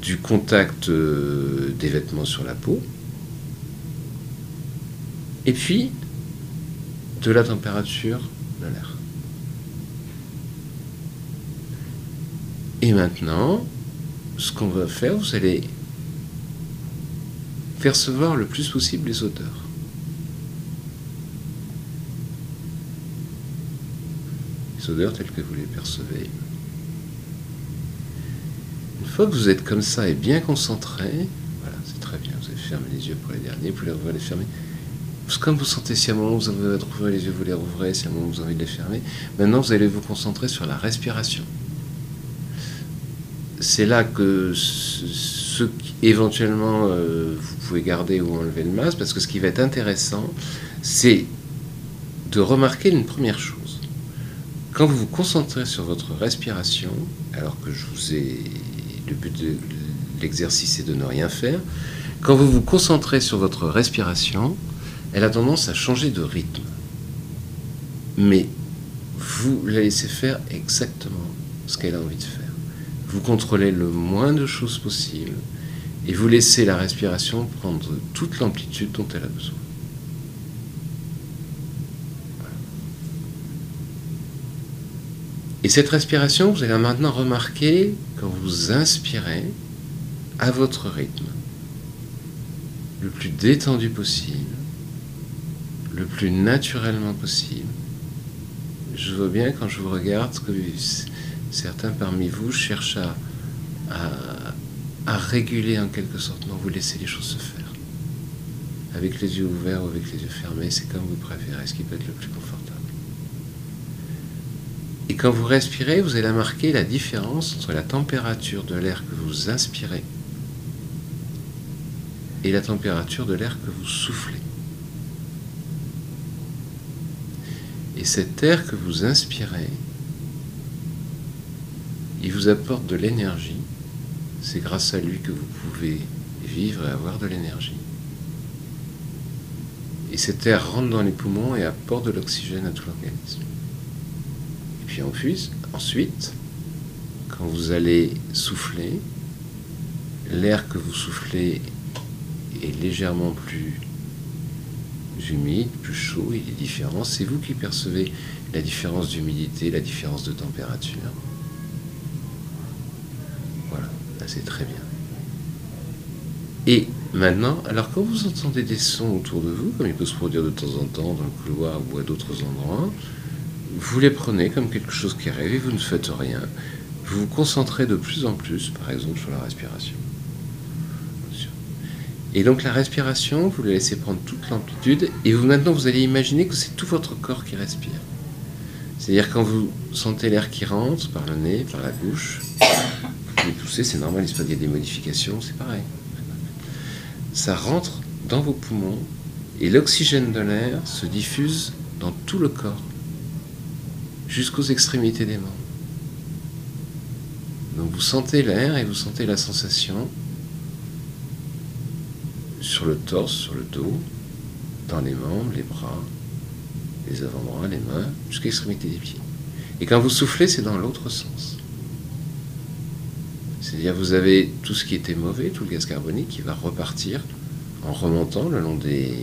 A: du contact euh, des vêtements sur la peau. Et puis, de la température de l'air. Et maintenant, ce qu'on va faire, vous allez percevoir le plus possible les odeurs. Les odeurs telles que vous les percevez. Une fois que vous êtes comme ça et bien concentré, voilà, c'est très bien, vous avez fermé les yeux pour les derniers, vous pouvez les fermer. Comme vous sentez, si à un moment vous avez ouvrir les yeux, vous les rouvrez, si à un moment vous avez envie de les fermer. Maintenant, vous allez vous concentrer sur la respiration. C'est là que ce éventuellement euh, vous pouvez garder ou enlever le masque, parce que ce qui va être intéressant, c'est de remarquer une première chose. Quand vous vous concentrez sur votre respiration, alors que je vous ai le but de l'exercice est de ne rien faire, quand vous vous concentrez sur votre respiration, elle a tendance à changer de rythme. Mais vous la laissez faire exactement ce qu'elle a envie de faire. Vous contrôlez le moins de choses possible et vous laissez la respiration prendre toute l'amplitude dont elle a besoin. Et cette respiration, vous allez maintenant remarquer quand vous inspirez à votre rythme, le plus détendu possible, le plus naturellement possible. Je vois bien quand je vous regarde que certains parmi vous cherchent à, réguler en quelque sorte. Non, vous laissez les choses se faire. Avec les yeux ouverts ou avec les yeux fermés, c'est comme vous préférez, ce qui peut être le plus confortable. Et quand vous respirez, vous allez marquer la différence entre la température de l'air que vous inspirez et la température de l'air que vous soufflez. Et cet air que vous inspirez, il vous apporte de l'énergie. C'est grâce à lui que vous pouvez vivre et avoir de l'énergie. Et cet air rentre dans les poumons et apporte de l'oxygène à tout l'organisme. Et puis ensuite, quand vous allez souffler, l'air que vous soufflez est légèrement plus humide, plus chaud, il est différent. C'est vous qui percevez la différence d'humidité, la différence de température. C'est très bien. Et maintenant, alors quand vous entendez des sons autour de vous, comme il peut se produire de temps en temps dans le couloir ou à d'autres endroits, vous les prenez comme quelque chose qui arrive et vous ne faites rien. Vous vous concentrez de plus en plus, par exemple, sur la respiration. Et donc la respiration, vous la laissez prendre toute l'amplitude et vous maintenant vous allez imaginer que c'est tout votre corps qui respire. C'est-à-dire quand vous sentez l'air qui rentre par le nez, par la bouche, pouvez tousser, c'est normal, il y a des modifications, c'est pareil. Ça rentre dans vos poumons et l'oxygène de l'air se diffuse dans tout le corps, jusqu'aux extrémités des membres. Donc vous sentez l'air et vous sentez la sensation sur le torse, sur le dos, dans les membres, les bras, les avant-bras, les mains, jusqu'à l'extrémité des pieds. Et quand vous soufflez, c'est dans l'autre sens. C'est-à-dire vous avez tout ce qui était mauvais, tout le gaz carbonique qui va repartir en remontant le long des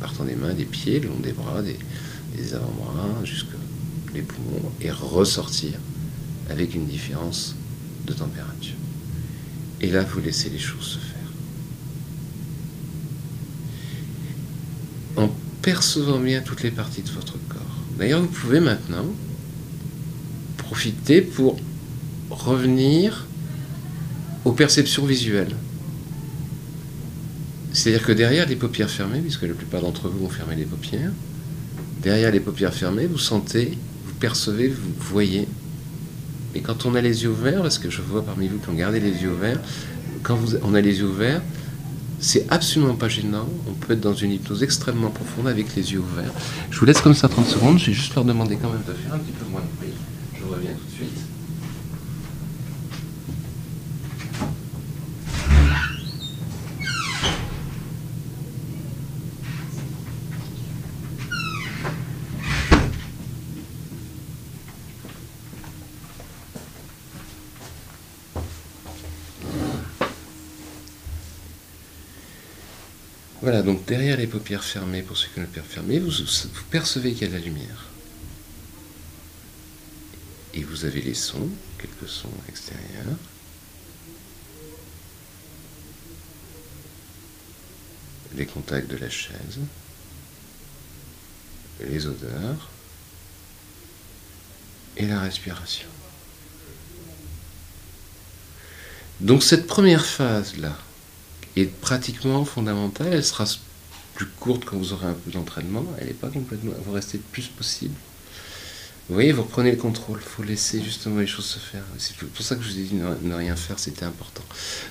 A: partant des mains, des pieds, le long des bras, des, des avant-bras, jusqu'aux les poumons, et ressortir avec une différence de température. Et là, vous laissez les choses se faire. en percevant bien toutes les parties de votre corps. D'ailleurs, vous pouvez maintenant profiter pour revenir aux perceptions visuelles. C'est-à-dire que derrière les paupières fermées, puisque la plupart d'entre vous ont fermé les paupières, derrière les paupières fermées, vous sentez, vous percevez, vous voyez. Et quand on a les yeux ouverts, parce que je vois parmi vous qui ont gardé les yeux ouverts, quand on a les yeux ouverts, c'est absolument pas gênant. On peut être dans une hypnose extrêmement profonde avec les yeux ouverts. Je vous laisse comme ça 30 secondes. Je vais juste leur demander quand même de faire un petit peu moins de bruit. Je reviens tout de suite. Donc derrière les paupières fermées, pour ceux qui ont les paupières fermées, vous, vous percevez qu'il y a de la lumière. Et vous avez les sons, quelques sons extérieurs. Les contacts de la chaise, les odeurs et la respiration. Donc cette première phase-là est pratiquement fondamentale, elle sera plus courte quand vous aurez un peu d'entraînement, elle n'est pas complètement, vous restez le plus possible. Vous voyez, vous reprenez le contrôle, il faut laisser justement les choses se faire. C'est pour ça que je vous ai dit ne, rien faire, c'était important.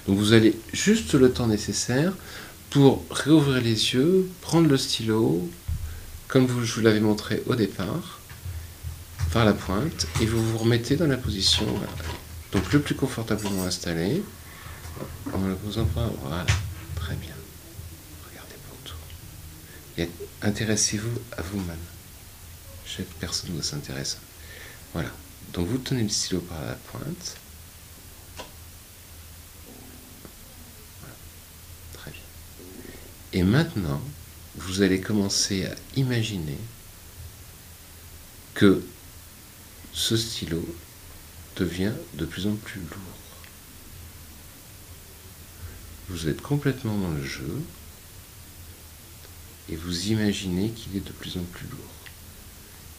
A: Donc vous allez juste le temps nécessaire pour réouvrir les yeux, prendre le stylo, comme vous, je vous l'avais montré au départ, par la pointe, et vous vous remettez dans la position, donc le plus confortablement installé, en ne posant pas, voilà, très bien. Regardez autour. Et intéressez-vous à vous-même. Chaque personne doit s'intéresser. Voilà. Donc vous tenez le stylo par la pointe. Voilà. Très bien. Et maintenant, vous allez commencer à imaginer que ce stylo devient de plus en plus lourd. Vous êtes complètement dans le jeu et vous imaginez qu'il est de plus en plus lourd.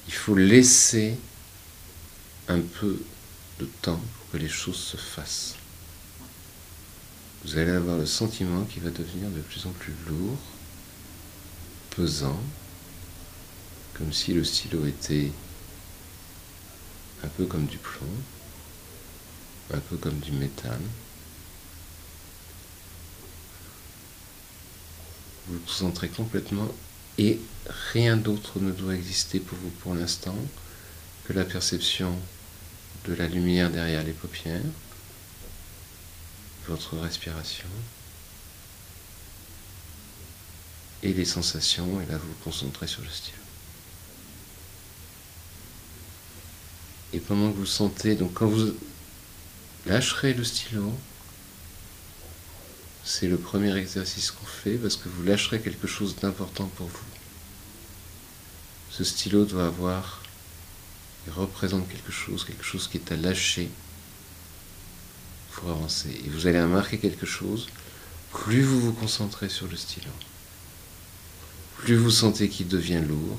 A: Il faut laisser un peu de temps pour que les choses se fassent. Vous allez avoir le sentiment qu'il va devenir de plus en plus lourd, pesant, comme si le stylo était un peu comme du plomb, un peu comme du métal. Vous concentrez complètement et rien d'autre ne doit exister pour vous pour l'instant que la perception de la lumière derrière les paupières, votre respiration et les sensations, et là vous vous concentrez sur le stylo. Et pendant que vous sentez, donc quand vous lâcherez le stylo, c'est le premier exercice qu'on fait parce que vous lâcherez quelque chose d'important pour vous. Ce stylo doit avoir, il représente quelque chose, quelque chose qui est à lâcher pour avancer. Et vous allez remarquer quelque chose, plus vous vous concentrez sur le stylo, plus vous sentez qu'il devient lourd,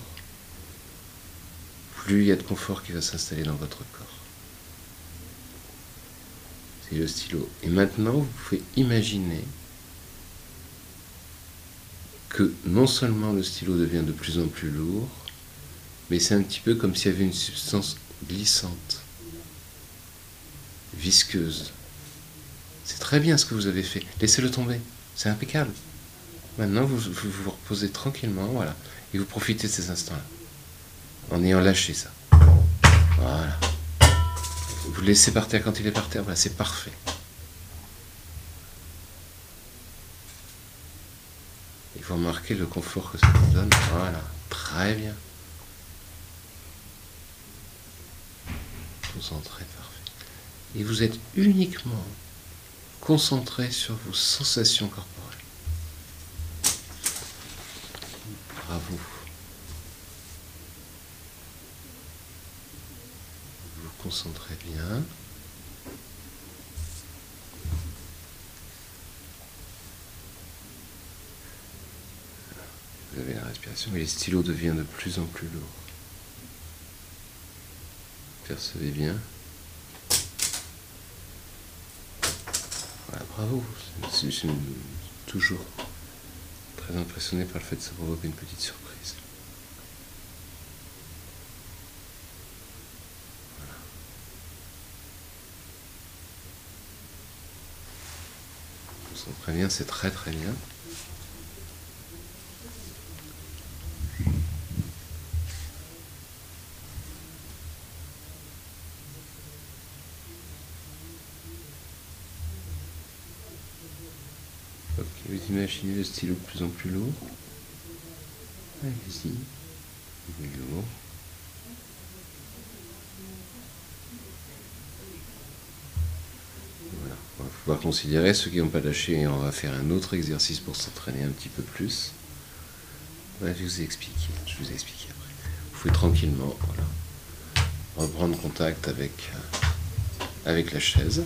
A: plus il y a de confort qui va s'installer dans votre corps. C'est le stylo. Et maintenant, vous pouvez imaginer que non seulement le stylo devient de plus en plus lourd, mais c'est un petit peu comme s'il y avait une substance glissante, visqueuse. C'est très bien ce que vous avez fait. Laissez-le tomber. C'est impeccable. Maintenant, vous, vous vous reposez tranquillement, voilà, et vous profitez de ces instants-là, en ayant lâché ça. Voilà. Vous laissez par terre quand il est par terre, voilà, c'est parfait. Et vous remarquez le confort que ça vous donne. Voilà, très bien. Concentré, parfait. Et vous êtes uniquement concentré sur vos sensations corporelles. Bravo. Concentrez bien. Vous avez la respiration et les stylos deviennent de plus en plus lourds. Percevez bien. Voilà, bravo. Je suis toujours très impressionné par le fait de se provoquer une petite surprise. Voilà. Concentrez bien, c'est très très bien. Ok, vous imaginez le stylo de plus en plus lourd. Allez-y. Lourd. Considérer. Ceux qui n'ont pas lâché, on va faire un autre exercice pour s'entraîner un petit peu plus. Je vous ai expliqué. Je vous après. Vous pouvez tranquillement, voilà, reprendre contact avec, euh, avec la chaise.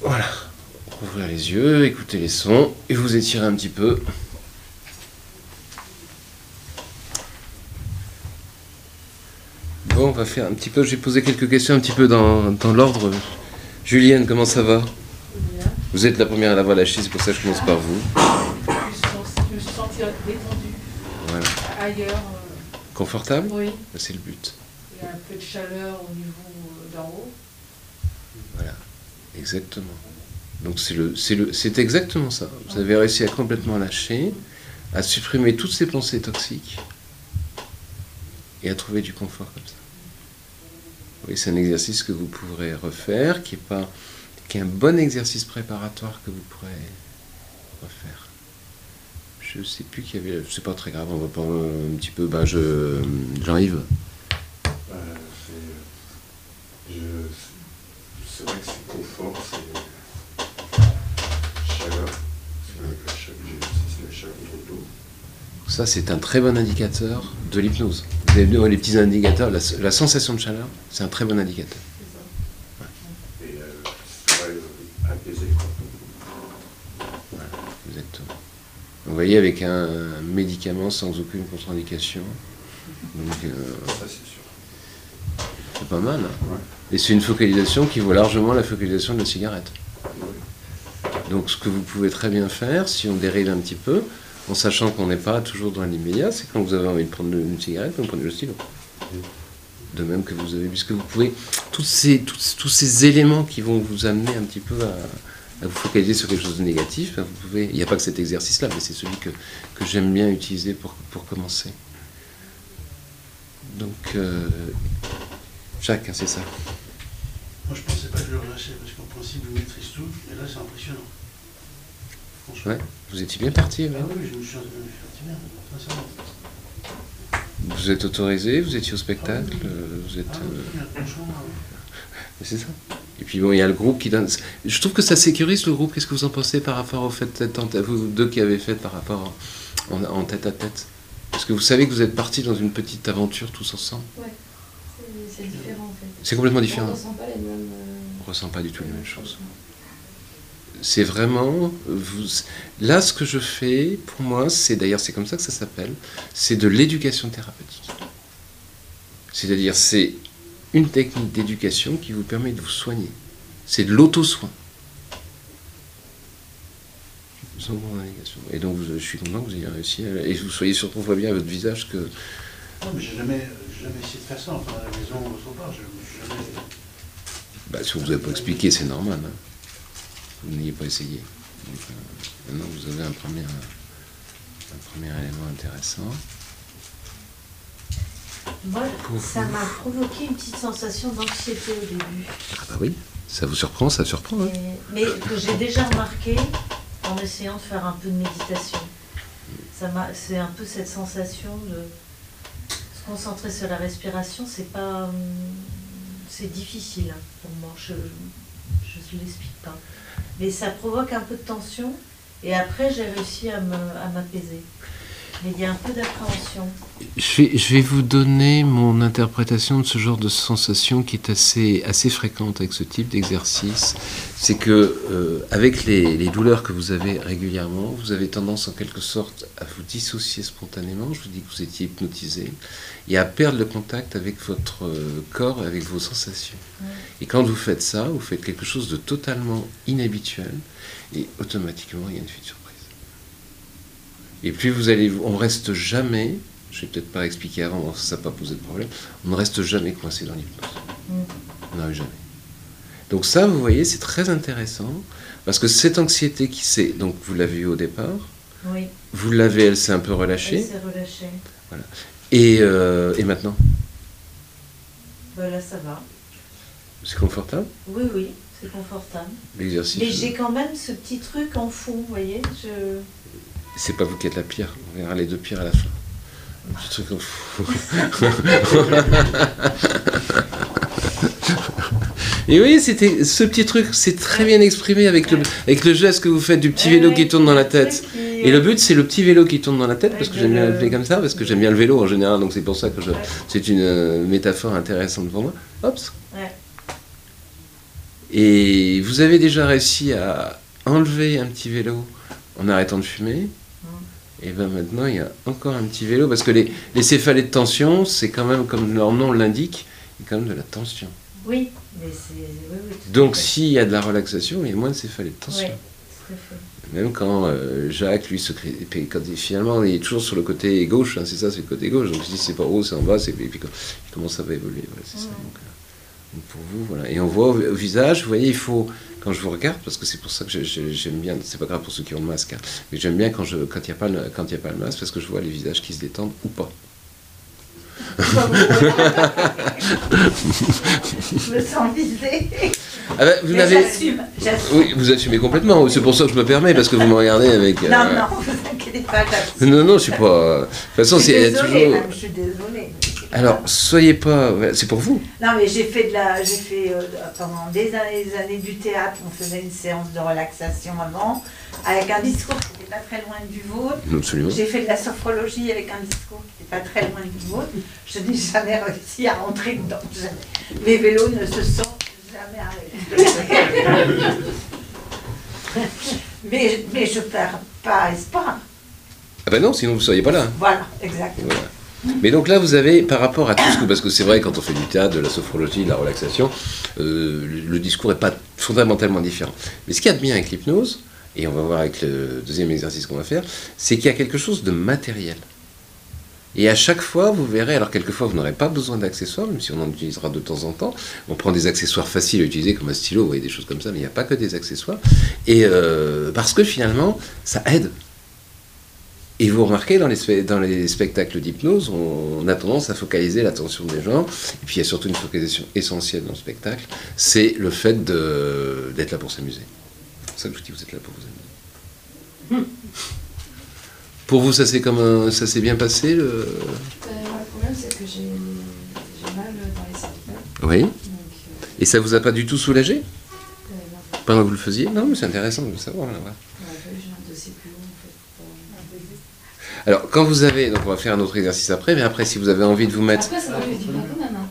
A: Voilà. Ouvrir les yeux, écouter les sons et vous étirer un petit peu. Bon, on va faire un petit peu. J'ai posé quelques questions un petit peu dans, dans l'ordre. Julienne, comment ça va? Vous êtes la première à l'avoir lâché, c'est pour ça que je commence par vous.
B: Je me sentie détendue
A: Voilà.
B: ailleurs. euh,
A: Confortable?
B: oui,
A: C'est le but.
B: il y a un peu de chaleur au niveau euh, d'en haut.
A: Voilà. Exactement. Donc c'est le, c'est le, c'est exactement ça. Vous avez réussi à complètement lâcher, à supprimer toutes ces pensées toxiques et à trouver du confort comme ça. Oui, c'est un exercice que vous pourrez refaire, qui est pas, qui est un bon exercice préparatoire que vous pourrez refaire. Je sais plus qu'il y avait, c'est pas très grave, on va pas un petit peu, ben je, Jean-Yves.
D: Euh, c'est, je, c'est vrai que c'est confort, c'est chaleur, c'est la chaleur, c'est la chaleur dans le dos.
A: Ça, c'est un très bon indicateur de l'hypnose. Vous vu les petits indicateurs, la, la sensation de chaleur, c'est un très bon indicateur.
D: Et euh, vrai, euh.
A: Exactement. Vous voyez, avec un, un médicament sans aucune contre-indication. Donc, euh,
D: c'est
A: pas mal. hein.
D: Ouais.
A: Et c'est une focalisation qui vaut largement la focalisation de la cigarette. Donc, ce que vous pouvez très bien faire, si on dérive un petit peu, en sachant qu'on n'est pas toujours dans l'immédiat, c'est quand vous avez envie de prendre une cigarette, vous prenez le stylo. De même que vous avez, puisque vous pouvez, tous ces, éléments qui vont vous amener un petit peu à, vous focaliser sur quelque chose de négatif, ben, vous pouvez, il n'y a pas que cet exercice-là, mais c'est celui que, j'aime bien utiliser pour, pour commencer. Donc, euh, Jacques, hein, c'est ça.
E: Moi, je pensais pas que je le relâchais parce qu'en principe, je maîtrise tout, et là, c'est impressionnant. Franchement.
A: Ouais, vous étiez bien parti. ouais.
E: Ah oui, je me suis bien, sincèrement.
A: Vous êtes autorisé, vous étiez au spectacle,
E: Ah oui.
A: vous êtes.
E: Ah oui,
A: euh,
E: franchement, oui. [laughs]
A: C'est ça. Et puis bon, il y a le groupe qui donne. Je trouve que ça sécurise le groupe. Qu'est-ce que vous en pensez par rapport au fait tête- vous deux qui avez fait par rapport en, en tête à tête? Parce que vous savez que vous êtes partis dans une petite aventure tous ensemble.
B: Ouais, c'est- différent en fait.
A: C'est complètement
B: On
A: différent.
B: ne ressent pas les mêmes. euh,
A: On ressent pas du tout les mêmes choses. C'est vraiment. Vous... Là, ce que je fais, pour moi, c'est d'ailleurs, c'est comme ça que ça s'appelle, c'est de l'éducation thérapeutique. C'est-à-dire, c'est une technique d'éducation qui vous permet de vous soigner. C'est de l'auto-soin. Et donc, je suis content que vous ayez réussi. à- Et vous soyez surtout, on voit bien à votre visage que.
E: Non, mais j'ai jamais, jamais essayé de faire ça, enfin, à la maison, part, je jamais...
A: Bah, si on vous a pas expliqué, c'est normal. hein. Vous n'ayez pas essayé. Donc, euh, maintenant, vous avez un premier, un premier élément intéressant.
F: Moi, ça m'a provoqué une petite sensation d'anxiété au début.
A: Ah bah oui, ça vous surprend, ça surprend. hein.
F: Mais, mais que j'ai déjà remarqué en essayant de faire un peu de méditation. C'est un peu cette sensation de se concentrer sur la respiration, c'est pas, hum, c'est difficile pour moi. Je ne l'explique pas. Mais ça provoque un peu de tension et après j'ai réussi à m'apaiser. Mais il y a un peu d'appréhension.
A: Je vais, je vais vous donner mon interprétation de ce genre de sensation qui est assez, assez fréquente avec ce type d'exercice. C'est que euh, avec les, les douleurs que vous avez régulièrement, vous avez tendance en quelque sorte à vous dissocier spontanément. Je vous dis que vous étiez hypnotisé et à perdre le contact avec votre euh, corps et avec vos sensations.
F: Ouais.
A: Et quand vous faites ça, vous faites quelque chose de totalement inhabituel et automatiquement il y a une surprise. Et plus vous allez, on reste jamais, je vais peut-être pas expliquer avant, ça n'a pas posé de problème, on ne reste jamais coincé dans l'hypnose.
F: Mm.
A: On n'arrive jamais. Donc ça, vous voyez, c'est très intéressant, parce que cette anxiété qui s'est, donc vous l'avez eu au départ,
F: Oui,
A: vous l'avez, elle s'est un peu
F: elle
A: relâchée,
F: s'est relâchée.
A: et, euh, et maintenant,
F: Ben là, ça va.
A: c'est confortable,
F: Oui, oui, c'est confortable.
A: l'exercice.
F: Mais j'ai quand même ce petit truc en fond, vous voyez je...
A: C'est pas vous qui êtes la pierre, on verra les deux pierres à la fin. Petit truc. [laughs] Et oui, c'était ce petit truc, c'est très bien exprimé avec le, avec le geste que vous faites du petit vélo qui tourne dans la tête. Et le but, c'est le petit vélo qui tourne dans la tête, parce que j'aime bien l'appeler comme ça, parce que j'aime bien le vélo en général, donc c'est pour ça que je, c'est une euh, métaphore intéressante pour moi. Hop.
F: Ouais.
A: Et vous avez déjà réussi à enlever un petit vélo en arrêtant de fumer. Et bien maintenant, il y a encore un petit vélo, parce que les, les céphalées de tension, c'est quand même, comme leur nom l'indique, il y a quand même de la tension.
F: Oui, mais c'est. Oui,
A: Donc s'il y a de la relaxation, il y a moins de céphalées de tension.
F: Oui, tout à fait.
A: Même quand euh, Jacques, lui, se crée, et puis quand il, finalement, il est toujours sur le côté gauche, hein, c'est ça, c'est le côté gauche. Donc je dis c'est pas haut, c'est en bas, et puis quand, il commence à évoluer. Voilà, c'est ça. Donc, euh, donc pour vous, voilà. Et on voit au, au visage, vous voyez, il faut, quand je vous regarde, parce que c'est pour ça que j'aime bien, c'est pas grave pour ceux qui ont le masque, hein, mais j'aime bien quand il n'y a, pas le- quand il y a pas le masque, parce que je vois les visages qui se détendent ou pas.
G: Je me sens visée.
A: Ah ben, vous l'avez.
G: J'assume.
A: Oui, vous assumez complètement. C'est pour ça que je me permets, parce que vous me regardez avec. euh,
G: Non, non, [laughs] vous inquiétez pas.
A: Non, non, je suis pas. De toute façon, c'est il y a
G: désolée,
A: toujours.
G: même, je suis désolée.
A: Alors, soyez pas. C'est pour vous.
G: Non, mais j'ai fait de la, j'ai fait euh, pendant des années, des années du théâtre. On faisait une séance de relaxation avant, avec un discours qui n'était pas très loin du vôtre.
A: Absolument.
G: J'ai fait de la sophrologie avec un discours qui n'était pas très loin du vôtre. Je n'ai jamais réussi à rentrer dedans. Jamais. Mes vélos ne se sont jamais arrêtés. [laughs] mais, mais je perds pas espoir.
A: Ah ben non, sinon vous ne seriez pas là.
G: Voilà, exactement.
A: Voilà. Mais donc là, vous avez, par rapport à tout ce que. Parce que c'est vrai, quand on fait du théâtre, de la sophrologie, de la relaxation, euh, le, discours n'est pas fondamentalement différent. Mais ce qu'il y a de bien avec l'hypnose, et on va voir avec le deuxième exercice qu'on va faire, c'est qu'il y a quelque chose de matériel. Et à chaque fois, vous verrez, alors quelquefois, vous n'aurez pas besoin d'accessoires, même si on en utilisera de temps en temps. On prend des accessoires faciles à utiliser, comme un stylo, vous voyez, des choses comme ça, mais il n'y a pas que des accessoires. Et euh, parce que finalement, ça aide. Et vous remarquez, dans les, spe- dans les spectacles d'hypnose, on, on a tendance à focaliser l'attention des gens. Et puis il y a surtout une focalisation essentielle dans le spectacle, c'est le fait d'être là pour s'amuser. C'est pour ça que je vous dis, vous êtes là pour vous amuser. Pour vous, ça s'est comme un- ça s'est bien passé le...
B: Euh, le problème, c'est que j'ai mal dans les cervicales.
A: Oui.
B: Donc, euh,
A: Et ça vous a pas du tout soulagé?
B: euh,
A: pendant que vous le faisiez? Non, mais c'est intéressant de le savoir. là.
B: il aurait fallu que j'ai un dossier plus long, en fait. pour-
A: Alors, quand vous avez, donc on va faire un autre exercice après, mais après, si vous avez envie de vous mettre,
B: Après, ça m'a fait du bien quand même. hein.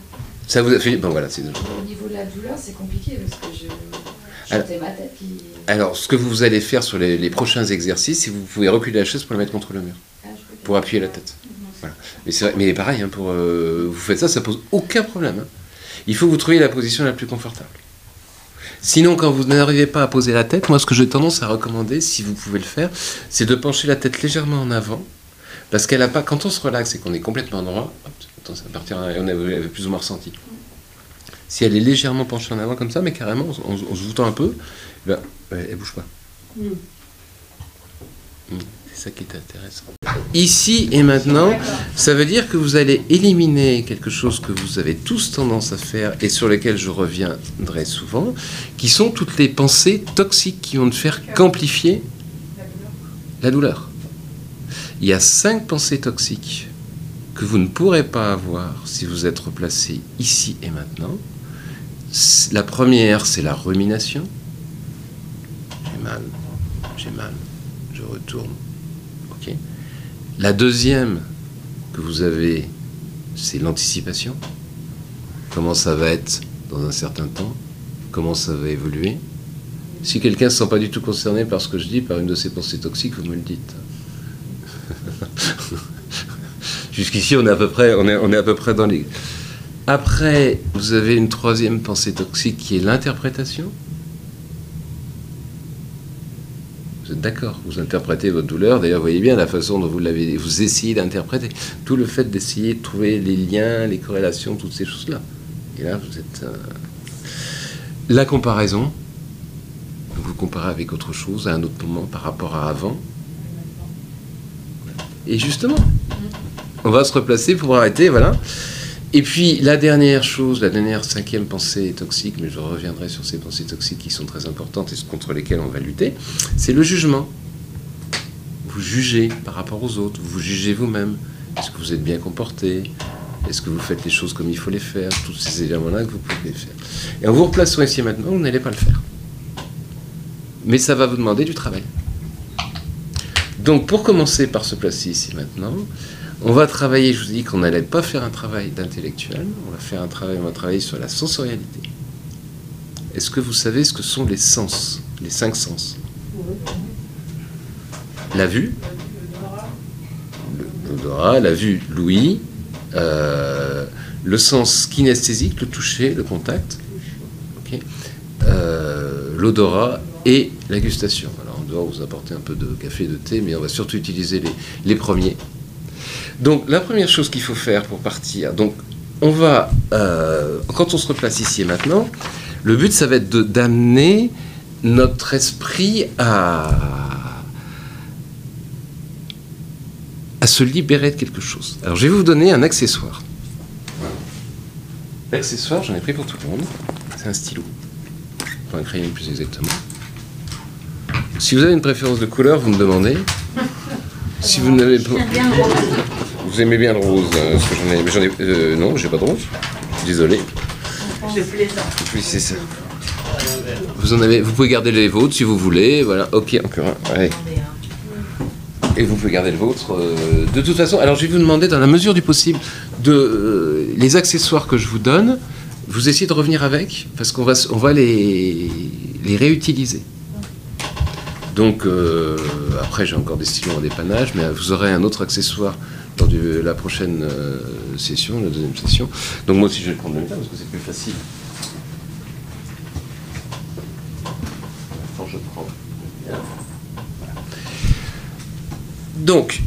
A: ça vous a fait, bon voilà, c'est.
B: Au niveau de la douleur, c'est compliqué parce que je.
A: Alors-
B: ma tête qui.
A: Alors, ce que vous allez faire sur les, les prochains exercices, c'est que vous pouvez reculer la chaise pour la mettre contre le mur,
B: Ah,
A: pour appuyer la tête. Voilà. Mais c'est vrai, mais pareil, hein, pour euh, vous faites ça, ça pose aucun problème. hein. Il faut que vous trouviez la position la plus confortable. Sinon, quand vous n'arrivez pas à poser la tête, moi, ce que j'ai tendance à recommander, si vous pouvez le faire, c'est de pencher la tête légèrement en avant, parce qu'elle a pas. Quand on se relaxe et qu'on est complètement droit, hop, ça partir. On avait plus ou moins ressenti. Si elle est légèrement penchée en avant comme ça, mais carrément, en, en- en se voûtant un peu, ben, elle, elle bouge pas. Mm, C'est ça qui est intéressant. Ici et maintenant, ça veut dire que vous allez éliminer quelque chose que vous avez tous tendance à faire et sur lesquels je reviendrai souvent, qui sont toutes les pensées toxiques qui vont ne faire qu'amplifier la douleur. Il y a cinq pensées toxiques que vous ne pourrez pas avoir si vous êtes replacé ici et maintenant. La première, c'est la rumination. J'ai mal, j'ai mal, je retourne. La deuxième que vous avez, c'est l'anticipation. Comment ça va être dans un certain temps? Comment ça va évoluer? Si quelqu'un ne se sent pas du tout concerné par ce que je dis, par une de ces pensées toxiques, vous me le dites. [laughs] Jusqu'ici, on est à peu près, on est, on est à peu près dans les. Après, vous avez une troisième pensée toxique qui est l'interprétation. Vous êtes d'accord Vous interprétez votre douleur. D'ailleurs, voyez bien la façon dont vous l'avez. Vous essayez d'interpréter. Tout le fait d'essayer de trouver les liens, les corrélations, toutes ces choses-là. Et là, vous êtes. euh, La comparaison. Vous comparez avec autre chose, à un autre moment, par rapport à avant. Et justement, on va se replacer pour arrêter, voilà. Et puis la dernière chose, la dernière cinquième pensée toxique, mais je reviendrai sur ces pensées toxiques qui sont très importantes et contre lesquelles on va lutter, c'est le jugement. Vous jugez par rapport aux autres, vous jugez vous-même. Est-ce que vous êtes bien comporté? Est-ce que vous faites les choses comme il faut les faire? Tous ces éléments-là que vous pouvez faire. Et en vous replaçant ici maintenant, vous n'allez pas le faire. Mais ça va vous demander du travail. Donc pour commencer par se placer ici maintenant, on va travailler, je vous dis qu'on n'allait pas faire un travail d'intellectuel, on va faire un travail, on va travailler sur la sensorialité. Est-ce que vous savez ce que sont les sens, les cinq sens? La vue, l'odorat, la vue, l'ouïe, euh, le sens kinesthésique, le toucher, le contact, euh, l'odorat et la gustation. Vous apporter un peu de café, de thé, mais on va surtout utiliser les, premiers. Donc la première chose qu'il faut faire pour partir, donc on va, euh, quand on se replace ici et maintenant, le but ça va être d'amener notre esprit à, à se libérer de quelque chose. Alors je vais vous donner un accessoire. L'accessoire, j'en ai pris pour tout le monde. C'est un stylo. Enfin, un crayon plus exactement. Si vous avez une préférence de couleur, vous me demandez. Si vous n'avez pas. Vous aimez bien le rose, hein, parce que j'en ai. mais j'en ai euh, non, j'ai pas de rose. Désolé.
G: Je plaisante.
A: Oui, c'est ça. Vous en avez, vous pouvez garder les vôtres si vous voulez. Voilà, ok, encore un. Allez. Et vous pouvez garder le vôtre. euh, de toute façon, alors je vais vous demander, dans la mesure du possible, de euh, les accessoires que je vous donne, vous essayez de revenir avec, parce qu'on va, on va les, les réutiliser. Donc, euh, après, j'ai encore des stylos en dépannage, mais vous aurez un autre accessoire lors de la prochaine euh, session, la deuxième session. Donc, moi aussi, je vais prendre le mien, parce que c'est plus facile. Attends, je prends. Donc,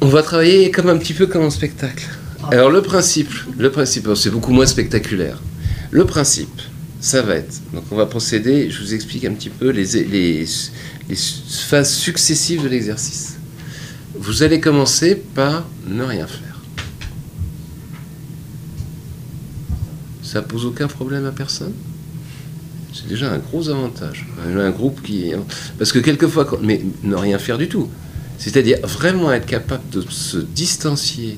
A: on va travailler comme un petit peu comme un spectacle. Alors le principe, le principe, c'est beaucoup moins spectaculaire. Le principe, ça va être, donc on va procéder, je vous explique un petit peu les, phases successives de l'exercice. Vous allez commencer par ne rien faire. Ça pose aucun problème à personne? C'est déjà un gros avantage. Un groupe qui. Parce que quelquefois, mais ne rien faire du tout. C'est-à-dire vraiment être capable de se distancier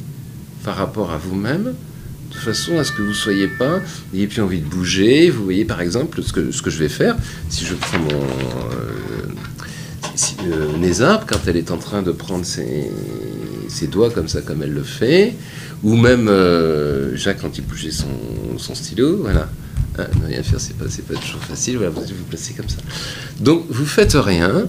A: par rapport à vous-même, façon à ce que vous ne soyez pas, n'ayez plus envie de bouger. Vous voyez par exemple ce que, ce que je vais faire, si je prends mon. euh, si, euh, Nézarbe, quand elle est en train de prendre ses, ses doigts comme ça, comme elle le fait, ou même euh, Jacques quand il bougeait son, son stylo, voilà. Hein, ne rien faire, c'est pas, pas toujours facile. Voilà, vous vous placer comme ça. Donc, vous faites rien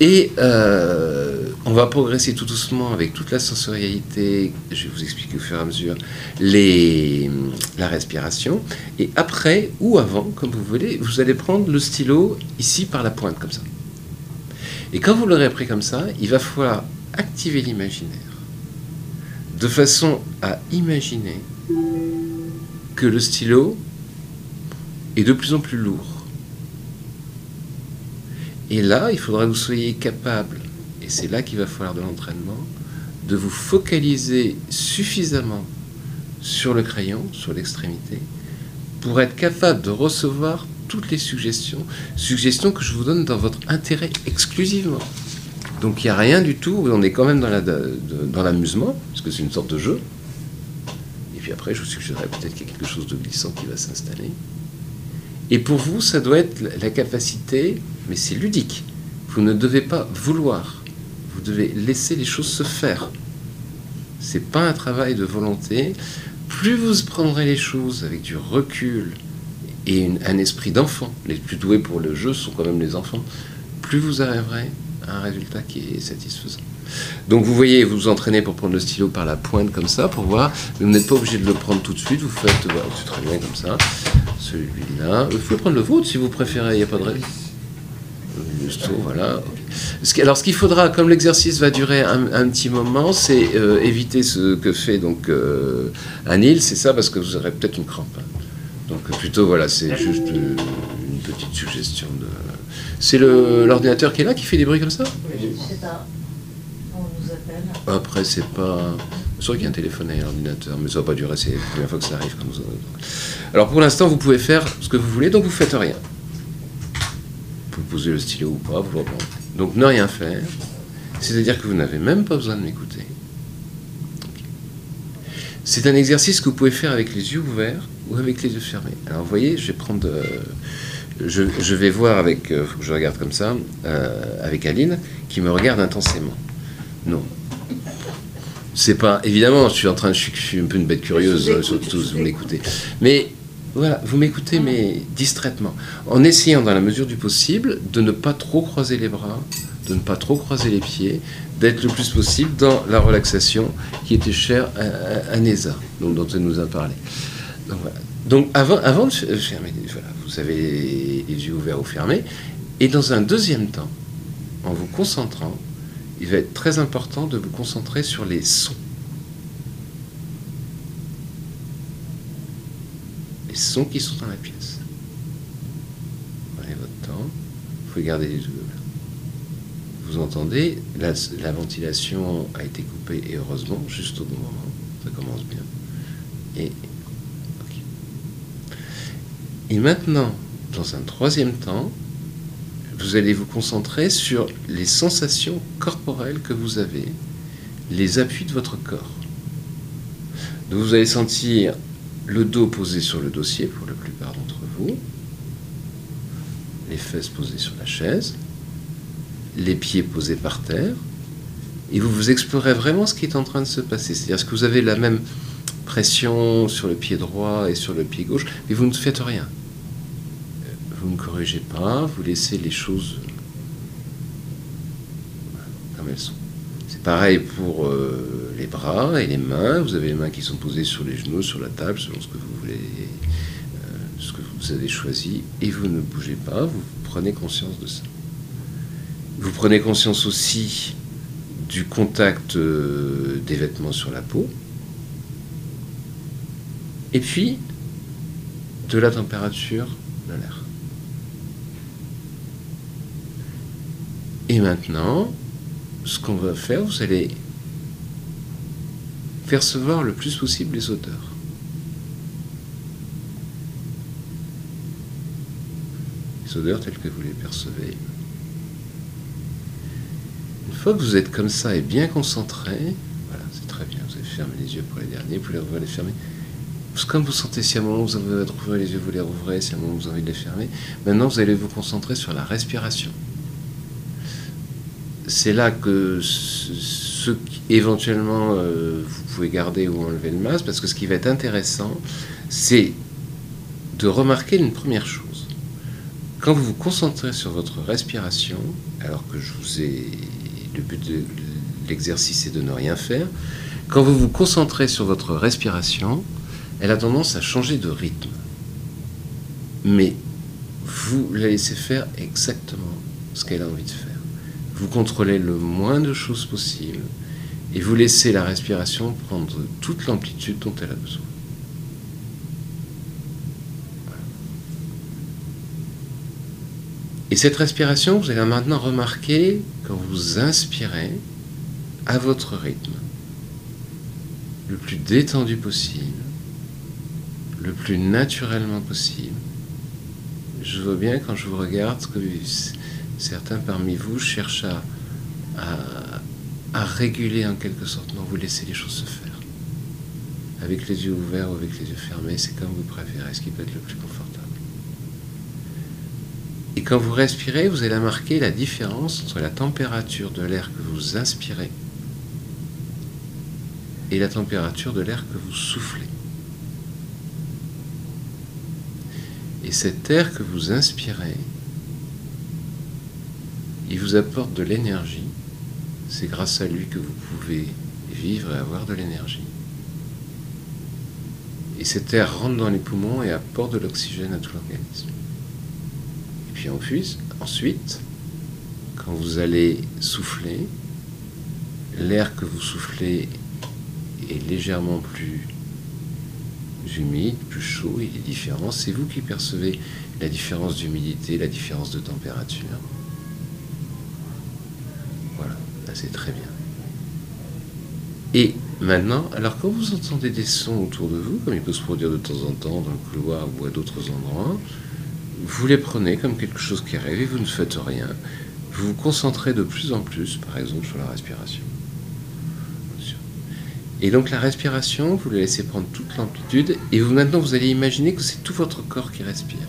A: et euh, on va progresser tout doucement avec toute la sensorialité. Je vais vous expliquer au fur et à mesure la respiration. Et après ou avant, comme vous voulez, vous allez prendre le stylo ici par la pointe comme ça. Et quand vous l'aurez pris comme ça, il va falloir activer l'imaginaire de façon à imaginer que le stylo est de plus en plus lourd. Et là, il faudra que vous soyez capable, et c'est là qu'il va falloir de l'entraînement, de vous focaliser suffisamment sur le crayon, sur l'extrémité, pour être capable de recevoir toutes les suggestions, suggestions que je vous donne dans votre intérêt exclusivement. Donc il n'y a rien du tout, on est quand même dans l'amusement, parce que c'est une sorte de jeu. Et puis après, je vous suggérerais peut-être qu'il y a quelque chose de glissant qui va s'installer. Et pour vous, ça doit être la capacité, mais c'est ludique. Vous ne devez pas vouloir. Vous devez laisser les choses se faire. C'est pas un travail de volonté. Plus vous prendrez les choses avec du recul et un esprit d'enfant, les plus doués pour le jeu sont quand même les enfants, plus vous arriverez à un résultat qui est satisfaisant. Donc vous voyez, vous vous entraînez pour prendre le stylo par la pointe comme ça, pour voir, vous n'êtes pas obligé de le prendre tout de suite, vous faites, voilà, c'est très bien comme ça, celui-là, vous pouvez prendre le vôtre si vous préférez, il n'y a pas de raison. Voilà. Alors, ce qu'il faudra, comme l'exercice va durer un, un petit moment, c'est euh, éviter ce que fait donc euh, Anil, c'est ça, parce que vous aurez peut-être une crampe. Donc, plutôt, voilà, c'est juste euh, une petite suggestion de. C'est l'ordinateur qui est là qui fait des bruits comme ça?
F: Sais pas. On nous appelle.
A: Après, c'est pas. C'est sûr qu'il y a un téléphone et un ordinateur, mais ça va pas durer, c'est la première fois que ça arrive. Alors pour l'instant, vous pouvez faire ce que vous voulez, donc vous faites rien. Vous pouvez poser le stylo ou pas, vous le. Donc ne rien faire. C'est-à-dire que vous n'avez même pas besoin de m'écouter. C'est un exercice que vous pouvez faire avec les yeux ouverts ou avec les yeux fermés. Alors vous voyez, je vais prendre... euh, je, je vais voir avec... euh, faut que je regarde comme ça, euh, avec Aline, qui me regarde intensément. Non. C'est pas... Évidemment, je suis en train de... Je suis, un peu une bête curieuse, surtout
G: vous
A: m'écoutez. Mais voilà, vous m'écoutez, mais distraitement. En essayant, dans la mesure du possible, de ne pas trop croiser les bras, de ne pas trop croiser les pieds, d'être le plus possible dans la relaxation qui était chère à, à- dont elle nous a parlé. Donc, avant, avant de fermer, vous avez les yeux ouverts ou fermés, et dans un deuxième temps, en vous concentrant, il va être très important de vous concentrer sur les sons. Sons qui sont dans la pièce. Prenez votre temps, vous pouvez garder les ouverts. Vous entendez, la, la ventilation a été coupée, et heureusement, juste au bon moment, ça commence bien. Et, et maintenant, dans un troisième temps, vous allez vous concentrer sur les sensations corporelles que vous avez, les appuis de votre corps. Donc vous allez sentir le dos posé sur le dossier pour la plupart d'entre vous, les fesses posées sur la chaise, les pieds posés par terre, et vous vous explorez vraiment ce qui est en train de se passer. C'est-à-dire, est-ce que vous avez la même pression sur le pied droit et sur le pied gauche, mais vous ne faites rien. Vous ne corrigez pas, vous laissez les choses comme elles sont. Pareil pour euh, les bras et les mains. Vous avez les mains qui sont posées sur les genoux, sur la table, selon ce que vous voulez, euh, ce que vous avez choisi, et vous ne bougez pas. Vous prenez conscience de ça. Vous prenez conscience aussi du contact euh, des vêtements sur la peau, et puis de la température de l'air. Et maintenant, ce qu'on va faire, vous allez percevoir le plus possible les odeurs. Les odeurs telles que vous les percevez. Une fois que vous êtes comme ça et bien concentré, voilà, c'est très bien, vous avez fermé les yeux pour les derniers, vous pouvez les rouvrir, les fermer. Comme vous sentez, si à un moment vous avez rouvrir les yeux, vous les rouvrez, si à un moment vous avez envie de les fermer. Maintenant, vous allez vous concentrer sur la respiration. C'est là que ce ce éventuellement euh, vous pouvez garder ou enlever le masque, parce que ce qui va être intéressant, c'est de remarquer une première chose. Quand vous vous concentrez sur votre respiration, alors que je vous ai. Le but de l'exercice est de ne rien faire. Quand vous vous concentrez sur votre respiration, elle a tendance à changer de rythme. Mais vous la laissez faire exactement ce qu'elle a envie de faire. Vous contrôlez le moins de choses possible et vous laissez la respiration prendre toute l'amplitude dont elle a besoin. Et cette respiration, vous allez maintenant remarquer quand vous inspirez à votre rythme, le plus détendu possible, le plus naturellement possible. Je vois bien quand je vous regarde que certains parmi vous cherchent à, réguler en quelque sorte. Non, vous laissez les choses se faire. Avec les yeux ouverts ou avec les yeux fermés, c'est comme vous préférez, ce qui peut être le plus confortable. Et quand vous respirez, vous allez marquer la différence entre la température de l'air que vous inspirez et la température de l'air que vous soufflez. Et cet air que vous inspirez, il vous apporte de l'énergie. C'est grâce à lui que vous pouvez vivre et avoir de l'énergie. Et cet air rentre dans les poumons et apporte de l'oxygène à tout l'organisme. Et puis ensuite, ensuite, quand vous allez souffler, l'air que vous soufflez est légèrement plus humide, plus chaud, il est différent. C'est vous qui percevez la différence d'humidité, la différence de température. C'est très bien. Et maintenant, alors quand vous entendez des sons autour de vous, comme il peut se produire de temps en temps dans le couloir ou à d'autres endroits, vous les prenez comme quelque chose qui arrive et vous ne faites rien. vous vous concentrez de plus en plus, par exemple, sur la respiration. Et donc la respiration, vous la laissez prendre toute l'amplitude, et vous maintenant vous allez imaginer que c'est tout votre corps qui respire.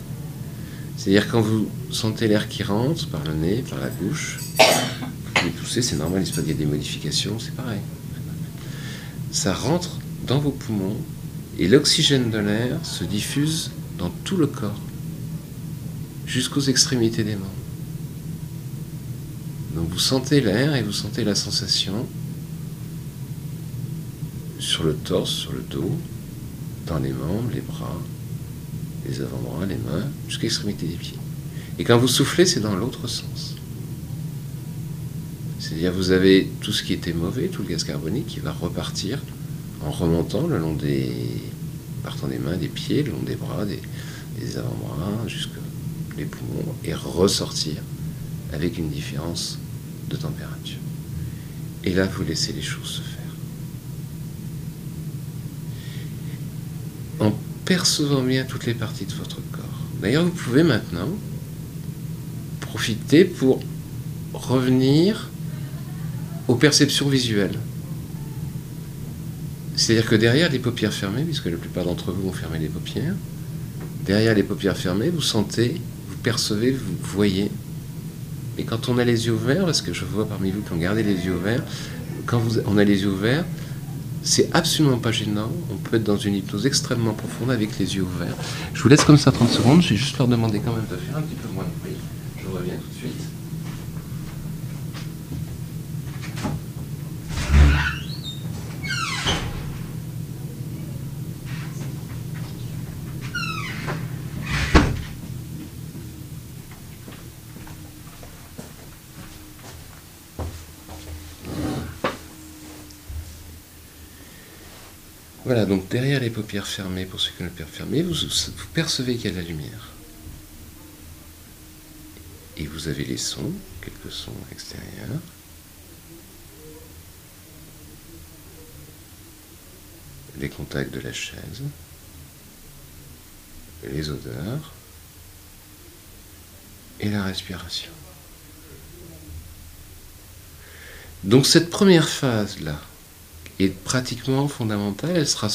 A: C'est-à-dire quand vous sentez l'air qui rentre par le nez, par la bouche, pouvez tousser, c'est normal, il y a des modifications, c'est pareil. Ça rentre dans vos poumons, et l'oxygène de l'air se diffuse dans tout le corps, jusqu'aux extrémités des membres. Donc vous sentez l'air et vous sentez la sensation sur le torse, sur le dos, dans les membres, les bras, les avant-bras, les mains, jusqu'à l'extrémité des pieds. Et quand vous soufflez, c'est dans l'autre sens. C'est-à-dire vous avez tout ce qui était mauvais, tout le gaz carbonique qui va repartir en remontant le long des partant des mains, des pieds, le long des bras, des, des avant-bras, jusque les poumons, et ressortir avec une différence de température. Et là, vous laissez les choses se faire. En percevant bien toutes les parties de votre corps. D'ailleurs, vous pouvez maintenant profiter pour revenir aux perceptions visuelles. C'est-à-dire que derrière les paupières fermées, puisque la plupart d'entre vous ont fermé les paupières, derrière les paupières fermées, vous sentez, vous percevez, vous voyez. Et quand on a les yeux ouverts, parce que je vois parmi vous qui ont gardé les yeux ouverts, quand on a les yeux ouverts, c'est absolument pas gênant. On peut être dans une hypnose extrêmement profonde avec les yeux ouverts. Je vous laisse comme ça 30 secondes. Je vais juste leur demander quand même de faire un petit peu moins de bruit. Je reviens tout de suite. Voilà, donc derrière les paupières fermées, pour ceux qui ont les paupières fermées, vous, vous percevez qu'il y a de la lumière. Et vous avez les sons, quelques sons extérieurs. Les contacts de la chaise, les odeurs et la respiration. Donc cette première phase-là, est pratiquement fondamentale. Elle sera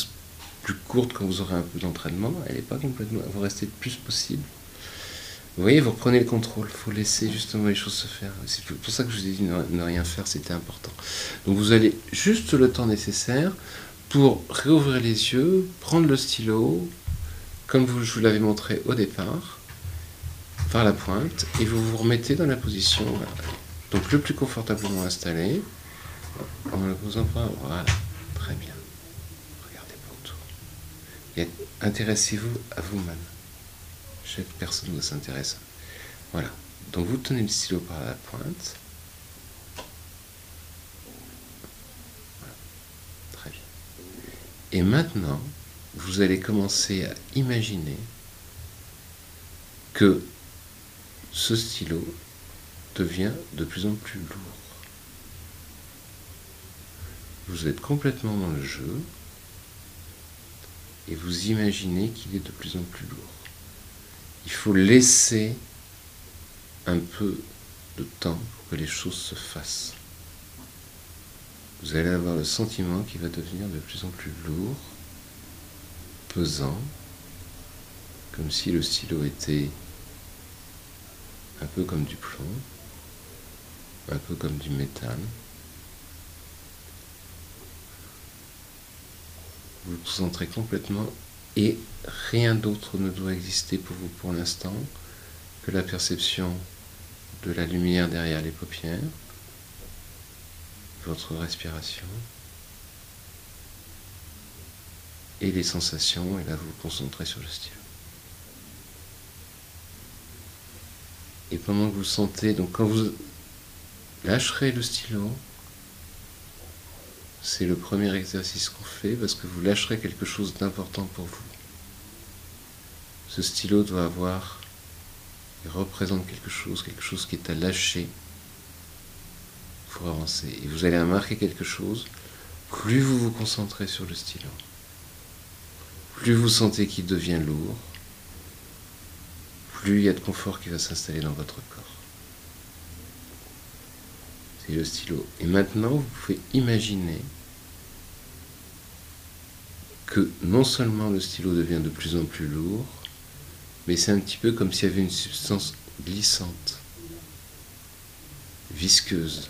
A: plus courte quand vous aurez un peu d'entraînement. Elle n'est pas complètement. Vous restez le plus possible. Vous voyez, vous reprenez le contrôle. Il faut laisser justement les choses se faire. C'est pour ça que je vous ai dit ne, rien faire, c'était important. Donc vous allez juste le temps nécessaire pour réouvrir les yeux, prendre le stylo, comme vous, je vous l'avais montré au départ, par la pointe, et vous vous remettez dans la position, donc le plus confortablement installé. En ne posant pas, voilà, très bien. Regardez pas autour. Intéressez-vous à vous-même. Chaque personne doit s'intéresser. Voilà. Donc vous tenez le stylo par la pointe. Voilà. Très bien. Et maintenant, vous allez commencer à imaginer que ce stylo devient de plus en plus lourd. Vous êtes complètement dans le jeu et vous imaginez qu'il est de plus en plus lourd. Il faut laisser un peu de temps pour que les choses se fassent. Vous allez avoir le sentiment qu'il va devenir de plus en plus lourd, pesant, comme si le stylo était un peu comme du plomb, un peu comme du métal. Vous concentrez complètement et rien d'autre ne doit exister pour vous pour l'instant que la perception de la lumière derrière les paupières, votre respiration et les sensations, et là vous vous concentrez sur le stylo. Et pendant que vous sentez, donc quand vous lâcherez le stylo, c'est le premier exercice qu'on fait parce que vous lâcherez quelque chose d'important pour vous. Ce stylo doit avoir, il représente quelque chose, quelque chose qui est à lâcher pour avancer. Et vous allez remarquer quelque chose, plus vous vous concentrez sur le stylo, plus vous sentez qu'il devient lourd, plus il y a de confort qui va s'installer dans votre corps. C'est le stylo. Et maintenant, vous pouvez imaginer que non seulement le stylo devient de plus en plus lourd, mais c'est un petit peu comme s'il y avait une substance glissante, visqueuse.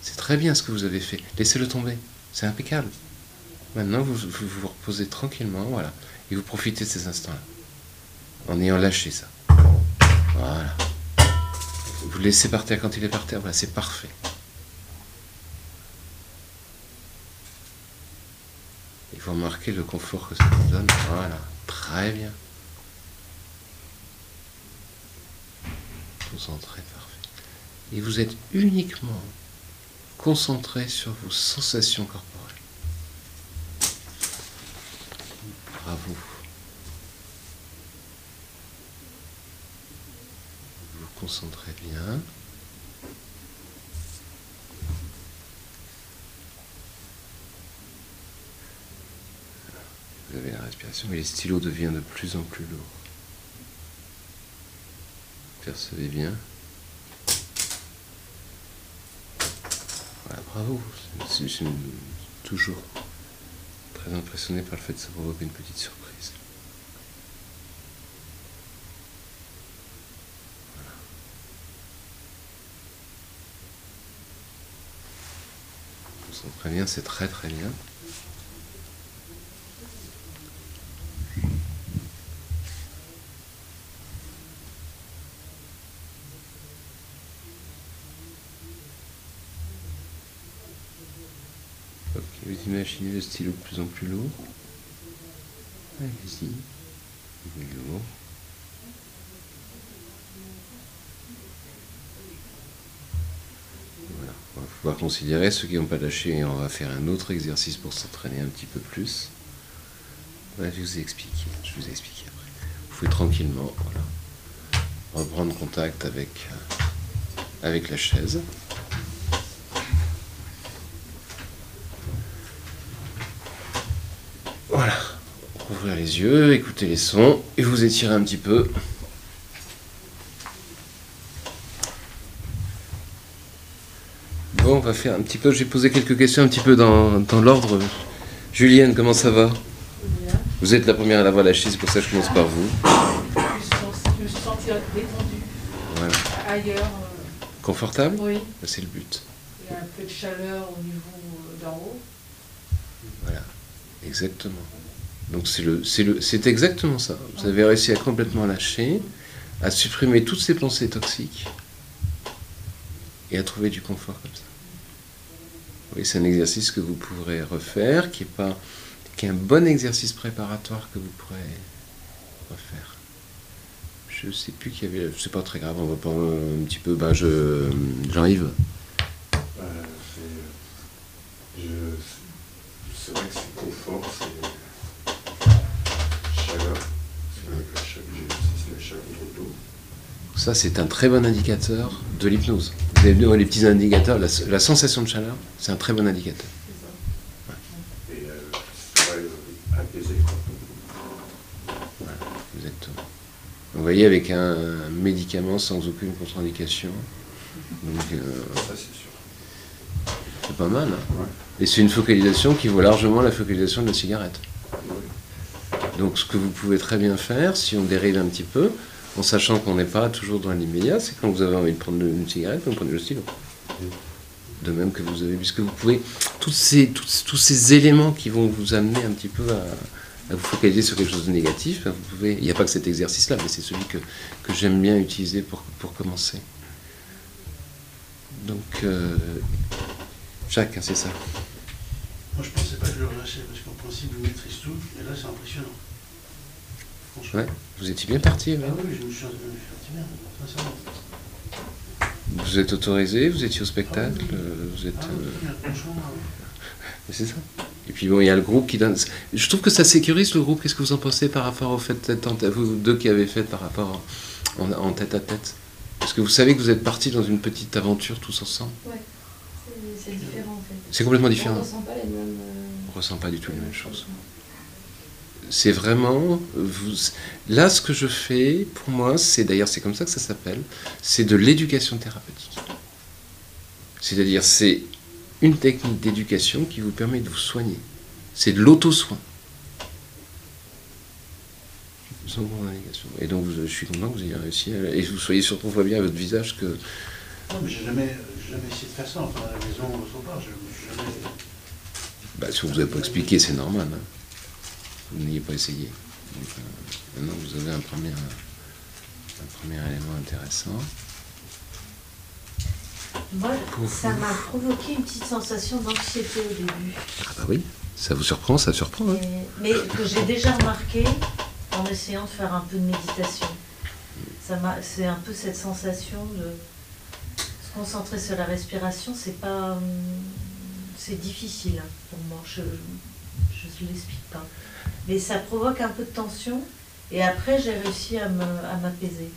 A: C'est très bien ce que vous avez fait. Laissez-le tomber. C'est impeccable. Maintenant, vous, vous reposez tranquillement, voilà. Et vous profitez de ces instants-là. En ayant lâché ça. Voilà. Vous laissez par terre quand il est par terre, voilà, c'est parfait. Et vous remarquez le confort que ça vous donne. Voilà. Très bien. Concentré, parfait. Et vous êtes uniquement concentré sur vos sensations corporelles. Bravo. Concentrez bien. Vous avez la respiration, mais les stylos deviennent de plus en plus lourds. Percevez bien. Voilà, bravo. Je suis toujours très impressionné par le fait de se provoquer une petite surprise. Voilà. Concentrez bien, c'est très très bien. Ok, vous imaginez le stylo de plus en plus lourd. Allez-y. Lourd. On va considérer ceux qui n'ont pas lâché et on va faire un autre exercice pour s'entraîner un petit peu plus. Je vous ai expliqué. Je vous ai expliqué après. Vous pouvez tranquillement, reprendre contact avec, euh, avec la chaise. Voilà. Ouvrir les yeux, écouter les sons et vous étirer un petit peu. Bon, on va faire un petit peu. J'ai posé quelques questions un petit peu dans, dans l'ordre. Julienne, comment ça va?
B: Bien.
A: Vous êtes la première à l'avoir lâché, c'est pour ça que je commence par vous.
B: Je me suis sentie détendue.
A: Voilà.
B: Ailleurs, euh,
A: Confortable?
B: oui,
A: C'est le but.
B: il y a un peu de chaleur au niveau euh, d'en haut.
A: Voilà. Exactement. Donc c'est le, c'est le, c'est exactement ça. Vous avez réussi à complètement lâcher, à supprimer toutes ces pensées toxiques et à trouver du confort comme ça. Oui, c'est un exercice que vous pourrez refaire, qui est pas, qui est un bon exercice préparatoire que vous pourrez refaire. Je sais plus qu'il y avait, c'est pas très grave, on va pas un petit peu, ben je, Jean-Yves.
D: Euh, c'est, je- c'est vrai que c'est confort, chaleur.
A: Ça, c'est un très bon indicateur de l'hypnose. Vous avez vu les petits indicateurs, la, la sensation de chaleur, c'est un très bon indicateur.
D: Et euh, quoi.
A: Exactement. Vous voyez, avec un, un médicament sans aucune contre-indication. Donc, euh,
D: Ça c'est sûr.
A: c'est pas mal. hein.
D: Ouais.
A: Et c'est une focalisation qui vaut largement la focalisation de la cigarette.
D: Ouais.
A: Donc, ce que vous pouvez très bien faire, si on dérive un petit peu, en sachant qu'on n'est pas toujours dans l'immédiat, c'est quand vous avez envie de prendre une cigarette, vous prenez le stylo. De même que vous avez, puisque vous pouvez, tous ces, tous, tous ces éléments qui vont vous amener un petit peu à, à vous focaliser sur quelque chose de négatif, ben, vous pouvez, il n'y a pas que cet exercice-là, mais c'est celui que, que j'aime bien utiliser pour, pour commencer. Donc, euh, Jacques, hein, c'est ça.
E: Moi, je pensais pas que je le relâchais, parce qu'en principe, je maîtrise tout, et là, c'est impressionnant. Franchement.
A: Ouais, vous étiez bien parti. ouais.
E: Ah oui, je me suis je me suis senti bien, sincèrement.
A: Vous êtes autorisé, vous étiez au spectacle, vous êtes. Euh, C'est ça. Et puis bon, il y a le groupe qui donne. Je trouve que ça sécurise le groupe. Qu'est-ce que vous en pensez par rapport au fait d'être en tête, vous deux qui avez fait par rapport en, en tête à tête? Parce que vous savez que vous êtes partis dans une petite aventure tous ensemble.
B: Ouais, c'est- différent en fait.
A: C'est complètement
B: On
A: différent.
B: ressent pas les mêmes. euh,
A: On ressent pas du tout les mêmes choses. C'est vraiment. Vous, là, ce que je fais, pour moi, c'est d'ailleurs, c'est comme ça que ça s'appelle, c'est de l'éducation thérapeutique. C'est-à-dire, c'est une technique d'éducation qui vous permet de vous soigner. C'est de l'auto-soin. Sans grande. Et donc, vous- je suis content que vous ayez réussi. à- et vous soyez surtout, on voit bien à votre visage que.
E: Non, mais j'ai jamais, jamais essayé de faire ça, enfin, à la maison, part, je suis jamais...
A: Bah, si on vous a pas expliqué, c'est normal. hein. Vous n'ayez pas essayé. Donc, euh, maintenant, vous avez un premier, un premier élément intéressant.
F: Moi, ça m'a provoqué une petite sensation d'anxiété au début.
A: Ah bah oui, ça vous surprend, ça surprend. hein.
F: Et- mais que j'ai déjà remarqué en essayant de faire un peu de méditation. Ça m'a, c'est un peu cette sensation de se concentrer sur la respiration, c'est pas, hum, c'est difficile pour moi. Je, je ne l'explique pas. Mais ça provoque un peu de tension et après j'ai réussi à m'apaiser.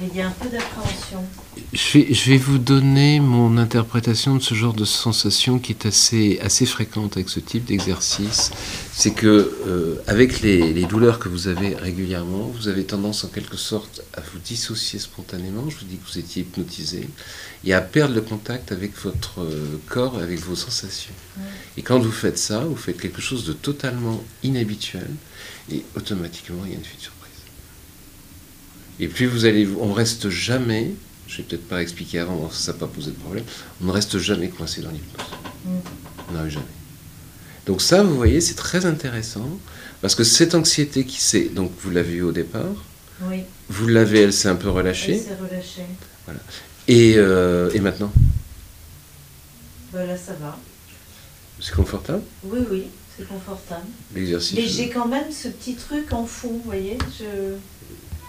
F: Mais il y a un peu d'appréhension.
A: Je vais, je vais vous donner mon interprétation de ce genre de sensation qui est assez, assez fréquente avec ce type d'exercice. C'est que euh, avec les, les douleurs que vous avez régulièrement, vous avez tendance en quelque sorte à vous dissocier spontanément. Je vous dis que vous étiez hypnotisé et à perdre le contact avec votre euh, corps et avec vos sensations.
F: Ouais.
A: Et quand vous faites ça, vous faites quelque chose de totalement inhabituel et automatiquement il y a une surprise. Et plus vous allez, on reste jamais, je vais peut-être pas expliquer avant, ça n'a pas posé de problème, on ne reste jamais coincé dans l'hypnose.
F: Mm.
A: On n'arrive jamais. Donc ça, vous voyez, c'est très intéressant, parce que cette anxiété qui s'est, donc vous l'avez eu au départ,
F: Oui,
A: vous l'avez, elle s'est un peu
F: elle
A: relâchée,
F: s'est relâchée.
A: et, euh, et maintenant,
F: Ben là, ça va.
A: c'est confortable,
F: Oui, oui, c'est confortable.
A: l'exercice.
F: Mais j'ai quand même ce petit truc en fond, vous voyez je...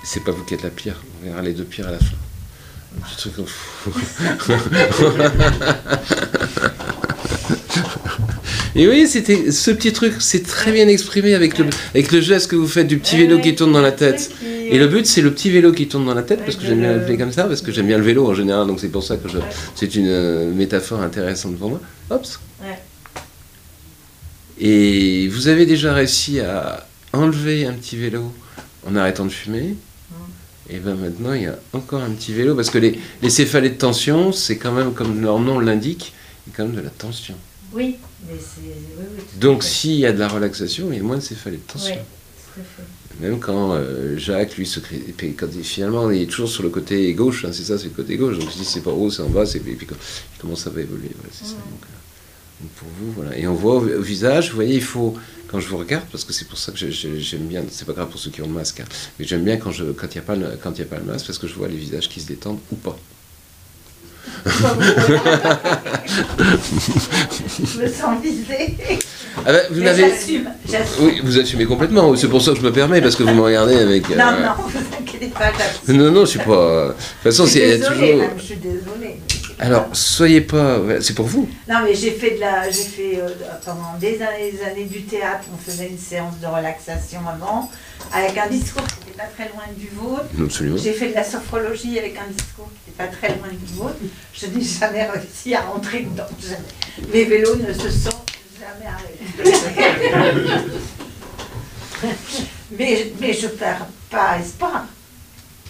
A: C'est pas vous qui êtes la pire, on verra les deux pires à la fin. Un petit truc fou. [laughs] Et oui, c'était ce petit truc, c'est très bien exprimé avec le, avec le geste que vous faites du petit vélo qui tourne dans la tête. Et le but, c'est le petit vélo qui tourne dans la tête, parce que j'aime bien
F: le-
A: l'appeler comme ça, parce que j'aime bien le vélo en général, donc c'est pour ça que je, c'est une euh, métaphore intéressante pour moi. Hop. Et vous avez déjà réussi à enlever un petit vélo en arrêtant de fumer? Et bien maintenant, il y a encore un petit vélo, parce que les, les céphalées de tension, c'est quand même, comme leur nom l'indique, il y a quand même de la tension.
F: Oui, mais c'est... Oui,
A: Donc s'il y a de la relaxation, il y a moins de céphalées de tension.
F: Ouais, tout à fait.
A: Même quand euh, Jacques, lui, se crée, quand il, finalement, il est toujours sur le côté gauche, hein, c'est ça, c'est le côté gauche. Donc si c'est pas haut, c'est en bas, et puis comment ça va évoluer, voilà, c'est ça. Donc, euh, donc pour vous, voilà. Et on voit au, au visage, vous voyez, il faut, quand je vous regarde, parce que c'est pour ça que j'ai- j'ai- j'aime bien, c'est pas grave pour ceux qui ont le masque, hein, mais j'aime bien quand je, quand il n'y a pas le, quand il y a pas le masque, parce que je vois les visages qui se détendent ou pas.
G: Je me sens visée.
A: Ah ben, vous
G: J'assume,
A: oui, vous assumez complètement. C'est pour ça que je me permets, parce que vous me regardez avec. euh,
G: Non, non, [laughs] vous inquiétez pas.
A: Non, non, je suis pas. De toute façon, c'est il toujours.
G: même, je suis désolée.
A: Alors, soyez pas. C'est pour vous.
G: Non, mais j'ai fait de la, j'ai fait euh, pendant des années, des années du théâtre. On faisait une séance de relaxation avant, avec un discours qui n'était pas très loin du vôtre.
A: Absolument.
G: J'ai fait de la sophrologie avec un discours qui n'était pas très loin du vôtre. Je n'ai jamais réussi à rentrer dedans. Jamais. Mes vélos ne se sont jamais arrêtés. [laughs] mais, mais je perds pas espoir.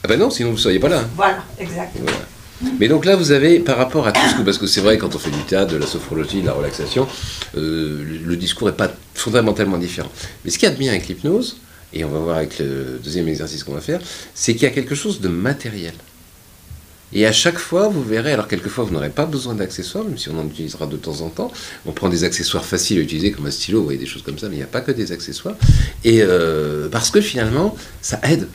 A: Ah ben non, sinon vous ne seriez pas là.
G: Voilà, exactement.
A: Voilà. Mais donc là, vous avez, par rapport à tout ce que. Parce que c'est vrai, quand on fait du théâtre, de la sophrologie, de la relaxation, euh, le, discours n'est pas fondamentalement différent. Mais ce a de bien avec l'hypnose, et on va voir avec le deuxième exercice qu'on va faire, c'est qu'il y a quelque chose de matériel. Et à chaque fois, vous verrez, alors quelquefois, vous n'aurez pas besoin d'accessoires, même si on en utilisera de temps en temps. On prend des accessoires faciles à utiliser, comme un stylo, vous voyez, des choses comme ça, mais il n'y a pas que des accessoires. Et euh, parce que finalement, ça aide.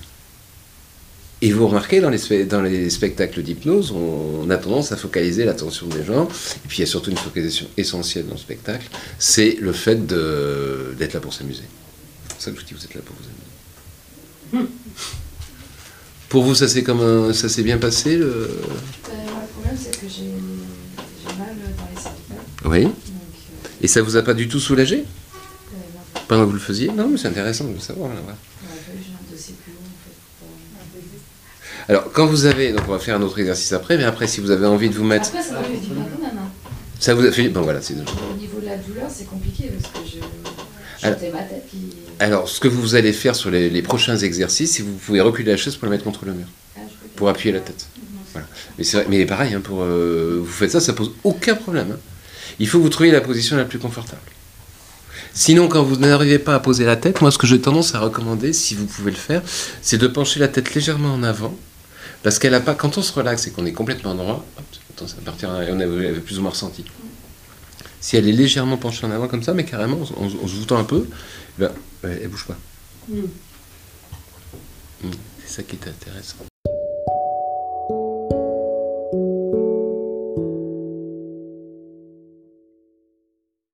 A: Et vous remarquez, dans les, dans les spectacles d'hypnose, on, on a tendance à focaliser l'attention des gens. Et puis il y a surtout une focalisation essentielle dans le spectacle, c'est le fait d'être là pour s'amuser. C'est pour ça que je vous dis, vous êtes là pour vous amuser. Pour vous, ça s'est comme un- ça s'est bien passé le...
B: Euh, le problème, c'est que j'ai mal dans les cervicales.
A: Oui.
B: Donc, euh,
A: Et ça vous a pas du tout soulagé?
B: Euh, non,
A: pendant que vous le faisiez? Non, mais c'est intéressant de le savoir. Là.
B: il aurait fallu que j'ai un dossier plus haut, en fait. pour-
A: Alors, quand vous avez, donc on va faire un autre exercice après, mais après, si vous avez envie de vous mettre,
B: Après, ça va fait du bien quand même. hein.
A: ça vous a fait, bon voilà, c'est.
B: Au niveau de la douleur, c'est compliqué parce que je.
A: Alors-
B: ma tête qui.
A: Alors, ce que vous allez faire sur les, les prochains exercices, c'est que vous pouvez reculer la chaise pour la mettre contre le mur,
B: Ah,
A: pour appuyer la tête. Voilà. Mais, c'est vrai- mais pareil, hein, pour, euh, vous faites ça, ça pose aucun problème. hein. Il faut que vous trouviez la position la plus confortable. Sinon, quand vous n'arrivez pas à poser la tête, moi, ce que j'ai tendance à recommander, si vous pouvez le faire, c'est de pencher la tête légèrement en avant. Parce qu'elle a pas, quand on se relaxe et qu'on est complètement droit, hop, ça partir, on avait plus ou moins ressenti. Si elle est légèrement penchée en avant comme ça, mais carrément, en, en- en se voûtant un peu, ben, elle, elle bouge pas.
C: Mm.
A: Mm. C'est ça qui est intéressant.